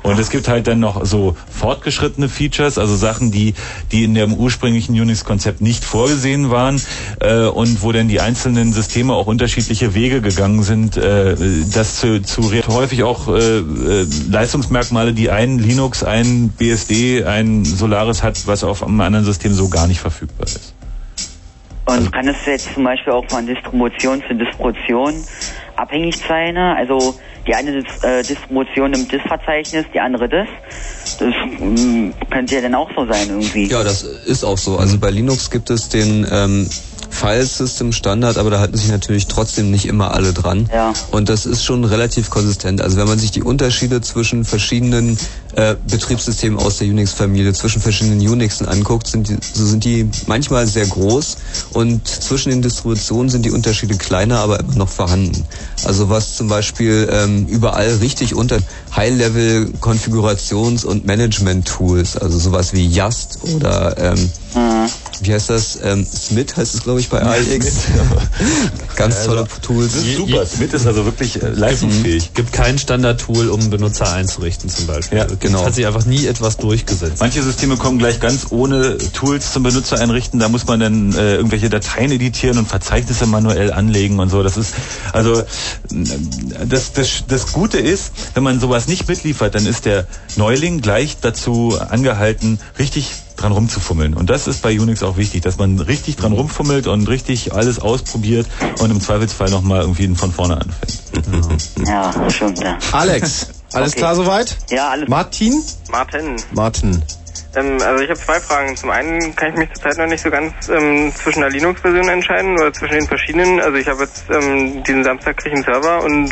Und es gibt halt dann noch so fortgeschrittene Features, also Sachen, die, die in dem ursprünglichen Unix-Konzept nicht vorgesehen waren äh, und wo dann die einzelnen Systeme auch unterschiedliche Wege gegangen sind, äh, das zu, zu häufig auch äh, äh, Leistungsmerkmale, die ein Linux, ein BSD, ein Solaris hat, was auf einem anderen System so gar nicht verfügbar ist. Und kann es jetzt zum Beispiel auch von Distribution zu Distribution abhängig sein? Also die eine äh, Distribution nimmt das Verzeichnis, die andere das. Das mm, könnte ja dann auch so sein irgendwie. Ja, das ist auch so. Also bei Linux gibt es den ähm, File-System-Standard, aber da halten sich natürlich trotzdem nicht immer alle dran. Ja. Und das ist schon relativ konsistent. Also wenn man sich die Unterschiede zwischen verschiedenen äh, Betriebssystemen aus der Unix-Familie, zwischen verschiedenen Unixen anguckt, sind die, so sind die manchmal sehr groß und zwischen den Distributionen sind die Unterschiede kleiner, aber immer noch vorhanden. Also was zum Beispiel ähm, überall richtig unter High-Level-Konfigurations- und Management-Tools, also sowas wie Yast oder ähm, wie heißt das? Ähm, Smith heißt es, glaube ich, bei AIX. Ganz tolle Tools. Das ist super. Smith ist also wirklich äh, leistungsfähig. Gibt kein Standardtool, um Benutzer einzurichten zum Beispiel. Ja, Es genau. Hat sich einfach nie etwas durchgesetzt. Manche Systeme kommen gleich ganz ohne Tools zum Benutzer einrichten. Da muss man dann äh, irgendwelche Dateien editieren und Verzeichnisse manuell anlegen und so. Das ist also äh, das, das, das Gute ist, wenn man sowas nicht mitliefert, dann ist der Neuling gleich dazu angehalten, richtig dran rumzufummeln. Und das ist bei Unix auch wichtig, dass man richtig dran rumfummelt und richtig alles ausprobiert und im Zweifelsfall nochmal irgendwie von vorne anfängt. Ja, stimmt, ja. Alex, alles Okay. klar soweit? Ja, alles. Martin? Martin, Martin. ähm, also ich habe zwei Fragen. Zum einen kann ich mich zurzeit noch nicht so ganz ähm, zwischen der Linux-Version entscheiden oder zwischen den verschiedenen. Also ich habe jetzt ähm, diesen Samstag kriege ich einen Server und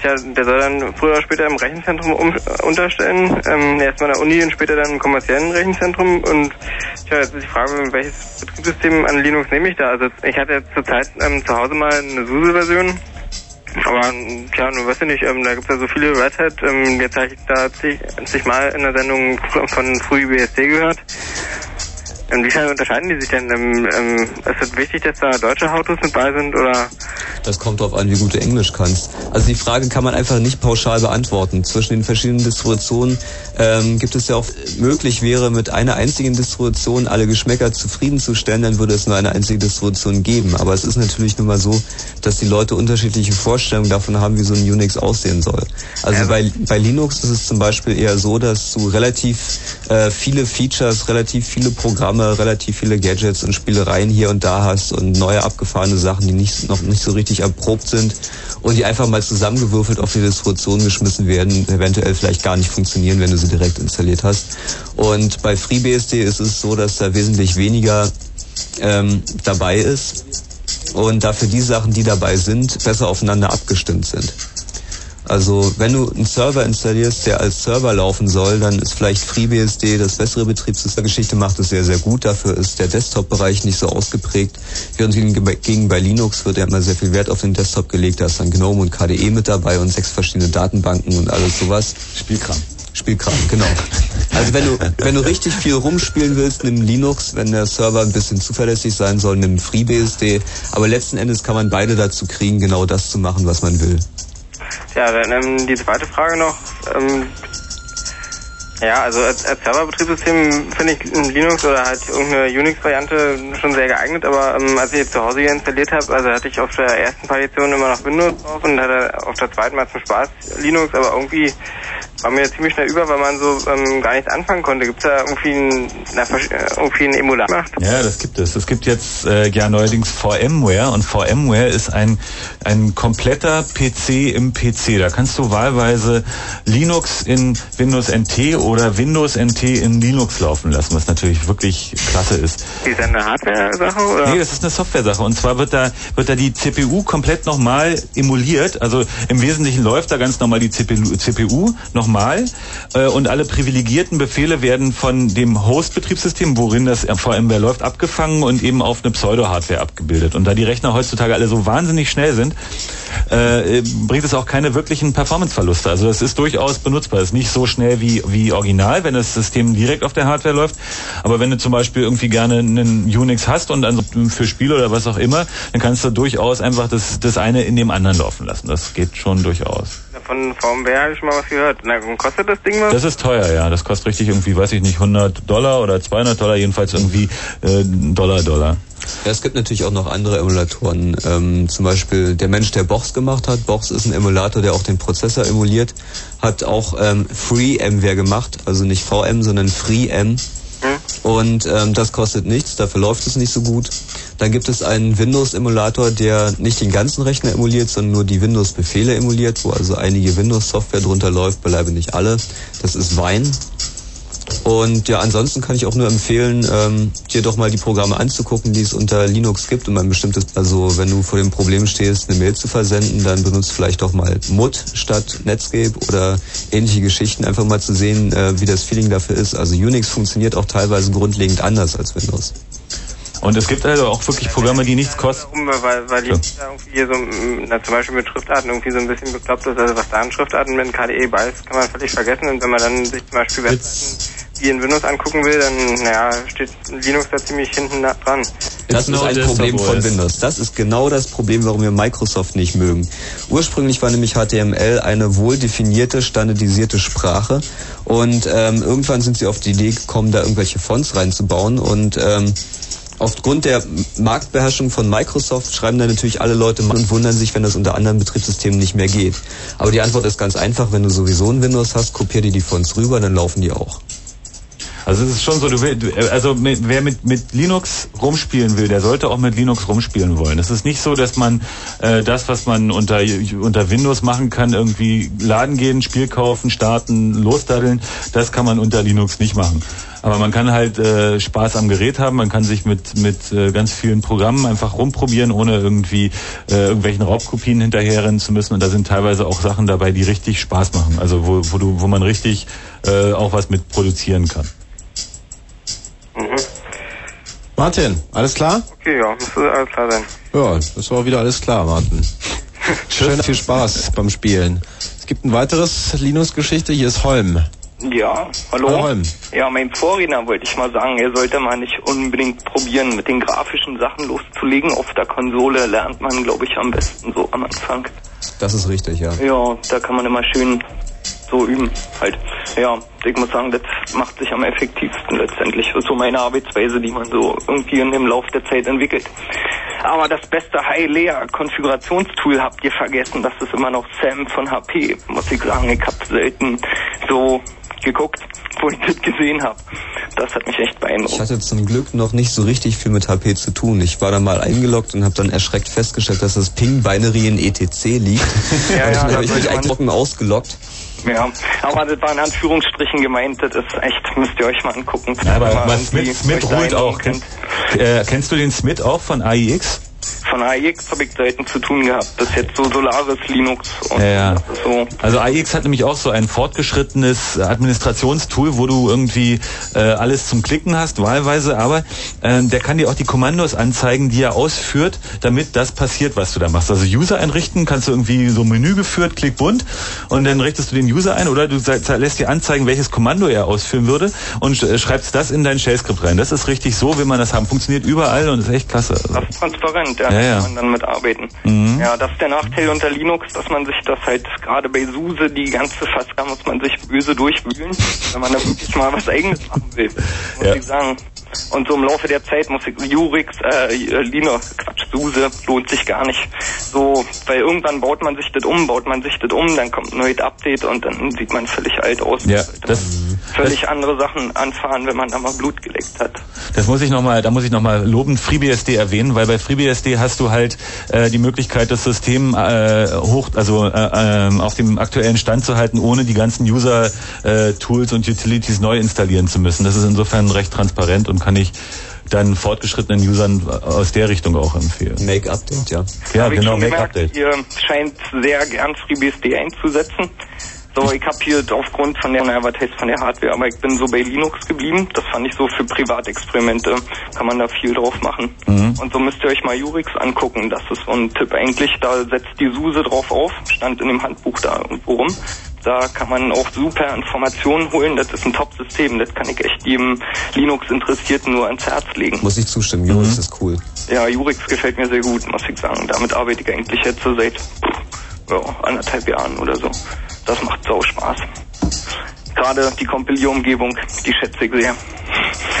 tja, der soll dann früher oder später im Rechenzentrum um, unterstellen. Ähm, erstmal an der Uni und später dann im kommerziellen Rechenzentrum. Und tja, jetzt ist die Frage, welches Betriebssystem an Linux nehme ich da? Also ich hatte jetzt zurzeit ähm, zu Hause mal eine SUSE-Version. Aber tja, nun weißt du nicht, ähm, da gibt es ja so viele Red Hat. Ähm, jetzt habe ich da zig, zig Mal in der Sendung von FreeBSD gehört. Inwiefern unterscheiden die sich denn? Ähm, ähm, ist es wichtig, dass da deutsche Autos mit bei sind oder? Das kommt darauf an, wie gut du Englisch kannst. Also die Frage kann man einfach nicht pauschal beantworten. Zwischen den verschiedenen Distributionen ähm, gibt es ja auch möglich wäre, mit einer einzigen Distribution alle Geschmäcker zufriedenzustellen, dann würde es nur eine einzige Distribution geben. Aber es ist natürlich nun mal so, dass die Leute unterschiedliche Vorstellungen davon haben, wie so ein Unix aussehen soll. Also bei, bei Linux ist es zum Beispiel eher so, dass du relativ äh, viele Features, relativ viele Programme, relativ viele Gadgets und Spielereien hier und da hast und neue abgefahrene Sachen, die nicht, noch nicht so richtig erprobt sind und die einfach mal zusammengewürfelt auf die Distribution geschmissen werden, eventuell vielleicht gar nicht funktionieren, wenn du sie direkt installiert hast. Und bei FreeBSD ist es so, dass da wesentlich weniger ähm, dabei ist und dafür die Sachen, die dabei sind, besser aufeinander abgestimmt sind. Also wenn du einen Server installierst, der als Server laufen soll, dann ist vielleicht FreeBSD das bessere Betriebssystem. Geschichte macht es sehr, sehr gut. Dafür ist der Desktop-Bereich nicht so ausgeprägt. Während hingegen bei Linux wird ja immer sehr viel Wert auf den Desktop gelegt. Da ist dann GNOME und KDE mit dabei und sechs verschiedene Datenbanken und alles sowas. Spielkram. Spielkram, genau. Also wenn du, wenn du richtig viel rumspielen willst, nimm Linux. Wenn der Server ein bisschen zuverlässig sein soll, nimm FreeBSD. Aber letzten Endes kann man beide dazu kriegen, genau das zu machen, was man will. Ja, dann ähm, die zweite Frage noch. Ähm, ja, also als, als Serverbetriebssystem finde ich Linux oder halt irgendeine Unix-Variante schon sehr geeignet, aber ähm, als ich jetzt zu Hause hier installiert habe, also hatte ich auf der ersten Partition immer noch Windows drauf und hatte auf der zweiten mal zum Spaß Linux, aber irgendwie war mir ziemlich schnell über, weil man so ähm, gar nichts anfangen konnte. Gibt es da irgendwie einen, irgendwie einen Emulator? Ja, das gibt es. Es gibt jetzt äh, ja neuerdings VMware und VMware ist ein, ein kompletter PC im PC. Da kannst du wahlweise Linux in Windows NT oder Windows NT in Linux laufen lassen, was natürlich wirklich klasse ist. Ist das eine Hardware-Sache oder? Nee, das ist eine Software-Sache. Und zwar wird da, wird da die CPU komplett nochmal emuliert. Also im Wesentlichen läuft da ganz normal die CPU, CPU nochmal. Äh, und alle privilegierten Befehle werden von dem Host-Betriebssystem, worin das VMware läuft, abgefangen und eben auf eine Pseudo-Hardware abgebildet. Und da die Rechner heutzutage alle so wahnsinnig schnell sind, äh, bringt es auch keine wirklichen Performance-Verluste. Also das ist durchaus benutzbar. Es ist nicht so schnell wie, wie original, wenn das System direkt auf der Hardware läuft. Aber wenn du zum Beispiel irgendwie gerne einen Unix hast und also für Spiele oder was auch immer, dann kannst du durchaus einfach das, das eine in dem anderen laufen lassen. Das geht schon durchaus. Von VMware habe ich schon mal was gehört. Na, kostet das Ding was? Das ist teuer, ja. Das kostet richtig irgendwie, weiß ich nicht, 100 Dollar oder 200 Dollar, jedenfalls irgendwie äh, Dollar, Dollar. Ja, es gibt natürlich auch noch andere Emulatoren. Ähm, zum Beispiel der Mensch, der Box gemacht hat. Box ist ein Emulator, der auch den Prozessor emuliert. Hat auch ähm, FreeMware gemacht. Also nicht VM, sondern FreeM. Und ähm, das kostet nichts, dafür läuft es nicht so gut. Dann gibt es einen Windows-Emulator, der nicht den ganzen Rechner emuliert, sondern nur die Windows-Befehle emuliert, wo also einige Windows-Software drunter läuft, beileibe nicht alle. Das ist Wine. Und ja, ansonsten kann ich auch nur empfehlen, ähm, dir doch mal die Programme anzugucken, die es unter Linux gibt, um ein bestimmtes, also wenn du vor dem Problem stehst, eine Mail zu versenden, dann benutzt vielleicht doch mal Mut statt Netscape oder ähnliche Geschichten, einfach mal zu sehen, äh, wie das Feeling dafür ist. Also Unix funktioniert auch teilweise grundlegend anders als Windows. Und es gibt also auch wirklich Programme, die nichts kosten. Um, weil, weil ich da irgendwie hier so, na, zum Beispiel mit Schriftarten irgendwie so ein bisschen bekloppt ist, also was da an Schriftarten mit KDE bei ist, kann man völlig vergessen. Und wenn man dann sich zum Beispiel Webseiten wie in Windows angucken will, dann, naja, steht Linux da ziemlich hinten dran. Das ist ein Problem von Windows. Das ist genau das Problem, warum wir Microsoft nicht mögen. Ursprünglich war nämlich HTML eine wohl definierte, standardisierte Sprache und ähm, irgendwann sind sie auf die Idee gekommen, da irgendwelche Fonts reinzubauen und ähm, Aufgrund der Marktbeherrschung von Microsoft schreiben da natürlich alle Leute und wundern sich, wenn das unter anderen Betriebssystemen nicht mehr geht. Aber die Antwort ist ganz einfach, wenn du sowieso ein Windows hast, kopier dir die Fonts rüber, dann laufen die auch. Also es ist schon so, du will, du- also wer mit, mit Linux rumspielen will, der sollte auch mit Linux rumspielen wollen. Es ist nicht so, dass man äh, das, was man unter, unter Windows machen kann, irgendwie laden gehen, Spiel kaufen, starten, losdaddeln, das kann man unter Linux nicht machen. Aber man kann halt äh, Spaß am Gerät haben, man kann sich mit, mit äh, ganz vielen Programmen einfach rumprobieren, ohne irgendwie äh, irgendwelchen Raubkopien hinterherrennen zu müssen. Und da sind teilweise auch Sachen dabei, die richtig Spaß machen. Also wo, wo, du, wo man richtig äh, auch was mit produzieren kann. Martin, alles klar? Okay, ja, müsste alles klar sein. Ja, das war wieder alles klar, Martin. Schön, viel Spaß beim Spielen. Es gibt ein weiteres Linux-Geschichte, hier ist Holm. Ja, hallo. Holm. Ja, mein Vorredner wollte ich mal sagen, er sollte mal nicht unbedingt probieren, mit den grafischen Sachen loszulegen. Auf der Konsole lernt man, glaube ich, am besten so am Anfang. Das ist richtig, ja. Ja, da kann man immer schön so üben halt. Ja, ich muss sagen, das macht sich am effektivsten letztendlich. So meine Arbeitsweise, die man so irgendwie in dem Lauf der Zeit entwickelt. Aber das beste High-Layer-Konfigurationstool habt ihr vergessen. Das ist immer noch Sam von HP. Muss ich sagen, ich habe selten so geguckt, wo ich das gesehen habe. Das hat mich echt beeindruckt. Ich hatte zum Glück noch nicht so richtig viel mit HP zu tun. Ich war da mal eingeloggt und habe dann erschreckt festgestellt, dass das Ping-Binary in ETC liegt. Ja, und ja, dann da habe ich mich trocken ausgeloggt. Ja, aber das war in Anführungsstrichen gemeint. Das ist echt, müsst ihr euch mal angucken. Ja, aber irgendwie Smith, Smith ruht auch. einloggen Kenn, äh, kennst du den Smith auch von AIX? Von AIX habe ich selten zu tun gehabt. Das ist jetzt so Solaris, Linux und Ja, ja. so. Also AIX hat nämlich auch so ein fortgeschrittenes Administrationstool, wo du irgendwie äh, alles zum Klicken hast, wahlweise, aber äh, der kann dir auch die Kommandos anzeigen, die er ausführt, damit das passiert, was du da machst. Also User einrichten, kannst du irgendwie so Menü geführt, klick bunt und dann richtest du den User ein oder du lässt dir anzeigen, welches Kommando er ausführen würde und äh, schreibst das in dein Shell-Skript rein. Das ist richtig so, will man das haben. Funktioniert überall und ist echt klasse. Also, Das ist transparent, ja, Ja, da ja. kann man dann mitarbeiten. Mhm. Ja, das ist der Nachteil unter Linux, dass man sich das halt gerade bei SUSE die ganze Faska muss man sich böse durchwühlen, wenn man da wirklich mal was eigenes machen will, muss Ja. ich sagen. Und so im Laufe der Zeit muss ich Jurix, äh, Linux, Quatsch, SUSE lohnt sich gar nicht. So, weil irgendwann baut man sich das um, baut man sich das um, dann kommt ein neues Update und dann sieht man völlig alt aus. ja, das, Völlig andere Sachen anfahren, wenn man da mal Blut geleckt hat. Das muss ich noch mal, da muss ich nochmal lobend FreeBSD erwähnen, weil bei FreeBSD hast du halt äh, die Möglichkeit, das System äh, hoch, also äh, ähm, auf dem aktuellen Stand zu halten, ohne die ganzen User-Tools und Utilities neu installieren zu müssen. Das ist insofern recht transparent und kann ich dann fortgeschrittenen Usern aus der Richtung auch empfehlen. Make Update, ja. Ja, Hab genau, schon Make gemerkt, Update. Ihr scheint sehr gern FreeBSD einzusetzen. So, ich habe hier aufgrund von der, naja, was heißt von der Hardware, aber ich bin so bei Linux geblieben. Das fand ich so für Privatexperimente, kann man da viel drauf machen. Mhm. Und so müsst ihr euch mal Jurix angucken. Das ist so ein Tipp eigentlich. Da setzt die SUSE drauf auf, stand in dem Handbuch da irgendwo rum. Da kann man auch super Informationen holen. Das ist ein Top-System. Das kann ich echt jedem Linux-Interessierten nur ans Herz legen. Muss ich zustimmen, Jurix ist cool. Ja, Jurix gefällt mir sehr gut, muss ich sagen. Damit arbeite ich eigentlich jetzt so seit ja, anderthalb Jahren oder so. Das macht sau Spaß. Gerade die Compilierumgebung, die schätze ich sehr.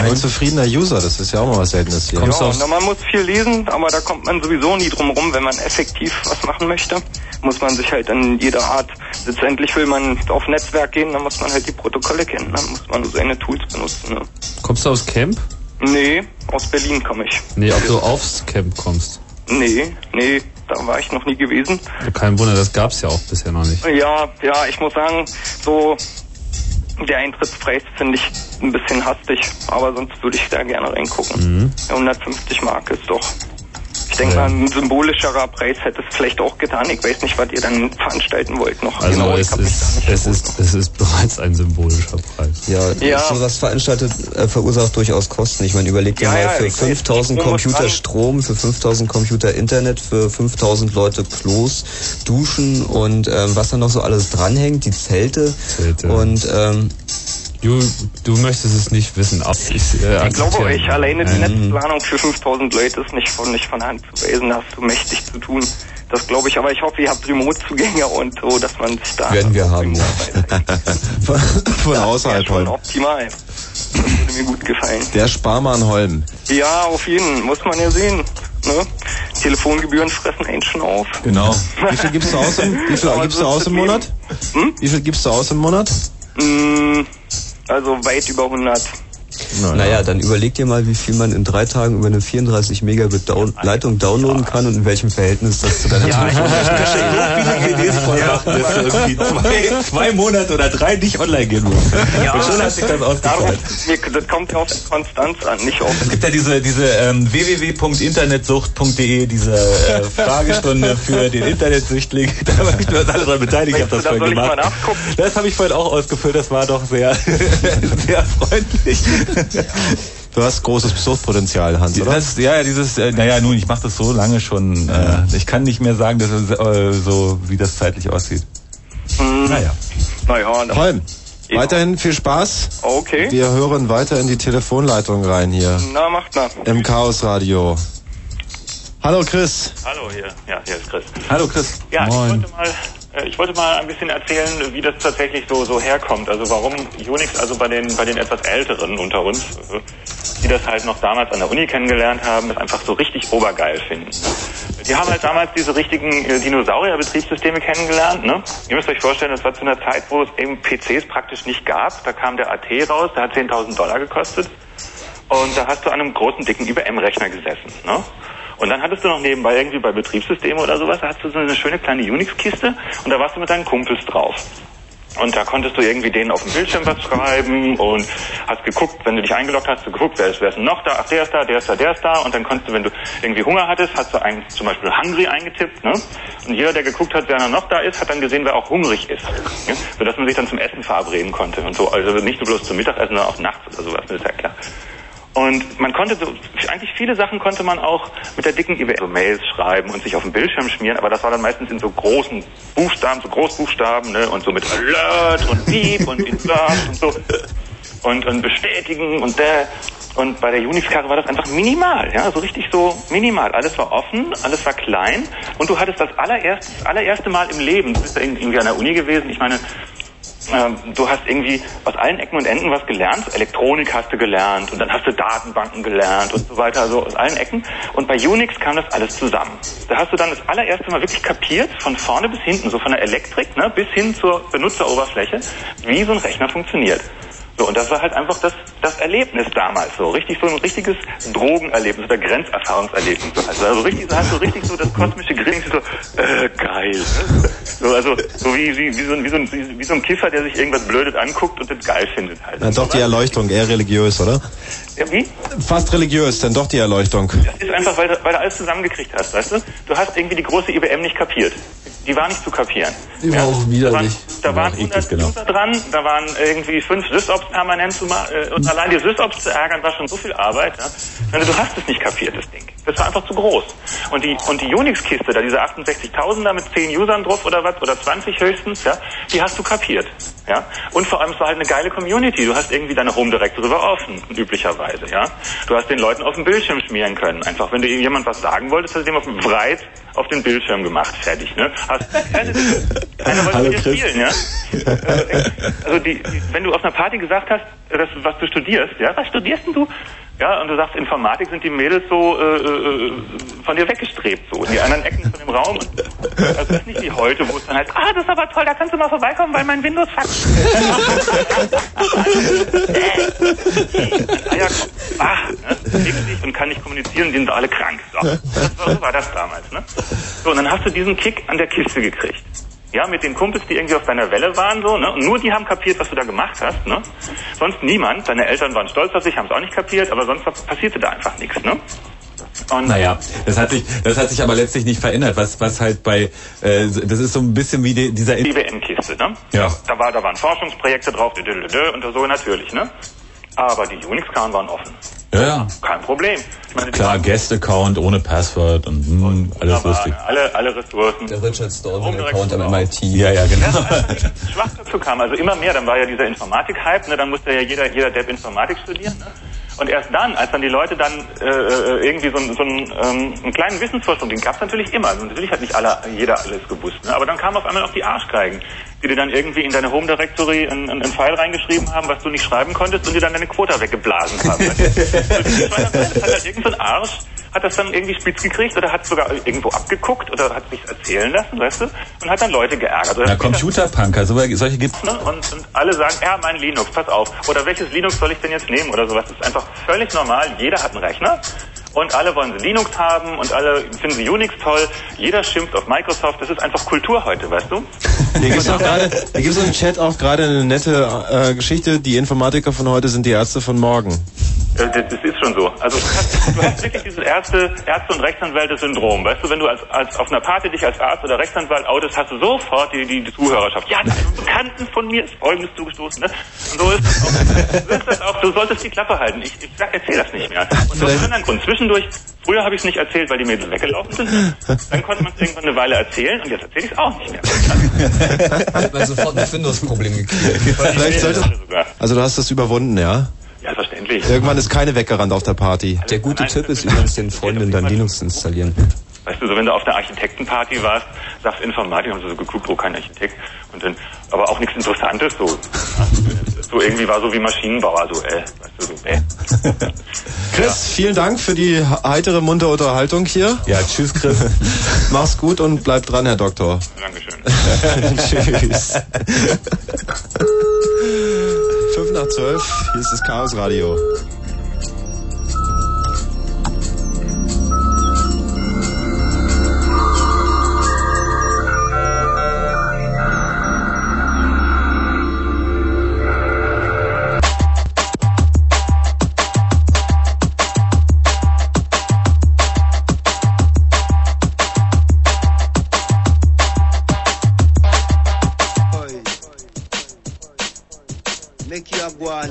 Ein zufriedener User, das ist ja auch mal was Seltenes hier. ja, na, man muss viel lesen, aber da kommt man sowieso nie drum rum, wenn man effektiv was machen möchte. Muss man sich halt in jeder Art, letztendlich will man auf Netzwerk gehen, dann muss man halt die Protokolle kennen, dann muss man seine Tools benutzen. Ne? Kommst du aus Camp? Nee, aus Berlin komme ich. Nee, ob du aufs Camp kommst. Nee, nee, da war ich noch nie gewesen. Kein Wunder, das gab's ja auch bisher noch nicht. Ja, ja, ich muss sagen, so der Eintrittspreis finde ich ein bisschen hastig, aber sonst würde ich da gerne reingucken. Mhm. 150 Mark ist doch. Ich denke mal, ein symbolischerer Preis hätte es vielleicht auch getan. Ich weiß nicht, was ihr dann veranstalten wollt noch. Also genau, es, ist, es, ist, es ist bereits ein symbolischer Preis. Ja, Ja. sowas veranstaltet äh, verursacht durchaus Kosten. Ich meine, überleg dir Ja, mal ja, für ich weiß, 5000 Strom muss Computer. Strom, für 5000 Computer Internet, für 5000 Leute Klos, Duschen und ähm, was da noch so alles dranhängt, die Zelte. Zelte. Und ähm, Du, du möchtest es nicht wissen. aber Ich, äh, Ich glaube euch, alleine die. Netzplanung für 5000 Leute ist nicht von, nicht von Hand zu weisen. Da hast du mächtig zu tun. Das glaube ich, aber ich hoffe, ihr habt Remote-Zugänge und so, dass man sich da... werden wir haben. Ja. Von, von Wäre außerhalb schon Holm. optimal. Das würde mir gut gefallen. Der Sparmann Holm. Ja, auf jeden, muss man ja sehen. Ne? Telefongebühren fressen einen schon auf. Genau. Wie viel gibst du aus im, wie viel gibst du aus im. Monat? Hm? Wie viel gibst du aus im Monat? Mm, Also weit über 100. Naja, dann überleg dir mal, wie viel man in drei Tagen über eine 34 Megabit Down Leitung downloaden kann und in welchem Verhältnis das zu deiner Ja, ich Telefon so viele CDs voll machen, dass du irgendwie zwei, zwei Monate oder drei nicht online gehen musst. Und schon hat sich das Darum, ausgezahlt. das kommt ja auf die Konstanz an, nicht auf... Es gibt ja diese, diese ähm, www.internetsucht.de, diese äh, Fragestunde für den Internetsüchtling. Da war ich nur alle daran beteiligt, ich habe das da vorhin gemacht. Das habe ich vorhin auch ausgefüllt, das war doch sehr, sehr freundlich. Du hast großes Suchtpotenzial, Hans, oder? Das, ja, ja, dieses, äh, naja, nun, ich mache das so lange schon. Äh, ich kann nicht mehr sagen, dass es, äh, so, wie das zeitlich aussieht. Naja. Naja, dann- Holm, weiterhin viel Spaß. Okay. Wir hören weiter in die Telefonleitung rein hier Na, macht mal. im Chaos Radio. Hallo Chris. Hallo, hier, ja, hier ist Chris. Hallo Chris. Ja, ich Moin. wollte mal, ich wollte mal ein bisschen erzählen, wie das tatsächlich so so herkommt. Also warum Unix, also bei den bei den etwas Älteren unter uns, äh, die das halt noch damals an der Uni kennengelernt haben, das einfach so richtig obergeil finden. Die haben halt damals diese richtigen äh, Dinosaurier-Betriebssysteme kennengelernt. Ne? Ihr müsst euch vorstellen, das war zu einer Zeit, wo es eben PCs praktisch nicht gab. Da kam der AT raus, der hat 10.000 Dollar gekostet. Und da hast du an einem großen, dicken IBM-Rechner gesessen. Ne? Und dann hattest du noch nebenbei irgendwie bei Betriebssystemen oder sowas, da hast du so eine schöne kleine Unix-Kiste und da warst du mit deinen Kumpels drauf. Und da konntest du irgendwie denen auf dem Bildschirm was schreiben und hast geguckt, wenn du dich eingeloggt hast, du geguckt, wer ist, wer ist noch da, ach der ist da, der ist da, der ist da und dann konntest du, wenn du irgendwie Hunger hattest, hast du ein, zum Beispiel Hungry eingetippt, ne? Und jeder, der geguckt hat, wer noch da ist, hat dann gesehen, wer auch hungrig ist. Ja? Sodass man sich dann zum Essen verabreden konnte und so. Also nicht nur bloß zum Mittagessen, sondern auch nachts oder sowas, das ist ja klar. Und man konnte so, eigentlich viele Sachen konnte man auch mit der dicken IBM so Mails schreiben und sich auf den Bildschirm schmieren, aber das war dann meistens in so großen Buchstaben, so Großbuchstaben, ne, und so mit Alert und Beep und Insert und so. Und, und bestätigen und der, und bei der Unix-Karre war das einfach minimal, ja, so richtig so minimal. Alles war offen, alles war klein und du hattest das allererste, allererste Mal im Leben, du bist irgendwie an der Uni gewesen, ich meine, ähm, du hast irgendwie aus allen Ecken und Enden was gelernt. Elektronik hast du gelernt und dann hast du Datenbanken gelernt und so weiter, also aus allen Ecken. Und bei Unix kam das alles zusammen. Da hast du dann das allererste Mal wirklich kapiert, von vorne bis hinten, so von der Elektrik ne, bis hin zur Benutzeroberfläche, wie so ein Rechner funktioniert. So, und das war halt einfach das, das Erlebnis damals, so richtig so ein richtiges Drogenerlebnis oder Grenzerfahrungserlebnis. So. Also, also richtig, so hast du richtig so das kosmische Grinsen, so, äh, geil. ne? So, also, so wie, wie, wie, so ein, wie, so ein, wie, so ein Kiffer, der sich irgendwas Blödes anguckt und das geil findet halt. Na, doch die Erleuchtung, eher religiös, oder? Ja, wie? Fast religiös, denn doch die Erleuchtung. Das ist einfach, weil, weil du alles zusammengekriegt hast, weißt du? Du hast irgendwie die große IBM nicht kapiert. Die war nicht zu kapieren. Die war auch widerlich. Da waren Die war 100 eklig, genau. User dran, da waren irgendwie fünf SysOps permanent zu machen. Äh, und allein die SysOps zu ärgern war schon so viel Arbeit. Ja? Ich meine, du hast es nicht kapiert, das Ding. Das war einfach zu groß. Und die, und die Unix-Kiste, da diese 68.000 da mit 10 Usern drauf oder was, oder 20 höchstens, ja, die hast du kapiert. Ja? Und vor allem, es war halt eine geile Community. Du hast irgendwie deine Home Directory war offen, üblicherweise. Ja? Du hast den Leuten auf dem Bildschirm schmieren können. Einfach, wenn du jemand was sagen wolltest, hast du dem auf dem breit auf den Bildschirm gemacht. Fertig. Ne? Hast, keine, keiner wollte Hallo, mit dir spielen. Ja? Also die, die, wenn du auf einer Party gesagt hast, dass, was du studierst, ja, was studierst denn du? Ja, und du sagst, Informatik sind die Mädels so äh, äh, von dir weggestrebt, so in die anderen Ecken von dem Raum. Also das ist nicht wie heute, wo es dann halt, ah, das ist aber toll, da kannst du mal vorbeikommen, weil mein Windows Eierkopf, ah, ne, sich und kann nicht kommunizieren, sind alle krank. So, so war das damals, ne? So, und dann hast du diesen Kick an der Kiste gekriegt. Ja, mit den Kumpels, die irgendwie auf deiner Welle waren, so, ne? Und nur die haben kapiert, was du da gemacht hast, ne? Sonst niemand. Deine Eltern waren stolz auf dich, haben es auch nicht kapiert, aber sonst passierte da einfach nichts, ne? Und Naja, das hat sich, das hat sich aber letztlich nicht verändert. Was, was halt bei, äh, das ist so ein bisschen wie die, dieser. die WM-Kiste, ne? Ja. Da, war, da waren Forschungsprojekte drauf, und so natürlich, ne? Aber die Unix-Karten waren offen. Ja, ja. Kein Problem. Ich meine, Klar, Guest-Account ohne Passwort und mh, alles wunderbar, lustig. Alle, alle Ressourcen. Der Richard Stallman-Account am MIT. Ja, ja, genau. Schwachköpfe kamen, also immer mehr, dann war ja dieser Informatik-Hype, ne, dann musste ja jeder, jeder Depp Informatik studieren. Ne? Und erst dann, als dann die Leute dann äh, äh, irgendwie so, einen- so einen, ähm, einen kleinen Wissensvorsprung, den gab es natürlich immer. Also natürlich hat nicht alle, jeder alles gewusst. Ne? Aber dann kamen auf einmal auch die Arschgeigen, die dir dann irgendwie in deine Home Directory einen, einen einen File reingeschrieben haben, was du nicht schreiben konntest und dir dann deine Quota weggeblasen haben. das hat halt irgend so ein Arsch, hat das dann irgendwie spitz gekriegt oder hat sogar irgendwo abgeguckt oder hat sich erzählen lassen, weißt du? Und hat dann Leute geärgert. Oder Ja, Computerpunker, so, solche gibt's. Ne? Und, und alle sagen, ja, mein Linux, pass auf. Oder welches Linux soll ich denn jetzt nehmen oder sowas. Das ist einfach völlig normal. Jeder hat einen Rechner. Und alle wollen sie Linux haben und alle finden sie Unix toll. Jeder schimpft auf Microsoft. Das ist einfach Kultur heute, weißt du? Hier gerade, hier gibt's im Chat auch gerade eine nette äh, Geschichte. Die Informatiker von heute sind die Ärzte von morgen. Äh, Das, das ist schon so. Also du hast, du hast wirklich dieses erste Ärzte- und Rechtsanwälte-Syndrom. Weißt du, wenn du als, als auf einer Party dich als Arzt oder Rechtsanwalt outest, hast du sofort die, die, die Zuhörerschaft. Ja, einem Bekannten von mir ist Folgendes zugestoßen. Ne? Und so ist das auch. So ist das auch. Du solltest die Klappe halten. Ich, ich sag, erzähl das nicht mehr. Und aus einem anderen Grund. Zwischendurch, früher habe ich es nicht erzählt, weil die Mädels weggelaufen sind. Dann konnte man es irgendwann eine Weile erzählen und jetzt erzähle ich es auch nicht mehr. Hat man sofort ein Windows-Problem gekriegt. Vielleicht sollte, also du hast das überwunden, ja? Ja, verständlich. Irgendwann ist keine weggerannt auf der Party. Der gute Tipp ist übrigens, den Freunden dann Linux zu installieren. Weißt du, so wenn du auf einer Architektenparty warst, sagst Informatik, haben sie so geguckt, wo kein Architekt. Und dann, aber auch nichts Interessantes, so. So irgendwie war so wie Maschinenbauer, so, äh, weißt du, so, äh. Chris, vielen Dank für die heitere, muntere Unterhaltung hier. Ja, tschüss, Chris. Mach's gut und bleib dran, Herr Doktor. Dankeschön. Tschüss. 5 nach 12, hier ist das Chaos Radio.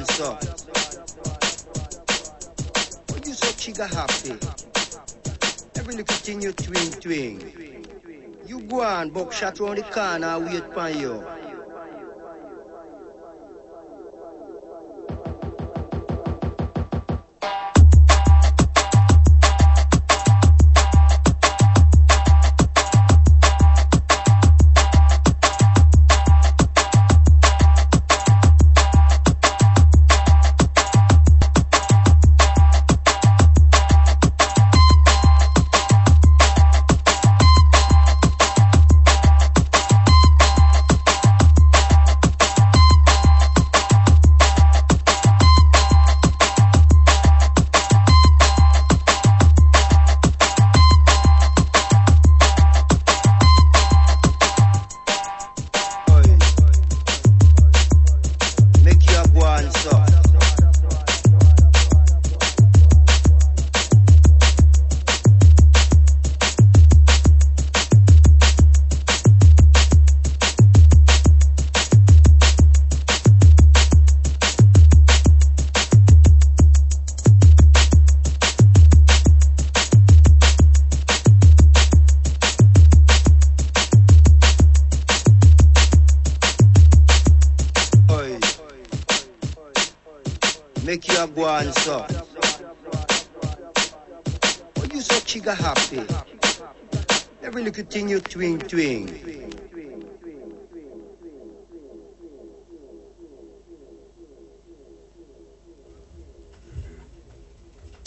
You Hoje só chica happy. Every little thing you twing twing. You go on, buck shot round the corner, wait for you.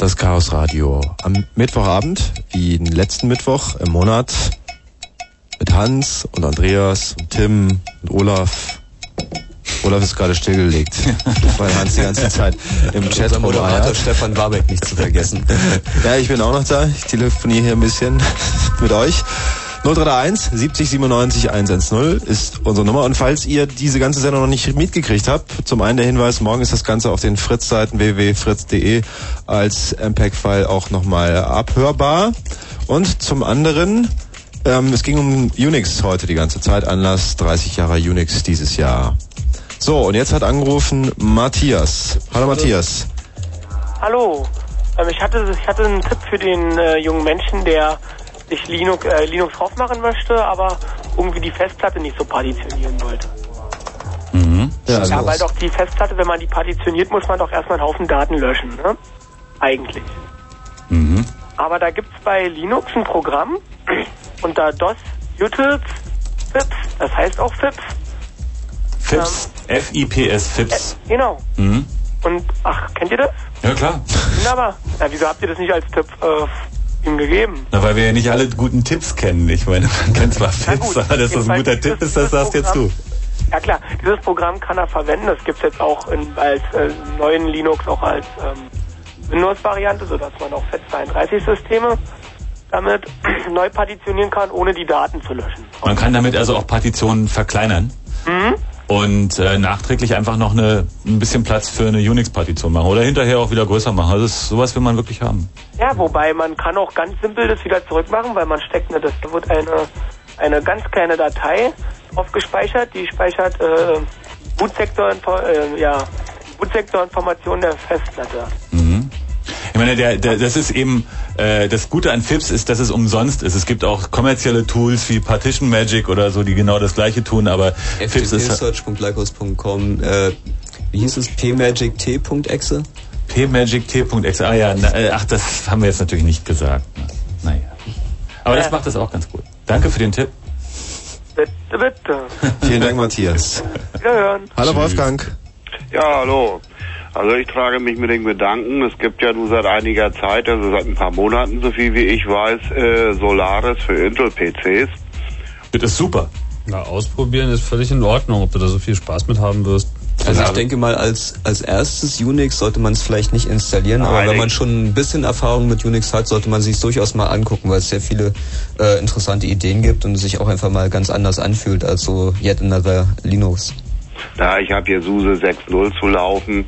Das Chaos Radio. Am Mittwochabend, wie den letzten Mittwoch im Monat, mit Hans und Andreas und Tim und Olaf. Olaf ist gerade stillgelegt, weil Hans die ganze Zeit im Chat Unser Moderator. Stefan Warbeck nicht zu vergessen. Ja, ich bin auch noch da. Ich telefoniere hier ein bisschen mit euch. 0331 70 97 110 ist unsere Nummer. Und falls ihr diese ganze Sendung noch nicht mitgekriegt habt, zum einen der Hinweis, morgen ist das Ganze auf den Fritz-Seiten www.fritz.de als MPEG-File auch nochmal abhörbar. Und zum anderen, ähm, es ging um Unix heute die ganze Zeit. Anlass 30 Jahre Unix dieses Jahr. So, und jetzt hat angerufen Matthias. Hallo Matthias. Hallo. Ähm, ich, hatte, ich hatte einen Tipp für den äh, jungen Menschen, der sich Linux, äh, Linux drauf machen möchte, aber irgendwie die Festplatte nicht so partitionieren wollte. Mhm. Ja, weil doch die Festplatte, wenn man die partitioniert, muss man doch erstmal einen Haufen Daten löschen, ne? Eigentlich. Mhm. Aber da gibt's bei Linux ein Programm unter DOS Utils FIPS, das heißt auch FIPS. FIPS. F-I-P-S, FIPS. Genau. Mhm. Und ach, kennt ihr das? Ja, klar. Wunderbar. Na, wieso habt ihr das nicht als Tipp äh, ihm gegeben? Na, weil wir ja nicht alle guten Tipps kennen. Ich meine, man kennt zwar FIPS, aber dass das ein guter Tipp ist, das sagst jetzt du. Ja klar, dieses Programm kann er verwenden. Das gibt's jetzt auch in, als äh, neuen Linux auch als ähm, Windows-Variante, sodass man auch FAT32-Systeme damit neu partitionieren kann, ohne die Daten zu löschen. Man kann damit also auch Partitionen verkleinern Mhm. Und äh, nachträglich einfach noch eine, ein bisschen Platz für eine Unix-Partition machen oder hinterher auch wieder größer machen. Also das, sowas will man wirklich haben. Ja, wobei man kann auch ganz simpel das wieder zurückmachen, weil man steckt eine, das wird eine, eine ganz kleine Datei drauf gespeichert, die speichert äh, Bootsektor, äh, ja, Bootsektorinformationen der Festplatte. Mhm. Ich meine, der, der, das ist eben äh, das Gute an FIPS ist, dass es umsonst ist. Es gibt auch kommerzielle Tools wie Partition Magic oder so, die genau das gleiche tun, aber FIPS ist ftpsearch.lycos.com, äh, wie hieß es, pmagict.exe? pmagict.exe. Ah ja, na, äh, ach, das haben wir jetzt natürlich nicht gesagt. Na, naja. Aber das macht das auch ganz gut. Danke für den Tipp. Bitte, bitte. Vielen Dank, Matthias. Wiederhören. Hallo Wolfgang. Ja, hallo. Also ich trage mich mit dem Gedanken, es gibt ja nun seit einiger Zeit, also seit ein paar Monaten, so viel wie ich weiß, äh, Solaris für Intel-PCs. Das ist super. Na, ausprobieren ist völlig in Ordnung, ob du da so viel Spaß mit haben wirst. Also ich denke mal, als, als erstes Unix sollte man es vielleicht nicht installieren, aber wenn man schon ein bisschen Erfahrung mit Unix hat, sollte man sich durchaus mal angucken, weil es sehr viele äh, interessante Ideen gibt und es sich auch einfach mal ganz anders anfühlt als so yet another Linux. Ja, ich habe hier SUSE 6.0 zu laufen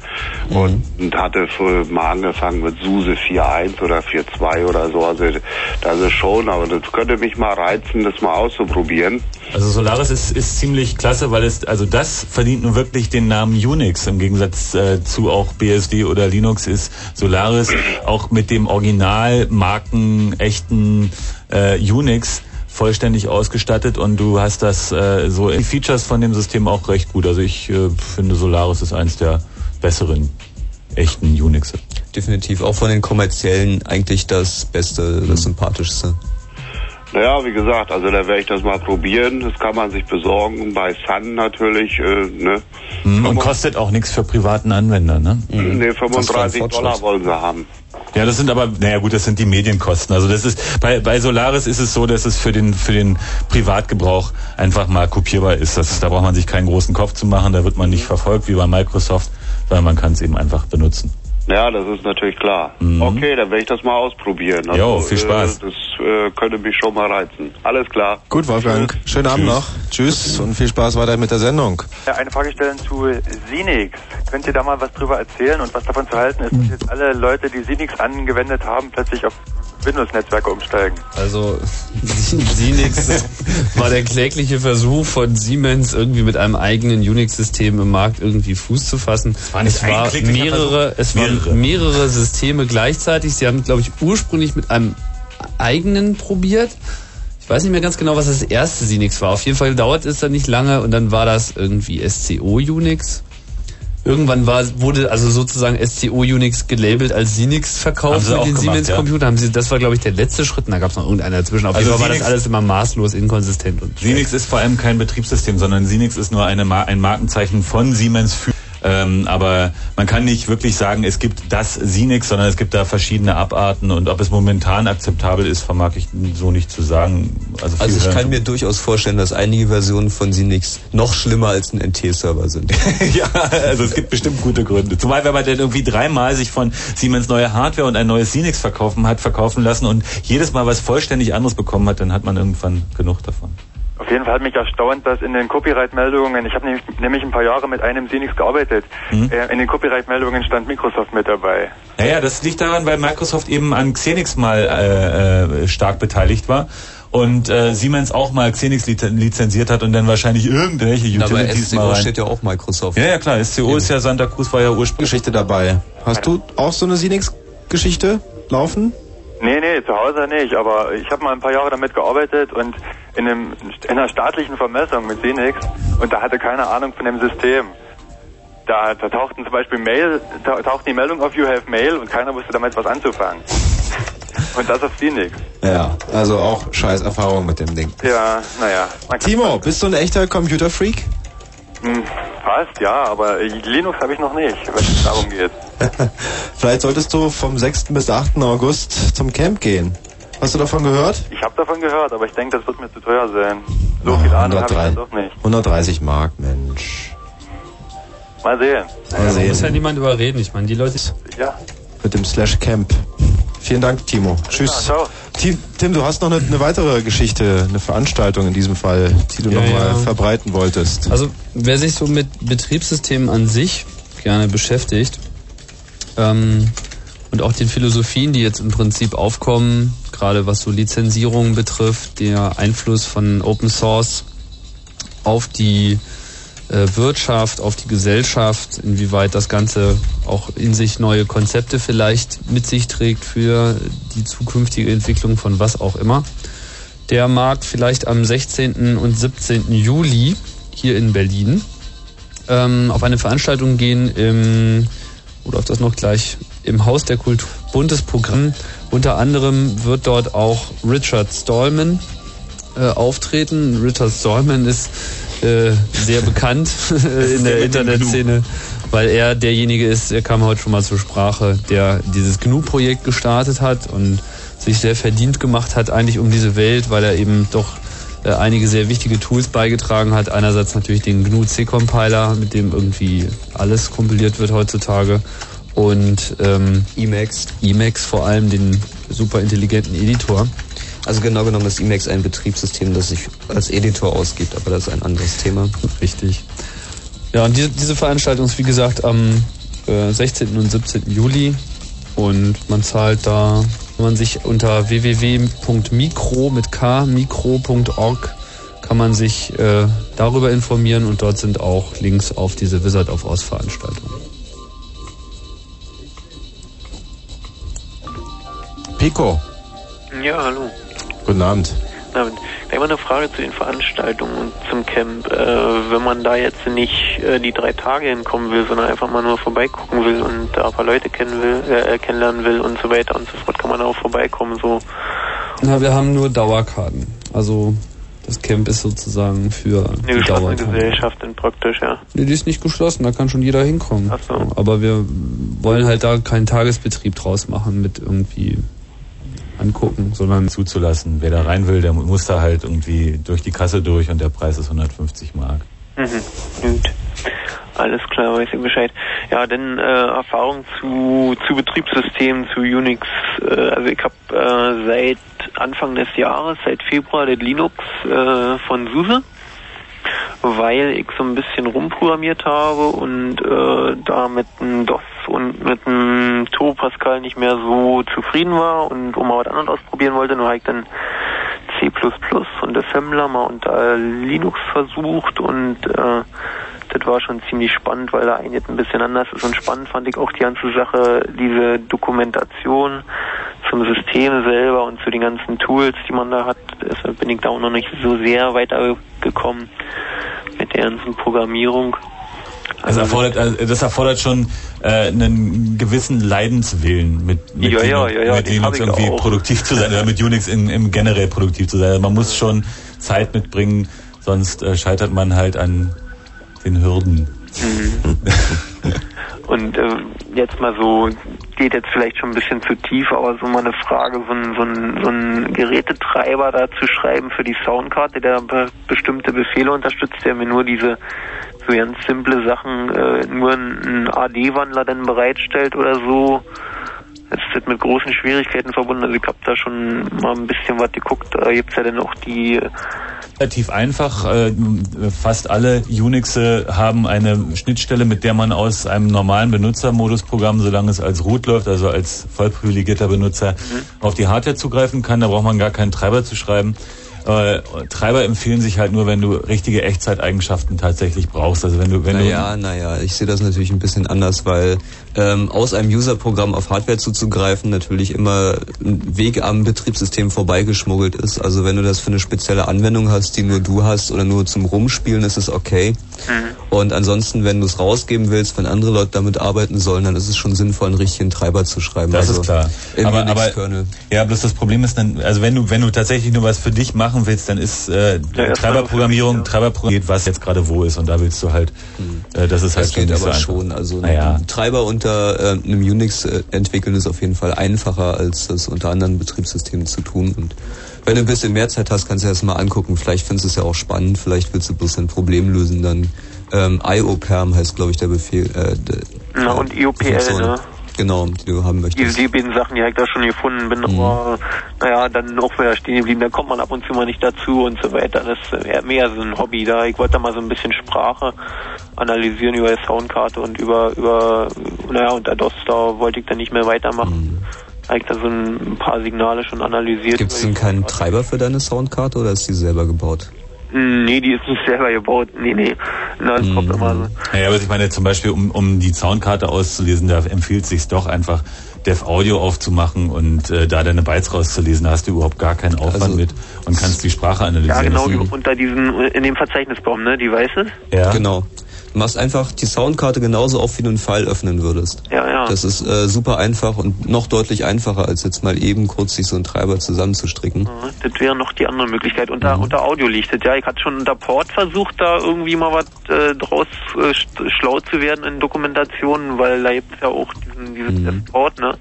und, und hatte für, mal angefangen mit SUSE 4.1 oder 4.2 oder so. Also das ist schon, aber das könnte mich mal reizen, das mal auszuprobieren. Also Solaris ist, ist ziemlich klasse, weil es, also das verdient nun wirklich den Namen Unix. Im Gegensatz äh, zu auch BSD oder Linux ist Solaris auch mit dem Original Marken echten äh, Unix vollständig ausgestattet und du hast das äh, so die Features von dem System auch recht gut. Also ich äh, finde Solaris ist eins der besseren echten Unixe. Definitiv auch von den kommerziellen eigentlich das Beste, das Sympathischste. Naja, wie gesagt, also da werde ich das mal probieren. Das kann man sich besorgen bei Sun natürlich. Äh, ne? Mhm, Und kostet auch nichts für privaten Anwender, ne? Ne, 35 Dollar wollen sie haben. Ja, das sind aber, naja gut, das sind die Medienkosten. Also das ist bei, bei Solaris ist es so, dass es für den für den Privatgebrauch einfach mal kopierbar ist. Das, da braucht man sich keinen großen Kopf zu machen, da wird man nicht verfolgt wie bei Microsoft, sondern man kann es eben einfach benutzen. Ja, das ist natürlich klar. Okay, dann werde ich das mal ausprobieren. Also, Jo, viel Spaß. Äh, das äh, könnte mich schon mal reizen. Alles klar. Gut, Wolfgang. Schönen Abend noch. Tschüss und viel Spaß weiter mit der Sendung. Ja, eine Frage stellen zu Sinix. Könnt ihr da mal was drüber erzählen und was davon zu halten ist, dass jetzt alle Leute, die Sinix angewendet haben, plötzlich auf Windows-Netzwerke umsteigen? Also Sinix war der klägliche Versuch von Siemens irgendwie mit einem eigenen Unix-System im Markt irgendwie Fuß zu fassen. war nicht es war mehrere, es waren Mehrere. mehrere Systeme gleichzeitig. Sie haben, glaube ich, ursprünglich mit einem eigenen probiert. Ich weiß nicht mehr ganz genau, was das erste Sinix war. Auf jeden Fall dauert es dann nicht lange und dann war das irgendwie SCO Unix. Irgendwann war, wurde also sozusagen SCO Unix gelabelt als Sinix verkauft mit den Siemens ja. Computern. Haben sie, das war glaube ich der letzte Schritt. Und da gab es noch irgendeiner dazwischen. Auf Also jeden Fall war das alles immer maßlos inkonsistent und Sinix ist vor allem kein Betriebssystem, sondern Sinix ist nur eine, ein Markenzeichen von Siemens für Ähm, aber man kann nicht wirklich sagen, es gibt das Sinix, sondern es gibt da verschiedene Abarten und ob es momentan akzeptabel ist, vermag ich so nicht zu sagen. Also, Also ich hören kann mir durchaus vorstellen, dass einige Versionen von Sinix noch schlimmer als ein NT-Server sind. ja, also es gibt bestimmt gute Gründe. Zumal wenn man dann irgendwie dreimal sich von Siemens neue Hardware und ein neues Sinix verkaufen hat, verkaufen lassen und jedes Mal was vollständig anderes bekommen hat, dann hat man irgendwann genug davon. Auf jeden Fall hat mich erstaunt, dass in den Copyright-Meldungen, ich habe nämlich, nämlich ein paar Jahre mit einem Sinix gearbeitet, Mhm. äh, in den Copyright-Meldungen stand Microsoft mit dabei. Naja, das liegt daran, weil Microsoft eben an Xenix mal äh, äh, stark beteiligt war und äh, Siemens auch mal Xenix lizen- lizenziert hat und dann wahrscheinlich irgendwelche Utilities SCO mal rein. steht ja auch Microsoft. Ja, ja klar, SCO ist ja Santa Cruz war ja ursprünglich Geschichte dabei. Hast du auch so eine Sinix-Geschichte laufen? Nee, nee, zu Hause nicht, aber ich habe mal ein paar Jahre damit gearbeitet und in, einem, in einer staatlichen Vermessung mit Sinix und da hatte keine Ahnung von dem System. Da, da tauchten zum Beispiel Mail, ta taucht die Meldung auf You have Mail und keiner wusste damit was anzufangen. Und das auf Sinix. Ja, also auch scheiß Erfahrung mit dem Ding. Ja, naja. Timo, bist du ein echter Computerfreak? Hm, fast, ja, aber Linux habe ich noch nicht, wenn es darum geht. Vielleicht solltest du vom 6. bis 8. August zum Camp gehen. Hast du davon gehört? Ich habe davon gehört, aber ich denke, das wird mir zu teuer sein. So viel Ahnung habe ich dann doch nicht. 130 Mark, Mensch. Mal sehen. Mal Da muss ja sehen. niemand überreden. Ich meine, die Leute. Ja. Mit dem Slash Camp. Vielen Dank, Timo. Tschüss. ciao. Tim, du hast noch eine, eine weitere Geschichte, eine Veranstaltung in diesem Fall, die du Ja, nochmal ja. verbreiten wolltest. Also wer sich so mit Betriebssystemen an sich gerne beschäftigt ähm, und auch den Philosophien, die jetzt im Prinzip aufkommen, gerade was so Lizenzierung betrifft, der Einfluss von Open Source auf die Wirtschaft, auf die Gesellschaft, inwieweit das Ganze auch in sich neue Konzepte vielleicht mit sich trägt für die zukünftige Entwicklung von was auch immer. Der mag vielleicht am 16. und 17. Juli hier in Berlin ähm, auf eine Veranstaltung gehen im, oder auf das noch gleich, im Haus der Kultur. Buntes Programm. Unter anderem wird dort auch Richard Stallman äh, auftreten. Richard Stallman ist äh, sehr bekannt in der Internetszene, weil er derjenige ist, er kam heute schon mal zur Sprache, der dieses GNU-Projekt gestartet hat und sich sehr verdient gemacht hat eigentlich um diese Welt, weil er eben doch äh, einige sehr wichtige Tools beigetragen hat. Einerseits natürlich den GNU C-Compiler, mit dem irgendwie alles kompiliert wird heutzutage. Und ähm, Emacs. Emacs vor allem, den super intelligenten Editor. Also genau genommen ist Emacs ein Betriebssystem, das sich als Editor ausgibt, aber das ist ein anderes Thema. Richtig. Ja, und diese, diese Veranstaltung ist wie gesagt am äh, 16. und 17. Juli und man zahlt da, wenn man sich unter www.mikro mit k mikro.org kann man sich äh, darüber informieren und dort sind auch Links auf diese Wizard of Oz Veranstaltung. Pico, Ja, hallo. guten Abend. Na, gleich mal eine Frage zu den Veranstaltungen und zum Camp. Äh, wenn man da jetzt nicht äh, die drei Tage hinkommen will, sondern einfach mal nur vorbeigucken will und da ein paar Leute kennen will, äh, kennenlernen will und so weiter und so fort, kann man auch vorbeikommen. So. Na, wir haben nur Dauerkarten. Also das Camp ist sozusagen für Eine die geschlossene Dauerkarten. Gesellschaft dann praktisch, ja. Nee, die ist nicht geschlossen, da kann schon jeder hinkommen. Ach so. Aber wir wollen halt da keinen Tagesbetrieb draus machen mit irgendwie angucken, sondern zuzulassen. Wer da rein will, der muss da halt irgendwie durch die Kasse durch und der Preis ist 150 Mark. Mhm. Gut. Alles klar, weiß ich Bescheid. Ja, dann äh, Erfahrung zu, zu Betriebssystemen, zu Unix. Äh, also ich habe äh, seit Anfang des Jahres, seit Februar, das Linux äh, von SUSE, weil ich so ein bisschen rumprogrammiert habe und äh, da mit einem DOS und mit einem Turbo Pascal nicht mehr so zufrieden war und um mal was anderes ausprobieren wollte, nur habe ich dann C++ und Assembler mal unter Linux versucht und äh, das war schon ziemlich spannend, weil da eigentlich ein bisschen anders ist und spannend fand ich auch die ganze Sache, diese Dokumentation zum System selber und zu den ganzen Tools, die man da hat. Deshalb bin ich da auch noch nicht so sehr weitergekommen mit der ganzen Programmierung. Das erfordert, also das erfordert schon äh, einen gewissen Leidenswillen, mit, mit, Ja, ja, ja, mit Linux irgendwie auch. produktiv zu sein oder mit Unix in, im generell produktiv zu sein. Also man muss schon Zeit mitbringen, sonst äh, scheitert man halt an den Hürden. Mhm. Und äh, jetzt mal so, geht jetzt vielleicht schon ein bisschen zu tief, aber so mal eine Frage, so ein, so ein, so ein Gerätetreiber da zu schreiben für die Soundkarte, der be bestimmte Befehle unterstützt, der mir nur diese so ganz simple Sachen, äh, nur einen AD-Wandler dann bereitstellt oder so. Es ist mit großen Schwierigkeiten verbunden. Also ich habe da schon mal ein bisschen was geguckt. Da gibt's ja dann auch die Relativ einfach. Äh, Fast alle Unixe haben eine Schnittstelle, mit der man aus einem normalen Benutzermodusprogramm, solange es als Root läuft, also als vollprivilegierter Benutzer, auf die Hardware zugreifen kann. Da braucht man gar keinen Treiber zu schreiben. Äh, Treiber empfehlen sich halt nur, wenn du richtige Echtzeiteigenschaften tatsächlich brauchst. Also wenn du, wenn naja, naja, ich sehe das natürlich ein bisschen anders, weil ähm, aus einem User-Programm auf Hardware zuzugreifen natürlich immer ein Weg am Betriebssystem vorbeigeschmuggelt ist. Also wenn du das für eine spezielle Anwendung hast, die nur du hast oder nur zum Rumspielen, ist es okay. Und ansonsten, wenn du es rausgeben willst, wenn andere Leute damit arbeiten sollen, dann ist es schon sinnvoll, einen richtigen Treiber zu schreiben. Das also ist klar. Aber, aber ja, bloß das Problem ist dann, also wenn du wenn du tatsächlich nur was für dich machen willst, dann ist äh, Treiberprogrammierung, Treiberprogrammierung geht, was jetzt gerade wo ist und da willst du halt, äh, das ist halt Das geht so aber einfach. schon. Also Naja. ein Treiber unter äh, einem Unix äh, entwickeln ist auf jeden Fall einfacher, als das unter anderen Betriebssystemen zu tun. Und wenn du ein bisschen mehr Zeit hast, kannst du das mal angucken. Vielleicht findest du es ja auch spannend. Vielleicht willst du bloß ein Problem lösen. Dann ähm, IOPerm heißt, glaube ich, der Befehl. Äh, der, Na, und IOPL, Funktion. ne? Genau, die du haben möchtest. Diese die beiden Sachen, die ich da schon gefunden bin, aber naja, dann auch wieder stehen geblieben, da kommt man ab und zu mal nicht dazu und so weiter. Das ist eher mehr so ein Hobby da. Ich wollte da mal so ein bisschen Sprache analysieren über die Soundkarte und über, über, naja, unter DOS, da wollte ich dann nicht mehr weitermachen. Da hab ich da so ein paar Signale schon analysiert. Gibt es denn keinen Treiber für deine Soundkarte oder ist die selber gebaut? Hm, Nee, die ist nicht selber gebaut. Nee, nee. Na, das kommt immer so. Naja, aber ich meine zum Beispiel, um, um die Soundkarte auszulesen, da empfiehlt es sich doch einfach, Dev Audio aufzumachen und äh, da deine Bytes rauszulesen. Da hast du überhaupt gar keinen Aufwand Also- mit und kannst die Sprache analysieren. Ja, genau, unter diesen, in dem Verzeichnisbaum, ne, die weiße? Ja. Genau. Machst einfach die Soundkarte genauso auf, wie du einen File öffnen würdest. Ja, ja. Das ist äh, super einfach und noch deutlich einfacher, als jetzt mal eben kurz sich so einen Treiber zusammenzustricken. Ja, Das wäre noch die andere Möglichkeit. Unter, unter Audio liegt es. Ja, ich hatte schon unter Port versucht, da irgendwie mal was äh, draus äh, sch- schlau zu werden in Dokumentationen, weil da gibt es ja auch diesen, dieses F-Port, ne?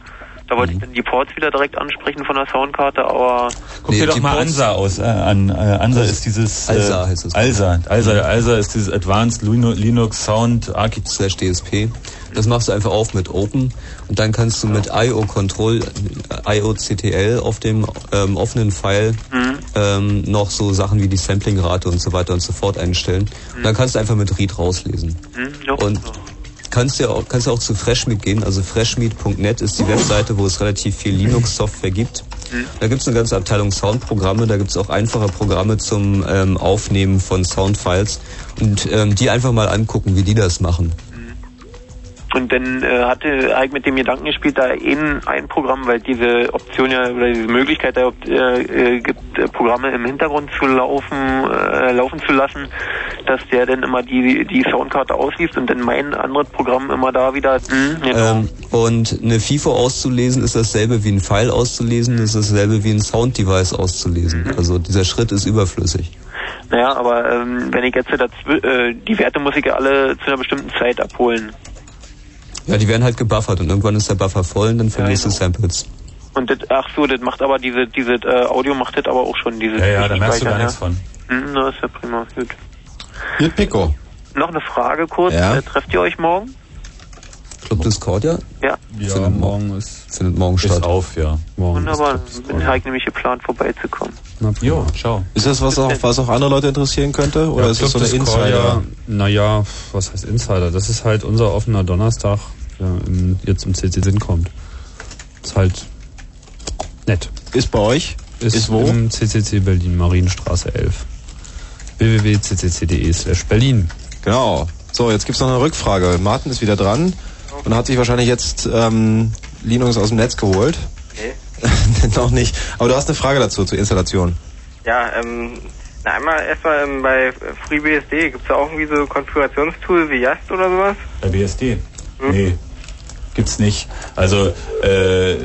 Da wollte ich dann die Ports wieder direkt ansprechen von der Soundkarte, aber... Guck dir doch mal ANSA aus äh, an. Äh, ANSA ist dieses äh, ALSA heißt es. ALSA. ALSA, ALSA ist dieses Advanced Linu- Linux Sound Architecture. Slash DSP. Das machst du einfach auf mit Open und dann kannst du mit IO Control, äh, IOCTL auf dem ähm, offenen File ähm, noch so Sachen wie die Samplingrate und so weiter und so fort einstellen. Und dann kannst du einfach mit Read rauslesen. Hm, ja. Und kannst ja auch, kannst ja auch zu Freshmeet gehen. Also freshmeet.net ist die Webseite, wo es relativ viel Linux-Software gibt. Da gibt es eine ganze Abteilung Soundprogramme, da gibt es auch einfache Programme zum ähm, Aufnehmen von Soundfiles und ähm, die einfach mal angucken, wie die das machen. Und dann äh, hatte halt mit dem Gedanken gespielt, da ein, ein Programm, weil diese Option ja oder diese Möglichkeit da äh, äh, gibt, äh, Programme im Hintergrund zu laufen, äh, laufen zu lassen, dass der dann immer die die Soundkarte ausliest und dann mein anderes Programm immer da wieder. Hm, genau. Ähm, und eine FIFO auszulesen ist dasselbe wie ein File auszulesen, ist dasselbe wie ein Sound-Device auszulesen. Also dieser Schritt ist überflüssig. Naja, aber ähm, wenn ich jetzt dazw- äh, die Werte muss ich ja alle zu einer bestimmten Zeit abholen. Ja, die werden halt gebuffert und irgendwann ist der Buffer voll und dann verlierst du Samples. Und das, ach so, das macht aber diese diese äh, Audio macht das aber auch schon diese. Ja, ja, da merkst du gar Speichern, nichts von. Hm, na, ist ja prima, gut. Hier Pico. Noch eine Frage kurz. Ja. Äh, trefft ihr euch morgen? Club Discordia? Ja. findet morgen ist findet morgen Ist statt. auf, ja. Wunderbar. Bin halt nämlich geplant vorbeizukommen. Jo, ciao. Ist das was auch, was auch andere Leute interessieren könnte? Oder ist das so eine Insider? Naja, was heißt Insider? Das ist halt unser offener Donnerstag, der im, jetzt im CC Sinn kommt. Ist halt nett. Ist bei euch? Ist, Ist wo? Im CCC Berlin, Marienstraße 11. www.ccc.de slash Berlin. Genau. So, jetzt gibt's noch eine Rückfrage. Martin ist wieder dran und hat sich wahrscheinlich jetzt ähm, Linux aus dem Netz geholt. Okay. noch nicht. Aber du hast eine Frage dazu zur Installation. Ja, ähm, na einmal erstmal ähm, bei FreeBSD gibt's da auch irgendwie so Konfigurationstool wie Yast oder sowas? Bei BSD? Nee. Gibt's nicht. Also, äh,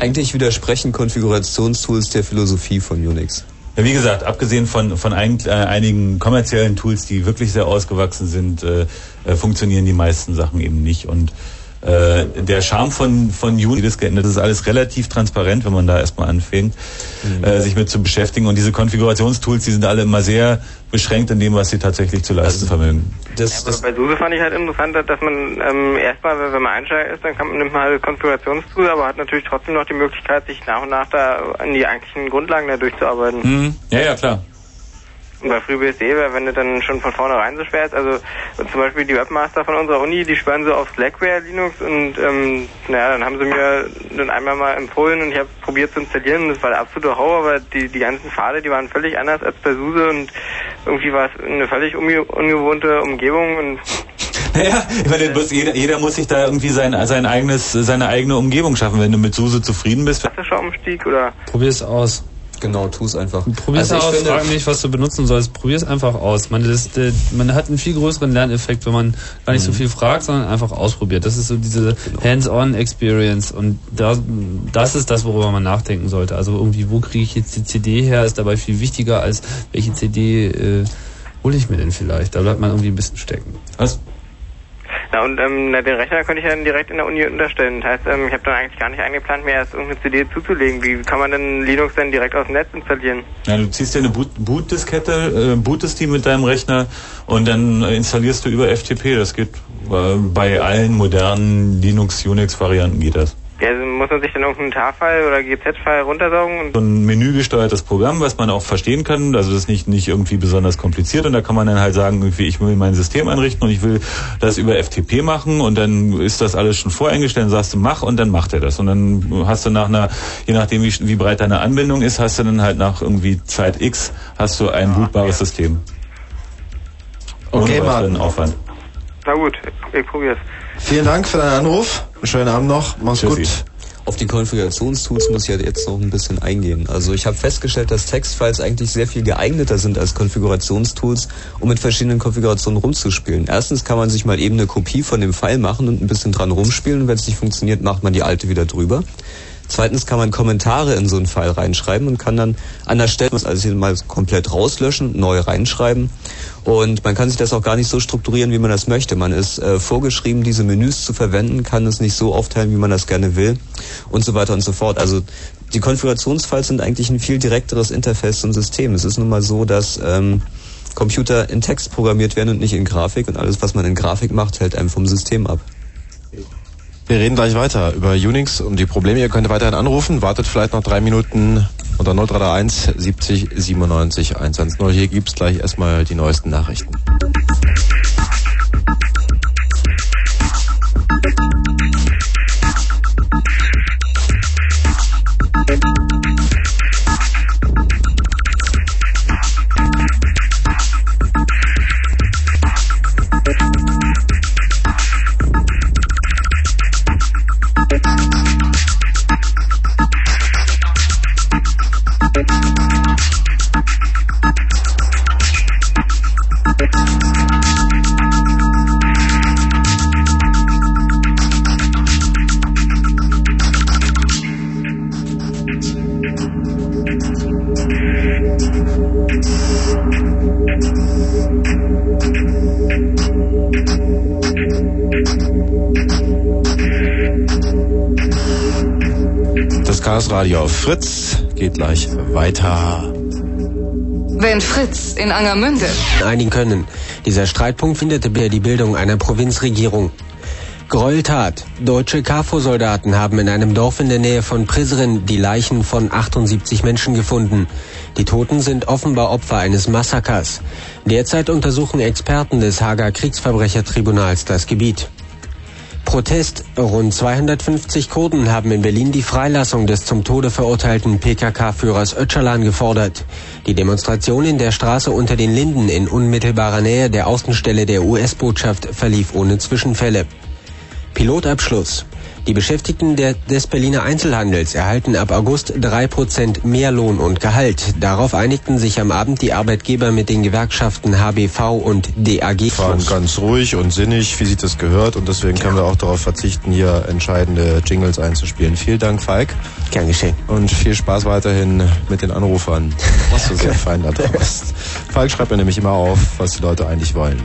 Eigentlich widersprechen Konfigurationstools der Philosophie von Unix. Ja, wie gesagt, abgesehen von, von ein, äh, einigen kommerziellen Tools, die wirklich sehr ausgewachsen sind, äh, äh, funktionieren die meisten Sachen eben nicht. Und äh, der Charme von, von Unity ist geändert. Das ist alles relativ transparent, wenn man da erstmal anfängt, mhm. äh, sich mit zu beschäftigen. Und diese Konfigurationstools, die sind alle immer sehr beschränkt in dem, was sie tatsächlich zu leisten also, vermögen. Das, das bei SUSE fand ich halt interessant, dass man ähm, erstmal, wenn man Einsteiger ist, dann kann man, nimmt man halt Konfigurationstool, aber hat natürlich trotzdem noch die Möglichkeit, sich nach und nach da an die eigentlichen Grundlagen da durchzuarbeiten. Mhm. Ja, ja, klar. Und bei FreeBSD, wenn du dann schon von vornherein so schwer ist, also zum Beispiel die Webmaster von unserer Uni, die schwören so auf Slackware Linux und ähm, naja, dann haben sie mir dann einmal mal empfohlen und ich habe probiert zu installieren und das war der absolute Horror, aber die, die ganzen Pfade, die waren völlig anders als bei SUSE und irgendwie war es eine völlig unge ungewohnte Umgebung und naja, ich meine, jeder, jeder muss sich da irgendwie sein, sein eigenes, seine eigene Umgebung schaffen. Wenn du mit SUSE zufrieden bist. Klassischer Umstieg oder? Probier's aus. Genau, tu es einfach. Probier's also aus, finde, frag nicht, was du benutzen sollst. Probier's einfach aus. Man, das, das, man hat einen viel größeren Lerneffekt, wenn man gar nicht mhm. so viel fragt, sondern einfach ausprobiert. Das ist so diese genau. Hands-on-Experience und da, das ist das, worüber man nachdenken sollte. Also irgendwie, wo kriege ich jetzt die CD her, ist dabei viel wichtiger als welche CD äh, hole ich mir denn vielleicht. Da bleibt man irgendwie ein bisschen stecken. Was? Na und ähm, na, den Rechner könnte ich dann direkt in der Uni unterstellen. Das heißt, ähm, ich habe dann eigentlich gar nicht eingeplant, mir erst irgendeine CD zuzulegen. Wie kann man denn Linux dann direkt aus dem Netz installieren? Ja, du ziehst dir eine Boot Bootdiskette, äh, bootest die mit deinem Rechner und dann installierst du über FTP. Das geht äh, bei allen modernen Linux-Unix-Varianten geht das. Ja, also muss man sich dann irgendeinen TAR-File oder GZ-File runtersaugen? so ein menügesteuertes Programm, was man auch verstehen kann. Also das ist nicht, nicht irgendwie besonders kompliziert und da kann man dann halt sagen, irgendwie, ich will mein System einrichten und ich will das über FTP machen und dann ist das alles schon voreingestellt, dann sagst du mach und dann macht er das. Und dann hast du nach einer, je nachdem wie, wie breit deine Anbindung ist, hast du dann halt nach irgendwie Zeit X hast du ein bootbares System. Okay, Mann. Aufwand. Na gut, ich probier's. Vielen Dank für deinen Anruf. Schönen Abend noch. Mach's Tschüssi. gut. Auf die Konfigurationstools muss ich halt jetzt noch ein bisschen eingehen. Also ich habe festgestellt, dass Textfiles eigentlich sehr viel geeigneter sind als Konfigurationstools, um mit verschiedenen Konfigurationen rumzuspielen. Erstens kann man sich mal eben eine Kopie von dem File machen und ein bisschen dran rumspielen. Und wenn es nicht funktioniert, macht man die alte wieder drüber. Zweitens kann man Kommentare in so einen File reinschreiben und kann dann an der Stelle also mal komplett rauslöschen, neu reinschreiben. Und man kann sich das auch gar nicht so strukturieren, wie man das möchte. Man ist äh, vorgeschrieben, diese Menüs zu verwenden, kann es nicht so aufteilen, wie man das gerne will und so weiter und so fort. Also die Konfigurationsfiles sind eigentlich ein viel direkteres Interface zum System. Es ist nun mal so, dass ähm, Computer in Text programmiert werden und nicht in Grafik und alles, was man in Grafik macht, hält einem vom System ab. Wir reden gleich weiter über Unix und die Probleme. Ihr könnt weiterhin anrufen, wartet vielleicht noch drei Minuten unter 0331 70 97 110. Hier gibt's gleich erstmal die neuesten Nachrichten. Radio auf Fritz geht gleich weiter. Wenn Fritz in Angermünde. Einigen können. Dieser Streitpunkt findet die Bildung einer Provinzregierung. Gräueltat. Deutsche KFOR-Soldaten haben in einem Dorf in der Nähe von Prizren die Leichen von 78 Menschen gefunden. Die Toten sind offenbar Opfer eines Massakers. Derzeit untersuchen Experten des Hager Kriegsverbrechertribunals das Gebiet. Protest. Rund 250 Kurden haben in Berlin die Freilassung des zum Tode verurteilten PKK-Führers Öcalan gefordert. Die Demonstration in der Straße unter den Linden in unmittelbarer Nähe der Außenstelle der US-Botschaft verlief ohne Zwischenfälle. Pilotabschluss. Die Beschäftigten des Berliner Einzelhandels erhalten ab August drei Prozent mehr Lohn und Gehalt. Darauf einigten sich am Abend die Arbeitgeber mit den Gewerkschaften HBV und DAG. Fahren ganz ruhig und sinnig, wie sich das gehört. Und deswegen können wir auch darauf verzichten, hier entscheidende Jingles einzuspielen. Vielen Dank, Falk. Gern geschehen. Und viel Spaß weiterhin mit den Anrufern. Was du sehr fein da draus. Falk schreibt mir nämlich immer auf, was die Leute eigentlich wollen.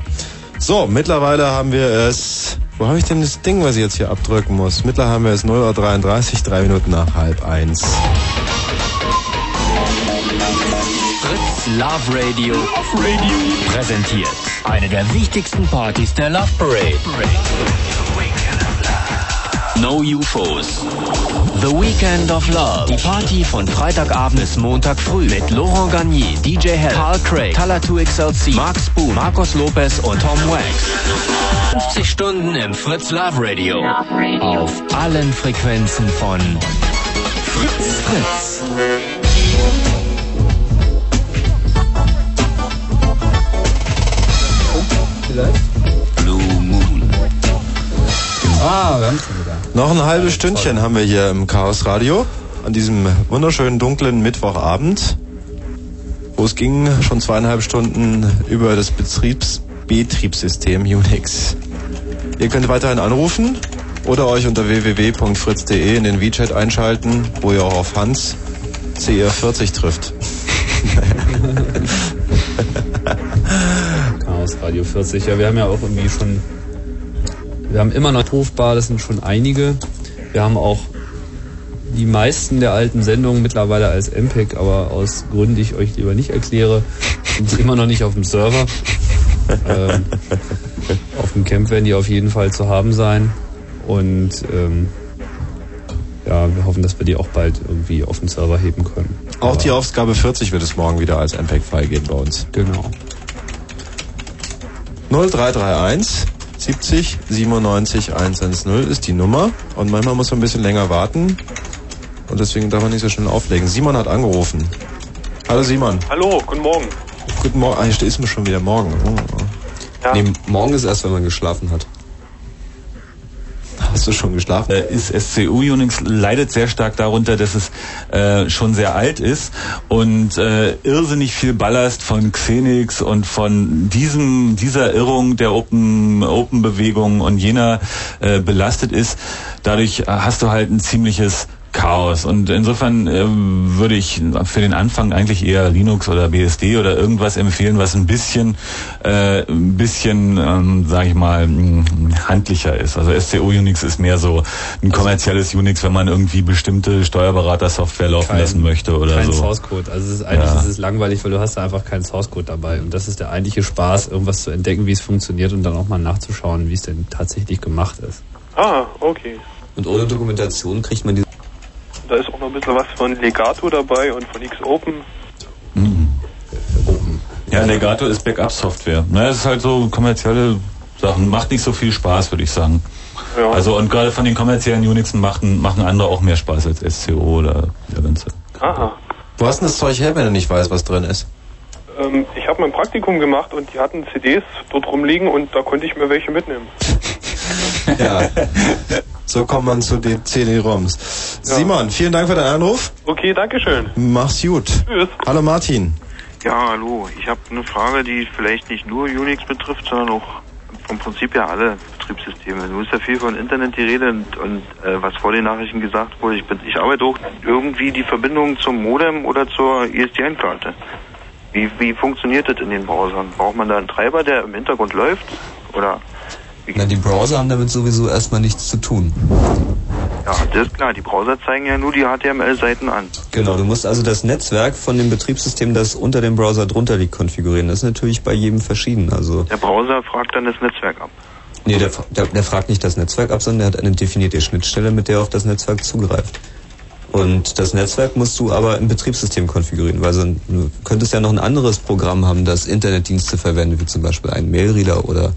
So, mittlerweile haben wir es. Wo habe ich denn das Ding, was ich jetzt hier abdrücken muss? Mittlerweile haben wir es 0.33 Uhr, drei Minuten nach halb eins. Fritz Love Radio, präsentiert eine der wichtigsten Partys der Love Parade. No UFOs. The Weekend of Love. Die Party von Freitagabend bis Montag früh mit Laurent Garnier, DJ Hell, Carl Craig, Talatu XLC, Mark Spoon, Marcos Lopez und Tom Wax. 50 Stunden im Fritz Love Radio. Auf allen Frequenzen von Fritz Fritz. Noch ein halbes Stündchen haben wir hier im Chaos Radio an diesem wunderschönen dunklen Mittwochabend, wo es ging schon zweieinhalb Stunden über das Betriebs Betriebssystem Unix. Ihr könnt weiterhin anrufen oder euch unter www.fritz.de in den WeChat einschalten, wo ihr auch auf Hans CR40 trifft. Chaos Radio 40. Ja, wir haben ja auch irgendwie schon. Wir haben immer noch rufbar, das sind schon einige. Wir haben auch die meisten der alten Sendungen mittlerweile als MPEG, aber aus Gründen, die ich euch lieber nicht erkläre, sind sie immer noch nicht auf dem Server. ähm, auf dem Camp werden die auf jeden Fall zu haben sein. Und ähm, ja, wir hoffen, dass wir die auch bald irgendwie auf den Server heben können. Auch die Ausgabe 40 wird es morgen wieder als MPEG freigeben bei uns. Genau. 0331 70 97 110 ist die Nummer und manchmal muss man ein bisschen länger warten und deswegen darf man nicht so schnell auflegen. Simon hat angerufen. Hallo Simon. Hallo, guten Morgen. Guten Morgen. Ah, hier ist mir schon wieder morgen. Oh. Ja. Nee, morgen ist erst, wenn man geschlafen hat. Hast du schon geschlafen? Äh, ist SCU Unix leidet sehr stark darunter, dass es äh, schon sehr alt ist und äh, irrsinnig viel Ballast von Xenix und von diesem dieser Irrung der Open Open Bewegung und jener äh, belastet ist. Dadurch äh, hast du halt ein ziemliches Chaos. Und insofern äh, würde ich für den Anfang eigentlich eher Linux oder BSD oder irgendwas empfehlen, was ein bisschen, äh, ein bisschen, ähm, sage ich mal, mh, handlicher ist. Also SCO Unix ist mehr so ein kommerzielles Unix, wenn man irgendwie bestimmte Steuerberater-Software laufen Kein- lassen möchte oder kein so. Source Code. Also es ist eigentlich Ja. ist es langweilig, weil du hast da einfach keinen Source Code dabei. Und das ist der eigentliche Spaß, irgendwas zu entdecken, wie es funktioniert und dann auch mal nachzuschauen, wie es denn tatsächlich gemacht ist. Ah, okay. Und ohne Dokumentation kriegt man die. Da ist auch noch ein bisschen was von Legato dabei und von X-Open. Ja, Legato ist Backup-Software. Na, es ist halt so kommerzielle Sachen. Macht nicht so viel Spaß, würde ich sagen. Ja. Also und gerade von den kommerziellen Unixen machen, machen andere auch mehr Spaß als SCO oder der ganze. Aha. Wo hast denn das Zeug her, wenn du nicht weißt, was drin ist? Ähm, ich habe mein Praktikum gemacht und die hatten CDs dort rumliegen und da konnte ich mir welche mitnehmen. Ja. so kommt man zu den CD-ROMs. Simon, vielen Dank für deinen Anruf. Okay, Dankeschön. Mach's gut. Tschüss. Hallo Martin. Ja, hallo. Ich habe eine Frage, die vielleicht nicht nur Unix betrifft, sondern auch vom Prinzip her alle Betriebssysteme. Du hast ja viel von Internet die Rede und, und äh, was vor den Nachrichten gesagt wurde. Ich, bin, ich arbeite auch irgendwie die Verbindung zum Modem oder zur E ISDN-Karte. Wie, wie funktioniert das in den Browsern? Braucht man da einen Treiber, der im Hintergrund läuft? Oder Na, die Browser haben damit sowieso erstmal nichts zu tun. ja, das ist klar. Die Browser zeigen ja nur die HTML-Seiten an. Genau, du musst also das Netzwerk von dem Betriebssystem, das unter dem Browser drunter liegt, konfigurieren. Das ist natürlich bei jedem verschieden. Also Der Browser fragt dann das Netzwerk ab. nee, der, der, der fragt nicht das Netzwerk ab, sondern der hat eine definierte Schnittstelle, mit der er auf das Netzwerk zugreift. Und das Netzwerk musst du aber im Betriebssystem konfigurieren, weil so, du könntest ja noch ein anderes Programm haben, das Internetdienste verwendet, wie zum Beispiel einen Mailreader oder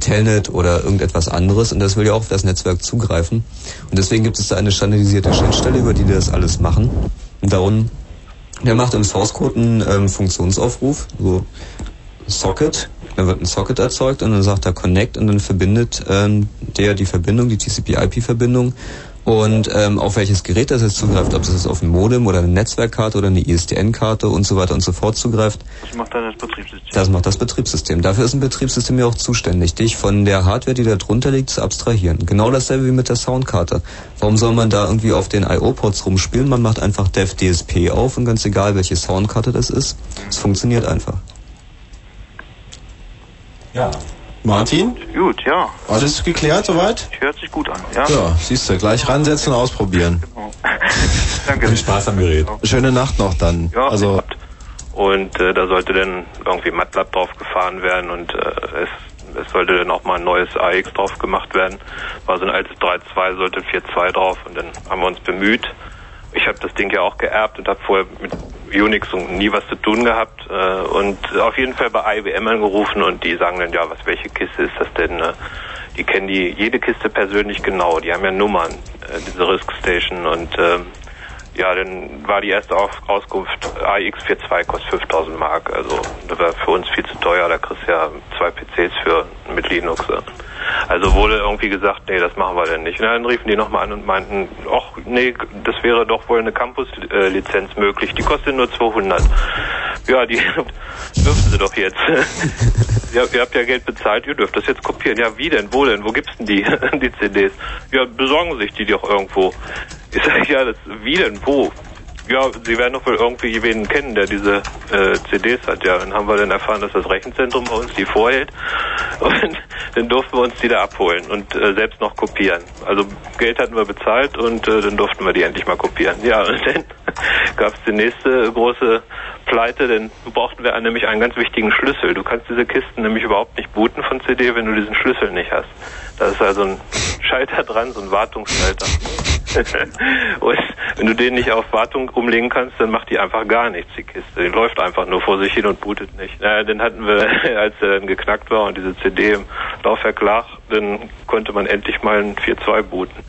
Telnet oder irgendetwas anderes und das will ja auch auf das Netzwerk zugreifen. Und deswegen gibt es da eine standardisierte Schnittstelle, über die die das alles machen. Und darum, der macht im Source Code einen ähm, Funktionsaufruf, so Socket, Dann wird ein Socket erzeugt und dann sagt er Connect und dann verbindet ähm, der die Verbindung, die TCP/IP-Verbindung und ähm, auf welches Gerät das jetzt zugreift, ob das jetzt auf ein Modem oder eine Netzwerkkarte oder eine ISDN-Karte und so weiter und so fort zugreift. Das macht dann das Betriebssystem. Das macht das Betriebssystem. Dafür ist ein Betriebssystem ja auch zuständig, dich von der Hardware, die da drunter liegt, zu abstrahieren. Genau dasselbe wie mit der Soundkarte. Warum soll man da irgendwie auf den IO-Ports rumspielen? Man macht einfach Dev DSP auf und ganz egal, welche Soundkarte das ist, es funktioniert einfach. Ja. Martin? Gut, ja. Alles geklärt soweit? Hört sich gut an, ja. Ja, siehst du, gleich ransetzen und ausprobieren. Danke. Viel Spaß am Gerät. Schöne Nacht noch dann. Ja, also, Und äh, da sollte dann irgendwie MATLAB drauf gefahren werden und äh, es, es sollte dann auch mal ein neues AX drauf gemacht werden. War so ein altes 3.2, sollte 4.2 drauf und dann haben wir uns bemüht. Ich habe das Ding ja auch geerbt und habe vorher mit Unix und nie was zu tun gehabt äh, und auf jeden Fall bei IBM angerufen und die sagen dann, ja, was welche Kiste ist das denn? Äh, die kennen die jede Kiste persönlich genau, die haben ja Nummern, äh, diese Risk Station und ähm, ja, dann war die erste Auskunft, AX42 kostet 5000 Mark. Also das war für uns viel zu teuer. Da kriegst du ja zwei PCs für mit Linux. ja. Also wurde irgendwie gesagt, nee, das machen wir denn nicht. Und dann riefen die nochmal an und meinten, ach nee, das wäre doch wohl eine Campus-Lizenz möglich. Die kostet nur 200. Ja, die dürfen sie doch jetzt. ja, ihr habt ja Geld bezahlt, ihr dürft das jetzt kopieren. Ja, wie denn? Wo denn? Wo gibt's denn die, die CDs? Ja, besorgen sich die doch irgendwo. Ich sage, ja, das, wie denn? Wo? Ja, Sie werden doch wohl irgendwie wen kennen, der diese äh, CDs hat. Ja, dann haben wir dann erfahren, dass das Rechenzentrum bei uns die vorhält. Und dann durften wir uns die da abholen und äh, selbst noch kopieren. Also Geld hatten wir bezahlt und äh, dann durften wir die endlich mal kopieren. Ja, und dann gab es die nächste große Pleite, denn brauchten wir nämlich einen ganz wichtigen Schlüssel. Du kannst diese Kisten nämlich überhaupt nicht booten von CD, wenn du diesen Schlüssel nicht hast. Da ist also ein Schalter dran, so ein Wartungsschalter. und wenn du den nicht auf Wartung umlegen kannst, dann macht die einfach gar nichts, die Kiste. Die läuft einfach nur vor sich hin und bootet nicht. Naja, dann hatten wir, als er dann geknackt war und diese CD im Laufwerk lag, dann konnte man endlich mal ein 4.2 booten.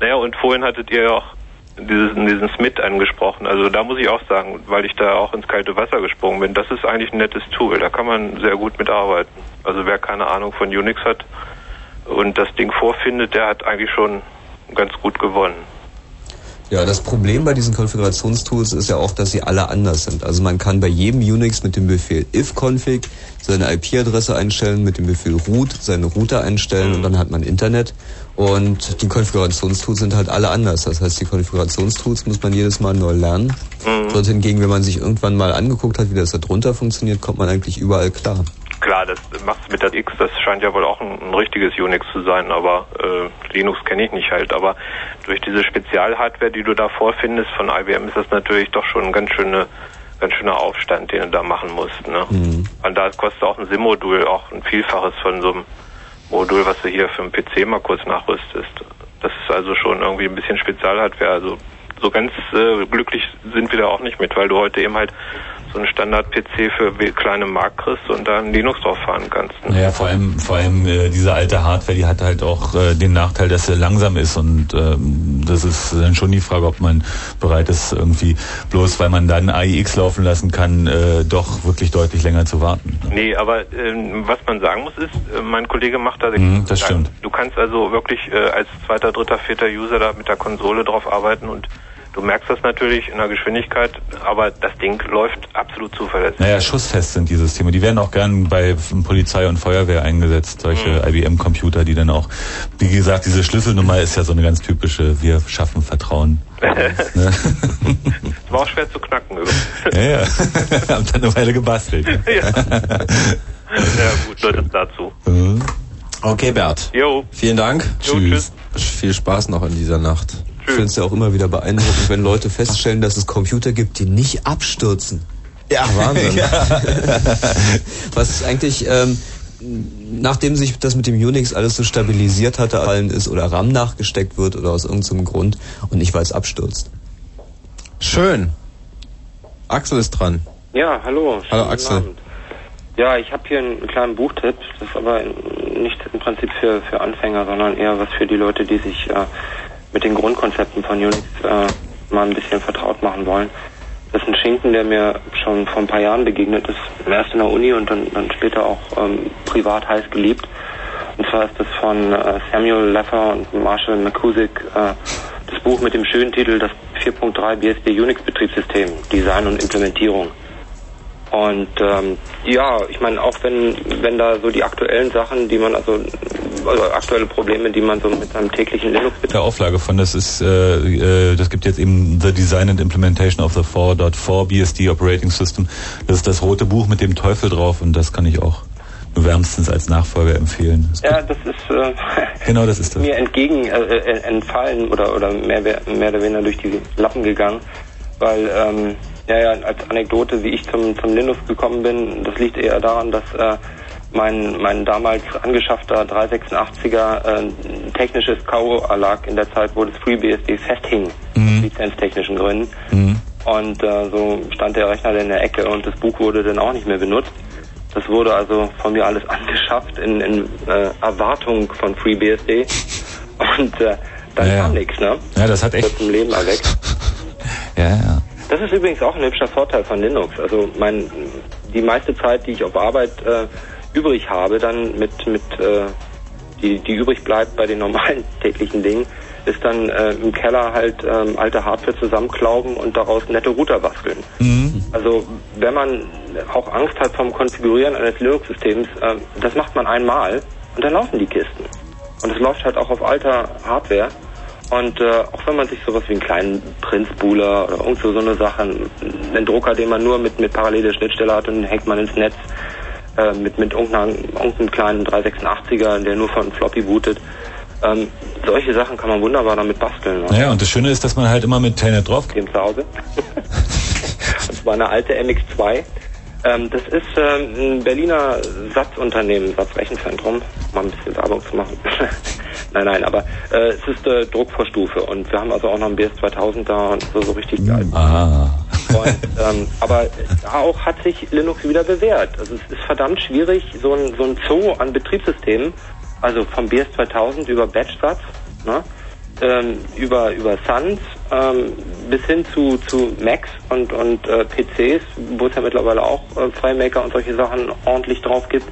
Naja, und vorhin hattet ihr ja auch diesen, diesen Smith angesprochen. Also da muss ich auch sagen, weil ich da auch ins kalte Wasser gesprungen bin, das ist eigentlich ein nettes Tool. Da kann man sehr gut mitarbeiten. Also wer keine Ahnung von Unix hat und das Ding vorfindet, der hat eigentlich schon ganz gut gewonnen. Ja, das Problem bei diesen Konfigurationstools ist ja auch, dass sie alle anders sind. Also man kann bei jedem Unix mit dem Befehl ifconfig seine IP-Adresse einstellen, mit dem Befehl root seine Router einstellen und dann hat man Internet. Und die Konfigurationstools sind halt alle anders. Das heißt, die Konfigurationstools muss man jedes Mal neu lernen. Dort hingegen, wenn man sich irgendwann mal angeguckt hat, wie das da drunter funktioniert, kommt man eigentlich überall klar. Klar, das macht's mit der X, das scheint ja wohl auch ein, ein richtiges Unix zu sein, aber äh, Linux kenne ich nicht halt. Aber durch diese Spezialhardware, die du da vorfindest von IBM, ist das natürlich doch schon ein ganz schöne, ganz schöner Aufstand, den du da machen musst. Ne? Und da kostet auch ein SIM-Modul auch ein Vielfaches von so einem Modul, was du hier für einen PC mal kurz nachrüstest. Das ist also schon irgendwie ein bisschen Spezialhardware. Also so ganz äh, glücklich sind wir da auch nicht mit, weil du heute eben halt so einen Standard-PC für kleine Mark kriegst und da ein Linux drauf fahren kannst. Naja, vor allem, vor allem äh, diese alte Hardware, die hat halt auch äh, den Nachteil, dass sie langsam ist und ähm, das ist dann schon die Frage, ob man bereit ist, irgendwie bloß weil man dann AIX laufen lassen kann, äh, doch wirklich deutlich länger zu warten. Nee, aber ähm, was man sagen muss ist, äh, mein Kollege macht da Mhm, das stimmt. Du kannst also wirklich äh, als zweiter, dritter, vierter User da mit der Konsole drauf arbeiten und du merkst das natürlich in der Geschwindigkeit, aber das Ding läuft absolut zuverlässig. Naja, schussfest sind die Systeme. Die werden auch gern bei Polizei und Feuerwehr eingesetzt, solche IBM-Computer, die dann auch, wie gesagt, diese Schlüsselnummer ist ja so eine ganz typische, wir schaffen Vertrauen. ne? War auch schwer zu knacken übrigens. Ja, ja. Haben dann eine Weile gebastelt. ja. ja, gut, das dazu. Okay, Bert. Jo. Vielen Dank. Jo, tschüss. Viel Spaß noch in dieser Nacht. Ich finde es ja auch immer wieder beeindruckend, wenn Leute feststellen, dass es Computer gibt, die nicht abstürzen. Ja, Wahnsinn. Was ist eigentlich, ähm, nachdem sich das mit dem Unix alles so stabilisiert hatte, allen ist oder RAM nachgesteckt wird oder aus irgendeinem Grund und nicht weil es abstürzt. Schön. Axel ist dran. Ja, hallo. Hallo, Axel. Abend. Ja, ich habe hier einen kleinen Buchtipp. Das ist aber nicht im Prinzip für, für Anfänger, sondern eher was für die Leute, die sich äh, mit den Grundkonzepten von Unix äh, mal ein bisschen vertraut machen wollen. Das ist ein Schinken, der mir schon vor ein paar Jahren begegnet ist. Erst in der Uni und dann, dann später auch ähm, privat heiß geliebt. Und zwar ist das von äh, Samuel Leffer und Marshall McCusick äh, das Buch mit dem schönen Titel Das 4.3 BSD Unix Betriebssystem, Design und Implementierung. Und ähm, ja, ich meine, auch wenn, wenn da so die aktuellen Sachen, die man also, also aktuelle Probleme, die man so mit seinem täglichen Linux Der Auflage von das ist, äh, äh, das gibt jetzt eben The Design and Implementation of the 4.4 BSD Operating System. Das ist das rote Buch mit dem Teufel drauf und das kann ich auch nur wärmstens als Nachfolger empfehlen. Es Ja, das ist äh, Genau, das ist das. mir entgegen äh, äh, entfallen oder oder mehr, mehr oder weniger durch die Lappen gegangen, weil ähm, ja, ja als Anekdote, wie ich zum zum Linux gekommen bin, das liegt eher daran, dass äh, mein mein damals angeschaffter 386er äh, technisches KO lag in der Zeit, wo das FreeBSD festhing, aus lizenztechnischen Gründen. Und äh, so stand der Rechner in der Ecke und das Buch wurde dann auch nicht mehr benutzt. Das wurde also von mir alles angeschafft in, in äh, Erwartung von FreeBSD. Und äh, dann Ja, ja. kam nichts, ne? Ja, das hat echt. Zum Leben erweckt. Ja, ja. Das ist übrigens auch ein hübscher Vorteil von Linux. Also mein, die meiste Zeit, die ich auf Arbeit äh, übrig habe, dann mit, mit äh, die, die übrig bleibt bei den normalen täglichen Dingen, ist dann äh, im Keller halt ähm, alte Hardware zusammenklauben und daraus nette Router basteln. Also wenn man auch Angst hat vom Konfigurieren eines Linux-Systems, äh, das macht man einmal und dann laufen die Kisten. Und es läuft halt auch auf alter Hardware. Und äh, auch wenn man sich sowas wie einen kleinen Prince-Booler oder irgend so, so eine Sache, einen Drucker, den man nur mit, mit paralleler Schnittstelle hat und den hängt man ins Netz äh, mit, mit irgendeinem, irgendeinem kleinen 386er, der nur von Floppy bootet. Ähm, solche Sachen kann man wunderbar damit basteln. Ne? Naja, und das Schöne ist, dass man halt immer mit Telnet drauf Dem zu Hause. das war eine alte MX2. Ähm, das ist ähm, ein Berliner Satzunternehmen, Satzrechenzentrum, mal ein bisschen Werbung zu machen. nein, nein, aber äh, es ist äh, Druckvorstufe und wir haben also auch noch ein BS2000 da und so, so richtig geil. Ah. Und, ähm, aber da auch hat sich Linux wieder bewährt. Also es ist verdammt schwierig, so ein, so ein Zoo an Betriebssystemen, also vom BS2000 über Batch-Satz, ne, ähm, über, über Suns ähm, bis hin zu, zu Macs und, und äh, PCs, wo es ja mittlerweile auch äh, FileMaker und solche Sachen ordentlich drauf gibt,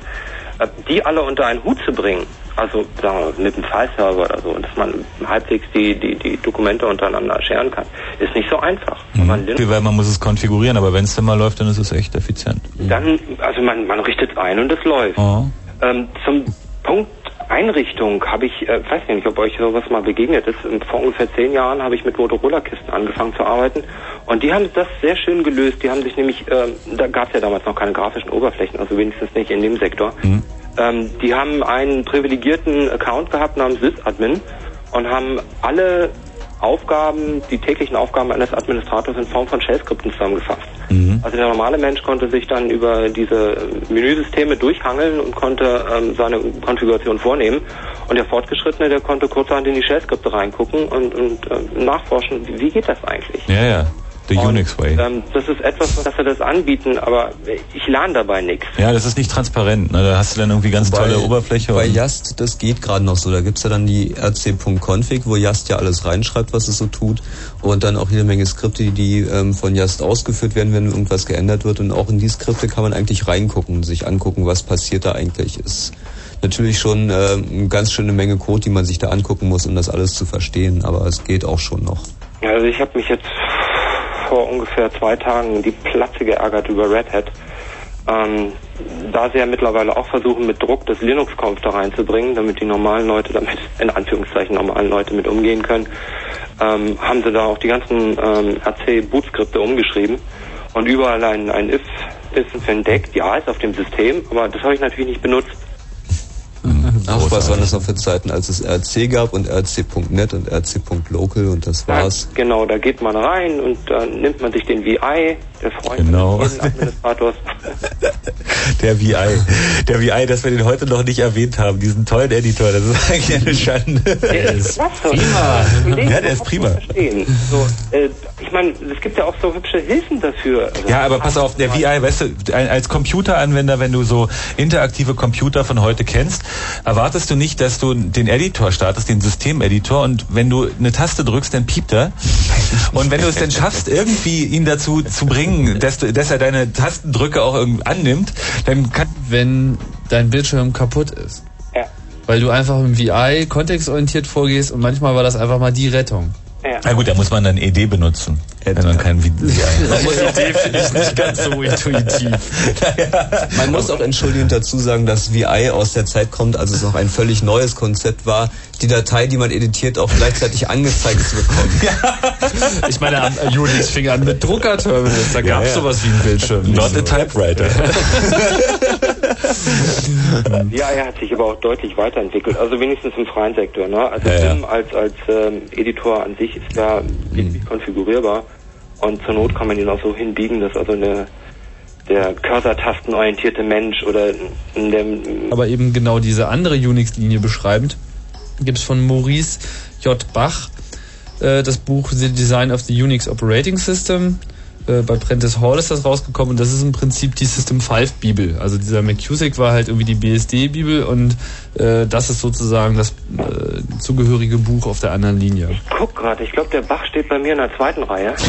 äh, die alle unter einen Hut zu bringen, also sagen wir, mit einem File-Server oder so, dass man halbwegs die, die, die Dokumente untereinander scheren kann, ist nicht so einfach. Wenn man Linux man muss es konfigurieren, aber wenn es dann mal läuft, dann ist es echt effizient. dann, also man, man richtet ein und es läuft. Oh. Ähm, zum Punkt Einrichtung habe ich, äh, weiß nicht, ob euch sowas mal begegnet ist. Vor ungefähr zehn Jahren habe ich mit Motorola-Kisten angefangen zu arbeiten und die haben das sehr schön gelöst. Die haben sich nämlich, ähm, da gab es ja damals noch keine grafischen Oberflächen, also wenigstens nicht in dem Sektor. Ähm, die haben einen privilegierten Account gehabt namens Sysadmin und haben alle Aufgaben, die täglichen Aufgaben eines Administrators in Form von Shell-Skripten zusammengefasst. Also der normale Mensch konnte sich dann über diese Menüsysteme durchhangeln und konnte ähm, seine Konfiguration vornehmen. Und der Fortgeschrittene, der konnte kurzerhand in die Shell-Skripte reingucken und, und ähm, nachforschen, wie, wie geht das eigentlich? Ja, ja. The Unix Way. Ähm, das ist etwas, dass wir das anbieten, aber ich lerne dabei nichts. Ja, das ist nicht transparent. Ne? Da hast du dann irgendwie ganz tolle Oberfläche. Bei und- Yast, das geht gerade noch so. Da gibt's ja dann die rc.config, wo Yast ja alles reinschreibt, was es so tut. Und dann auch jede Menge Skripte, die, ähm, von Yast ausgeführt werden, wenn irgendwas geändert wird. Und auch in die Skripte kann man eigentlich reingucken und sich angucken, was passiert da eigentlich. Ist natürlich schon ähm, eine ganz schöne Menge Code, die man sich da angucken muss, um das alles zu verstehen. Aber es geht auch schon noch. Also ich habe mich jetzt vor ungefähr zwei Tagen die Platze geärgert über Red Hat. Ähm, da sie ja mittlerweile auch versuchen, mit Druck das Linux-Conf da reinzubringen, damit die normalen Leute damit, in Anführungszeichen normalen Leute mit umgehen können, ähm, haben sie da auch die ganzen ähm, RC-Boot-Skripte umgeschrieben und überall ein, ein if, if entdeckt. Ja, ist auf dem System, aber das habe ich natürlich nicht benutzt. Ach, was waren das noch für Zeiten, als es RC gab und RC.net und RC.local und das war's. Genau, da geht man rein und dann nimmt man sich den VI, der Freund Genau. des Administrators. Der VI. Der VI, dass wir den heute noch nicht erwähnt haben, diesen tollen Editor, das ist eigentlich eine Schande. Der ist prima. Ja, der ist prima. So, äh, ich meine, es gibt ja auch so hübsche Hilfen dafür. Also Ja, aber pass auf, der VI, weißt du, als Computeranwender, wenn du so interaktive Computer von heute kennst, erwartest du nicht, dass du den Editor startest, den Systemeditor, und wenn du eine Taste drückst, dann piept er. Und wenn du es dann schaffst, irgendwie ihn dazu zu bringen, dass, du, dass er deine Tastendrücke auch irgendwie annimmt, dann kann... Wenn dein Bildschirm kaputt ist. Ja. Weil du einfach im VI kontextorientiert vorgehst und manchmal war das einfach mal die Rettung. Na gut, da muss man dann ED benutzen, wenn man kein VI Man muss ED finde ich nicht ganz so intuitiv. Man muss auch entschuldigend dazu sagen, dass VI aus der Zeit kommt, als es noch ein völlig neues Konzept war, die Datei, die man editiert, auch gleichzeitig angezeigt zu bekommen. Ich meine, am- Unix fing an mit Druckerterminals, da gab es ja. sowas wie einen Bildschirm. Not a typewriter. Ja, er hat sich aber auch deutlich weiterentwickelt, also wenigstens im freien Sektor. Ne? Also Ja, ja. Als, als ähm, Editor an sich ist ja beliebig konfigurierbar und zur Not kann man ihn auch so hinbiegen, dass also eine, der Cursor-tastenorientierte Mensch oder dem Aber eben genau diese andere Unix-Linie beschreibend, gibt es von Maurice J. Bach äh, das Buch The Design of the Unix Operating System. Äh, bei Prentice Hall ist das rausgekommen und das ist im Prinzip die System 5 Bibel. Also dieser McCusick war halt irgendwie die BSD-Bibel und äh, das ist sozusagen das äh, zugehörige Buch auf der anderen Linie. Guck gerade, ich glaube, der Bach steht bei mir in der zweiten Reihe.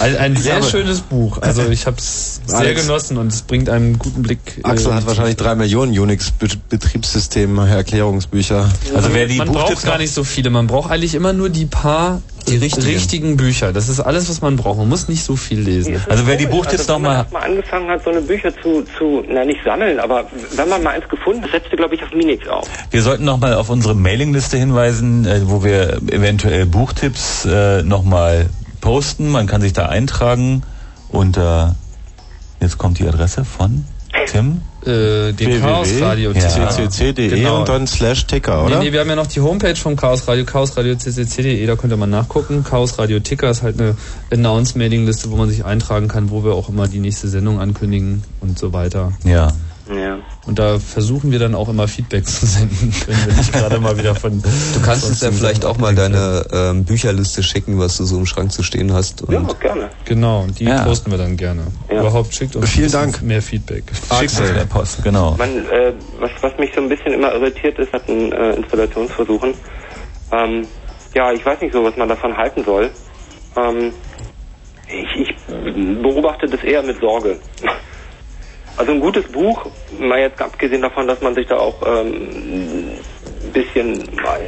Ein, ein sehr aber- schönes Buch. Also ich habe es sehr Alex. genossen und es bringt einen guten Blick. Axel äh, hat wahrscheinlich drei Millionen Unix-Betriebssystem-Erklärungsbücher. Also wer die man braucht gar nicht so viele. Man braucht eigentlich immer nur die paar richtigen. Bücher. Das ist alles, was man braucht. Man muss nicht so viel lesen. Also wer die Buchtipps also, wenn man mal angefangen hat, so eine Bücher zu, zu, na nicht sammeln, aber wenn man mal eins gefunden hat, setzte, glaube ich, auf Minix auf. Wir sollten nochmal auf unsere Mailingliste hinweisen, äh, wo wir eventuell Buchtipps äh, nochmal posten. Man kann sich da eintragen unter, jetzt kommt die Adresse von Tim. Äh, den Chaosradio ccc.de und dann slash Ticker, oder? Nee, nee, wir haben ja noch die Homepage vom Chaos Radio, chaosradio.ccc.de, da könnt ihr mal nachgucken. Chaos Radio Ticker ist halt eine Announce-Mailing-Liste, wo man sich eintragen kann, wo wir auch immer die nächste Sendung ankündigen und so weiter. Ja. Ja. Und da versuchen wir dann auch immer Feedback zu senden, wenn wir nicht gerade mal wieder von... Du kannst uns ja vielleicht auch mal deine ähm, Bücherliste schicken, was du so im Schrank zu stehen hast. Und Ja, gerne. Genau, die Ja. posten wir dann gerne. Ja. Überhaupt schickt uns Vielen Dank. mehr Feedback. Schickt uns per Post, genau. Man, äh, was, was mich so ein bisschen immer irritiert ist, hat ein äh, Installationsversuchen. Ähm, ja, ich weiß nicht so, was man davon halten soll. Ähm, ich, ich beobachte das eher mit Sorge. Also ein gutes Buch, mal jetzt abgesehen davon, dass man sich da auch ähm, ein bisschen mal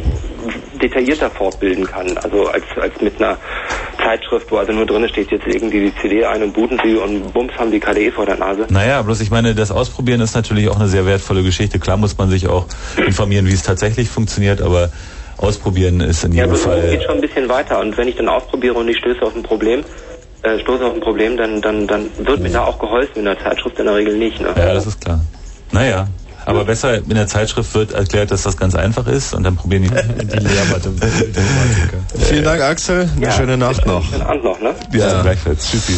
detaillierter fortbilden kann. Also als, als mit einer Zeitschrift, wo also nur drin steht, jetzt irgendwie die CD ein und booten sie und bums haben die KDE vor der Nase. Naja, bloß ich meine, das Ausprobieren ist natürlich auch eine sehr wertvolle Geschichte. Klar muss man sich auch informieren, wie es tatsächlich funktioniert, aber ausprobieren ist in Ja, jedem aber es geht Fall. schon ein bisschen weiter. Und wenn ich dann ausprobiere und ich stöße auf ein Problem, äh, stoße auf ein Problem, dann, dann, dann wird mir da auch geholfen. In der Zeitschrift in der Regel nicht. Ne? Ja, das ist klar. Naja, aber besser in der Zeitschrift wird erklärt, dass das ganz einfach ist und dann probieren die, die Vielen Dank, Axel. Eine schöne Nacht noch. Schönen Abend noch, ne? Ja, gleichfalls. Tschüssi.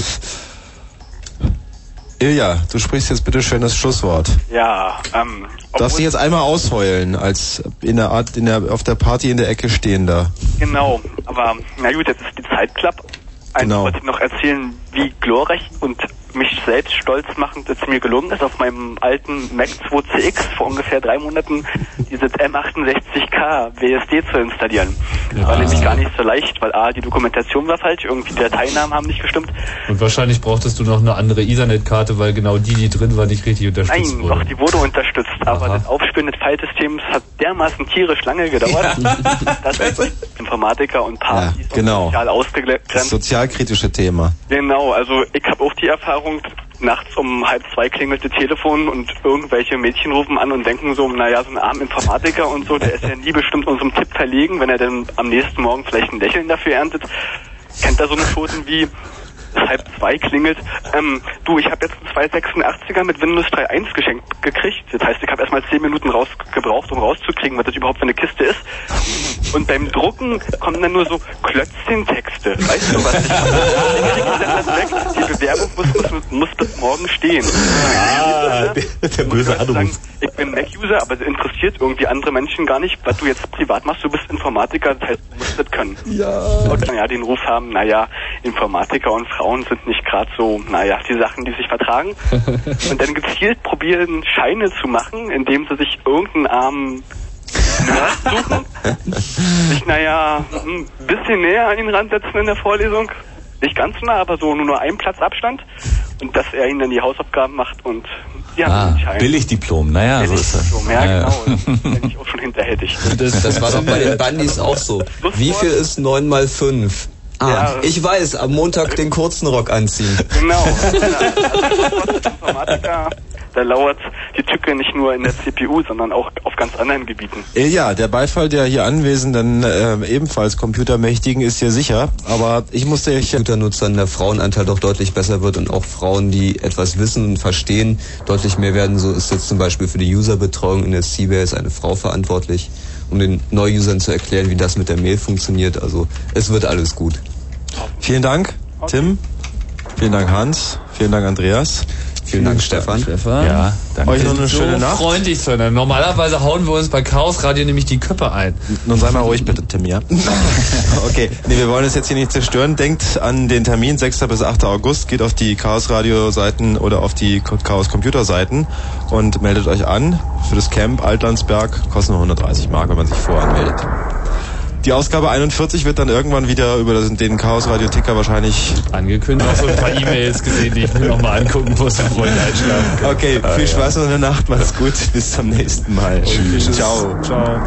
Ilja, du sprichst jetzt bitte schön das Schlusswort. Ja, ähm, Darfst dich jetzt einmal ausheulen, als in der Art, in der, auf der Party in der Ecke stehender. genau. Aber na gut, jetzt ist die Zeit klapp. Genau. wollte ich noch erzählen, wie glorreich und mich selbst stolz machend es mir gelungen ist, auf meinem alten Mac 2CX vor ungefähr drei Monaten dieses M68K WSD zu installieren. Das war nämlich gar nicht so leicht, weil A, die Dokumentation war falsch, irgendwie die Dateinamen haben nicht gestimmt. Und wahrscheinlich brauchtest du noch eine andere Ethernet-Karte, weil genau die, die drin war, nicht richtig unterstützt Nein, wurde. doch, die wurde unterstützt, aber das Aufspielen des Filesystems hat dermaßen tierisch lange gedauert, dass Informatiker und Partys Genau. sozial Das ausgegrenzt sozialkritische Thema. Genau, also ich habe auch die Erfahrung, nachts um halb zwei klingelt das Telefon und irgendwelche Mädchen rufen an und denken so, naja, so ein armer Informatiker und so, der ist ja nie bestimmt unserem Tipp verlegen, wenn er dann am nächsten Morgen vielleicht ein Lächeln dafür erntet. Kennt er so eine Schoten wie halb zwei klingelt, ähm, du, ich habe jetzt einen 286er mit Windows 3.1 geschenkt gekriegt. Das heißt, ich habe erstmal zehn Minuten raus gebraucht, um rauszukriegen, was das überhaupt für eine Kiste ist. Und beim Drucken kommen dann nur so Klötzchen-Texte. Weißt du, was ich. Die Bewerbung muss, muss, muss bis morgen stehen. Ah, der, der böse Anruf. Ich bin Mac-User, aber es interessiert irgendwie andere Menschen gar nicht, was du jetzt privat machst. Du bist Informatiker, das heißt, du musst das können. Ja. Und naja, den Ruf haben, naja, Informatiker und Frauen sind nicht gerade so, naja, die Sachen, die sich vertragen. und dann gezielt probieren, Scheine zu machen, indem sie sich irgendeinen armen Nerd suchen, sich, naja, ein bisschen näher an ihn ransetzen in der Vorlesung. Nicht ganz nah, aber so nur nur einen Platz Abstand. Und dass er ihnen dann die Hausaufgaben macht und haben Ah. Billigdiplom, naja, so ist das. Diplom, ja, genau. Da bin ich auch schon hinterhältig. Das, das war doch bei den Bandys auch so. Wie viel ist 9 mal 5? Ah, Ja. ich weiß, am Montag den kurzen Rock anziehen. Genau. Informatiker, da lauert die Tücke nicht nur in der CPU, sondern auch auf ganz anderen Gebieten. Ja, der Beifall der hier anwesenden, äh, ebenfalls Computermächtigen ist hier sicher, aber ich musste euch... Computernutzern der Frauenanteil doch deutlich besser wird und auch Frauen, die etwas wissen und verstehen, deutlich mehr werden. So ist jetzt zum Beispiel für die Userbetreuung in der Seabase eine Frau verantwortlich, um den Neu-Usern zu erklären, wie das mit der Mail funktioniert. Also es wird alles gut. Vielen Dank, Tim. Vielen Dank, Hans. Vielen Dank, Andreas. Vielen Dank, Stefan. Stefan. Ja, danke. Euch noch eine so schöne Nacht. freundlich zueinander. Normalerweise hauen wir uns bei Chaos Radio nämlich die Köpfe ein. Nun sei mal ruhig bitte, Tim, ja? okay, nee, wir wollen es jetzt hier nicht zerstören. Denkt an den Termin, 6. bis 8. August. Geht auf die Chaos Radio Seiten oder auf die Chaos Computer Seiten und meldet euch an für das Camp Altlandsberg. Kostet nur 130 Mark, wenn man sich voranmeldet. Die Ausgabe 41 wird dann irgendwann wieder über den Chaos Radio Ticker wahrscheinlich angekündigt. Auch so ein paar E-Mails gesehen, die ich mir nochmal angucken muss, bevor ich einschlafen kann. Okay, viel Spaß in der Nacht, macht's gut, bis zum nächsten Mal. Tschüss. Ciao. Ciao.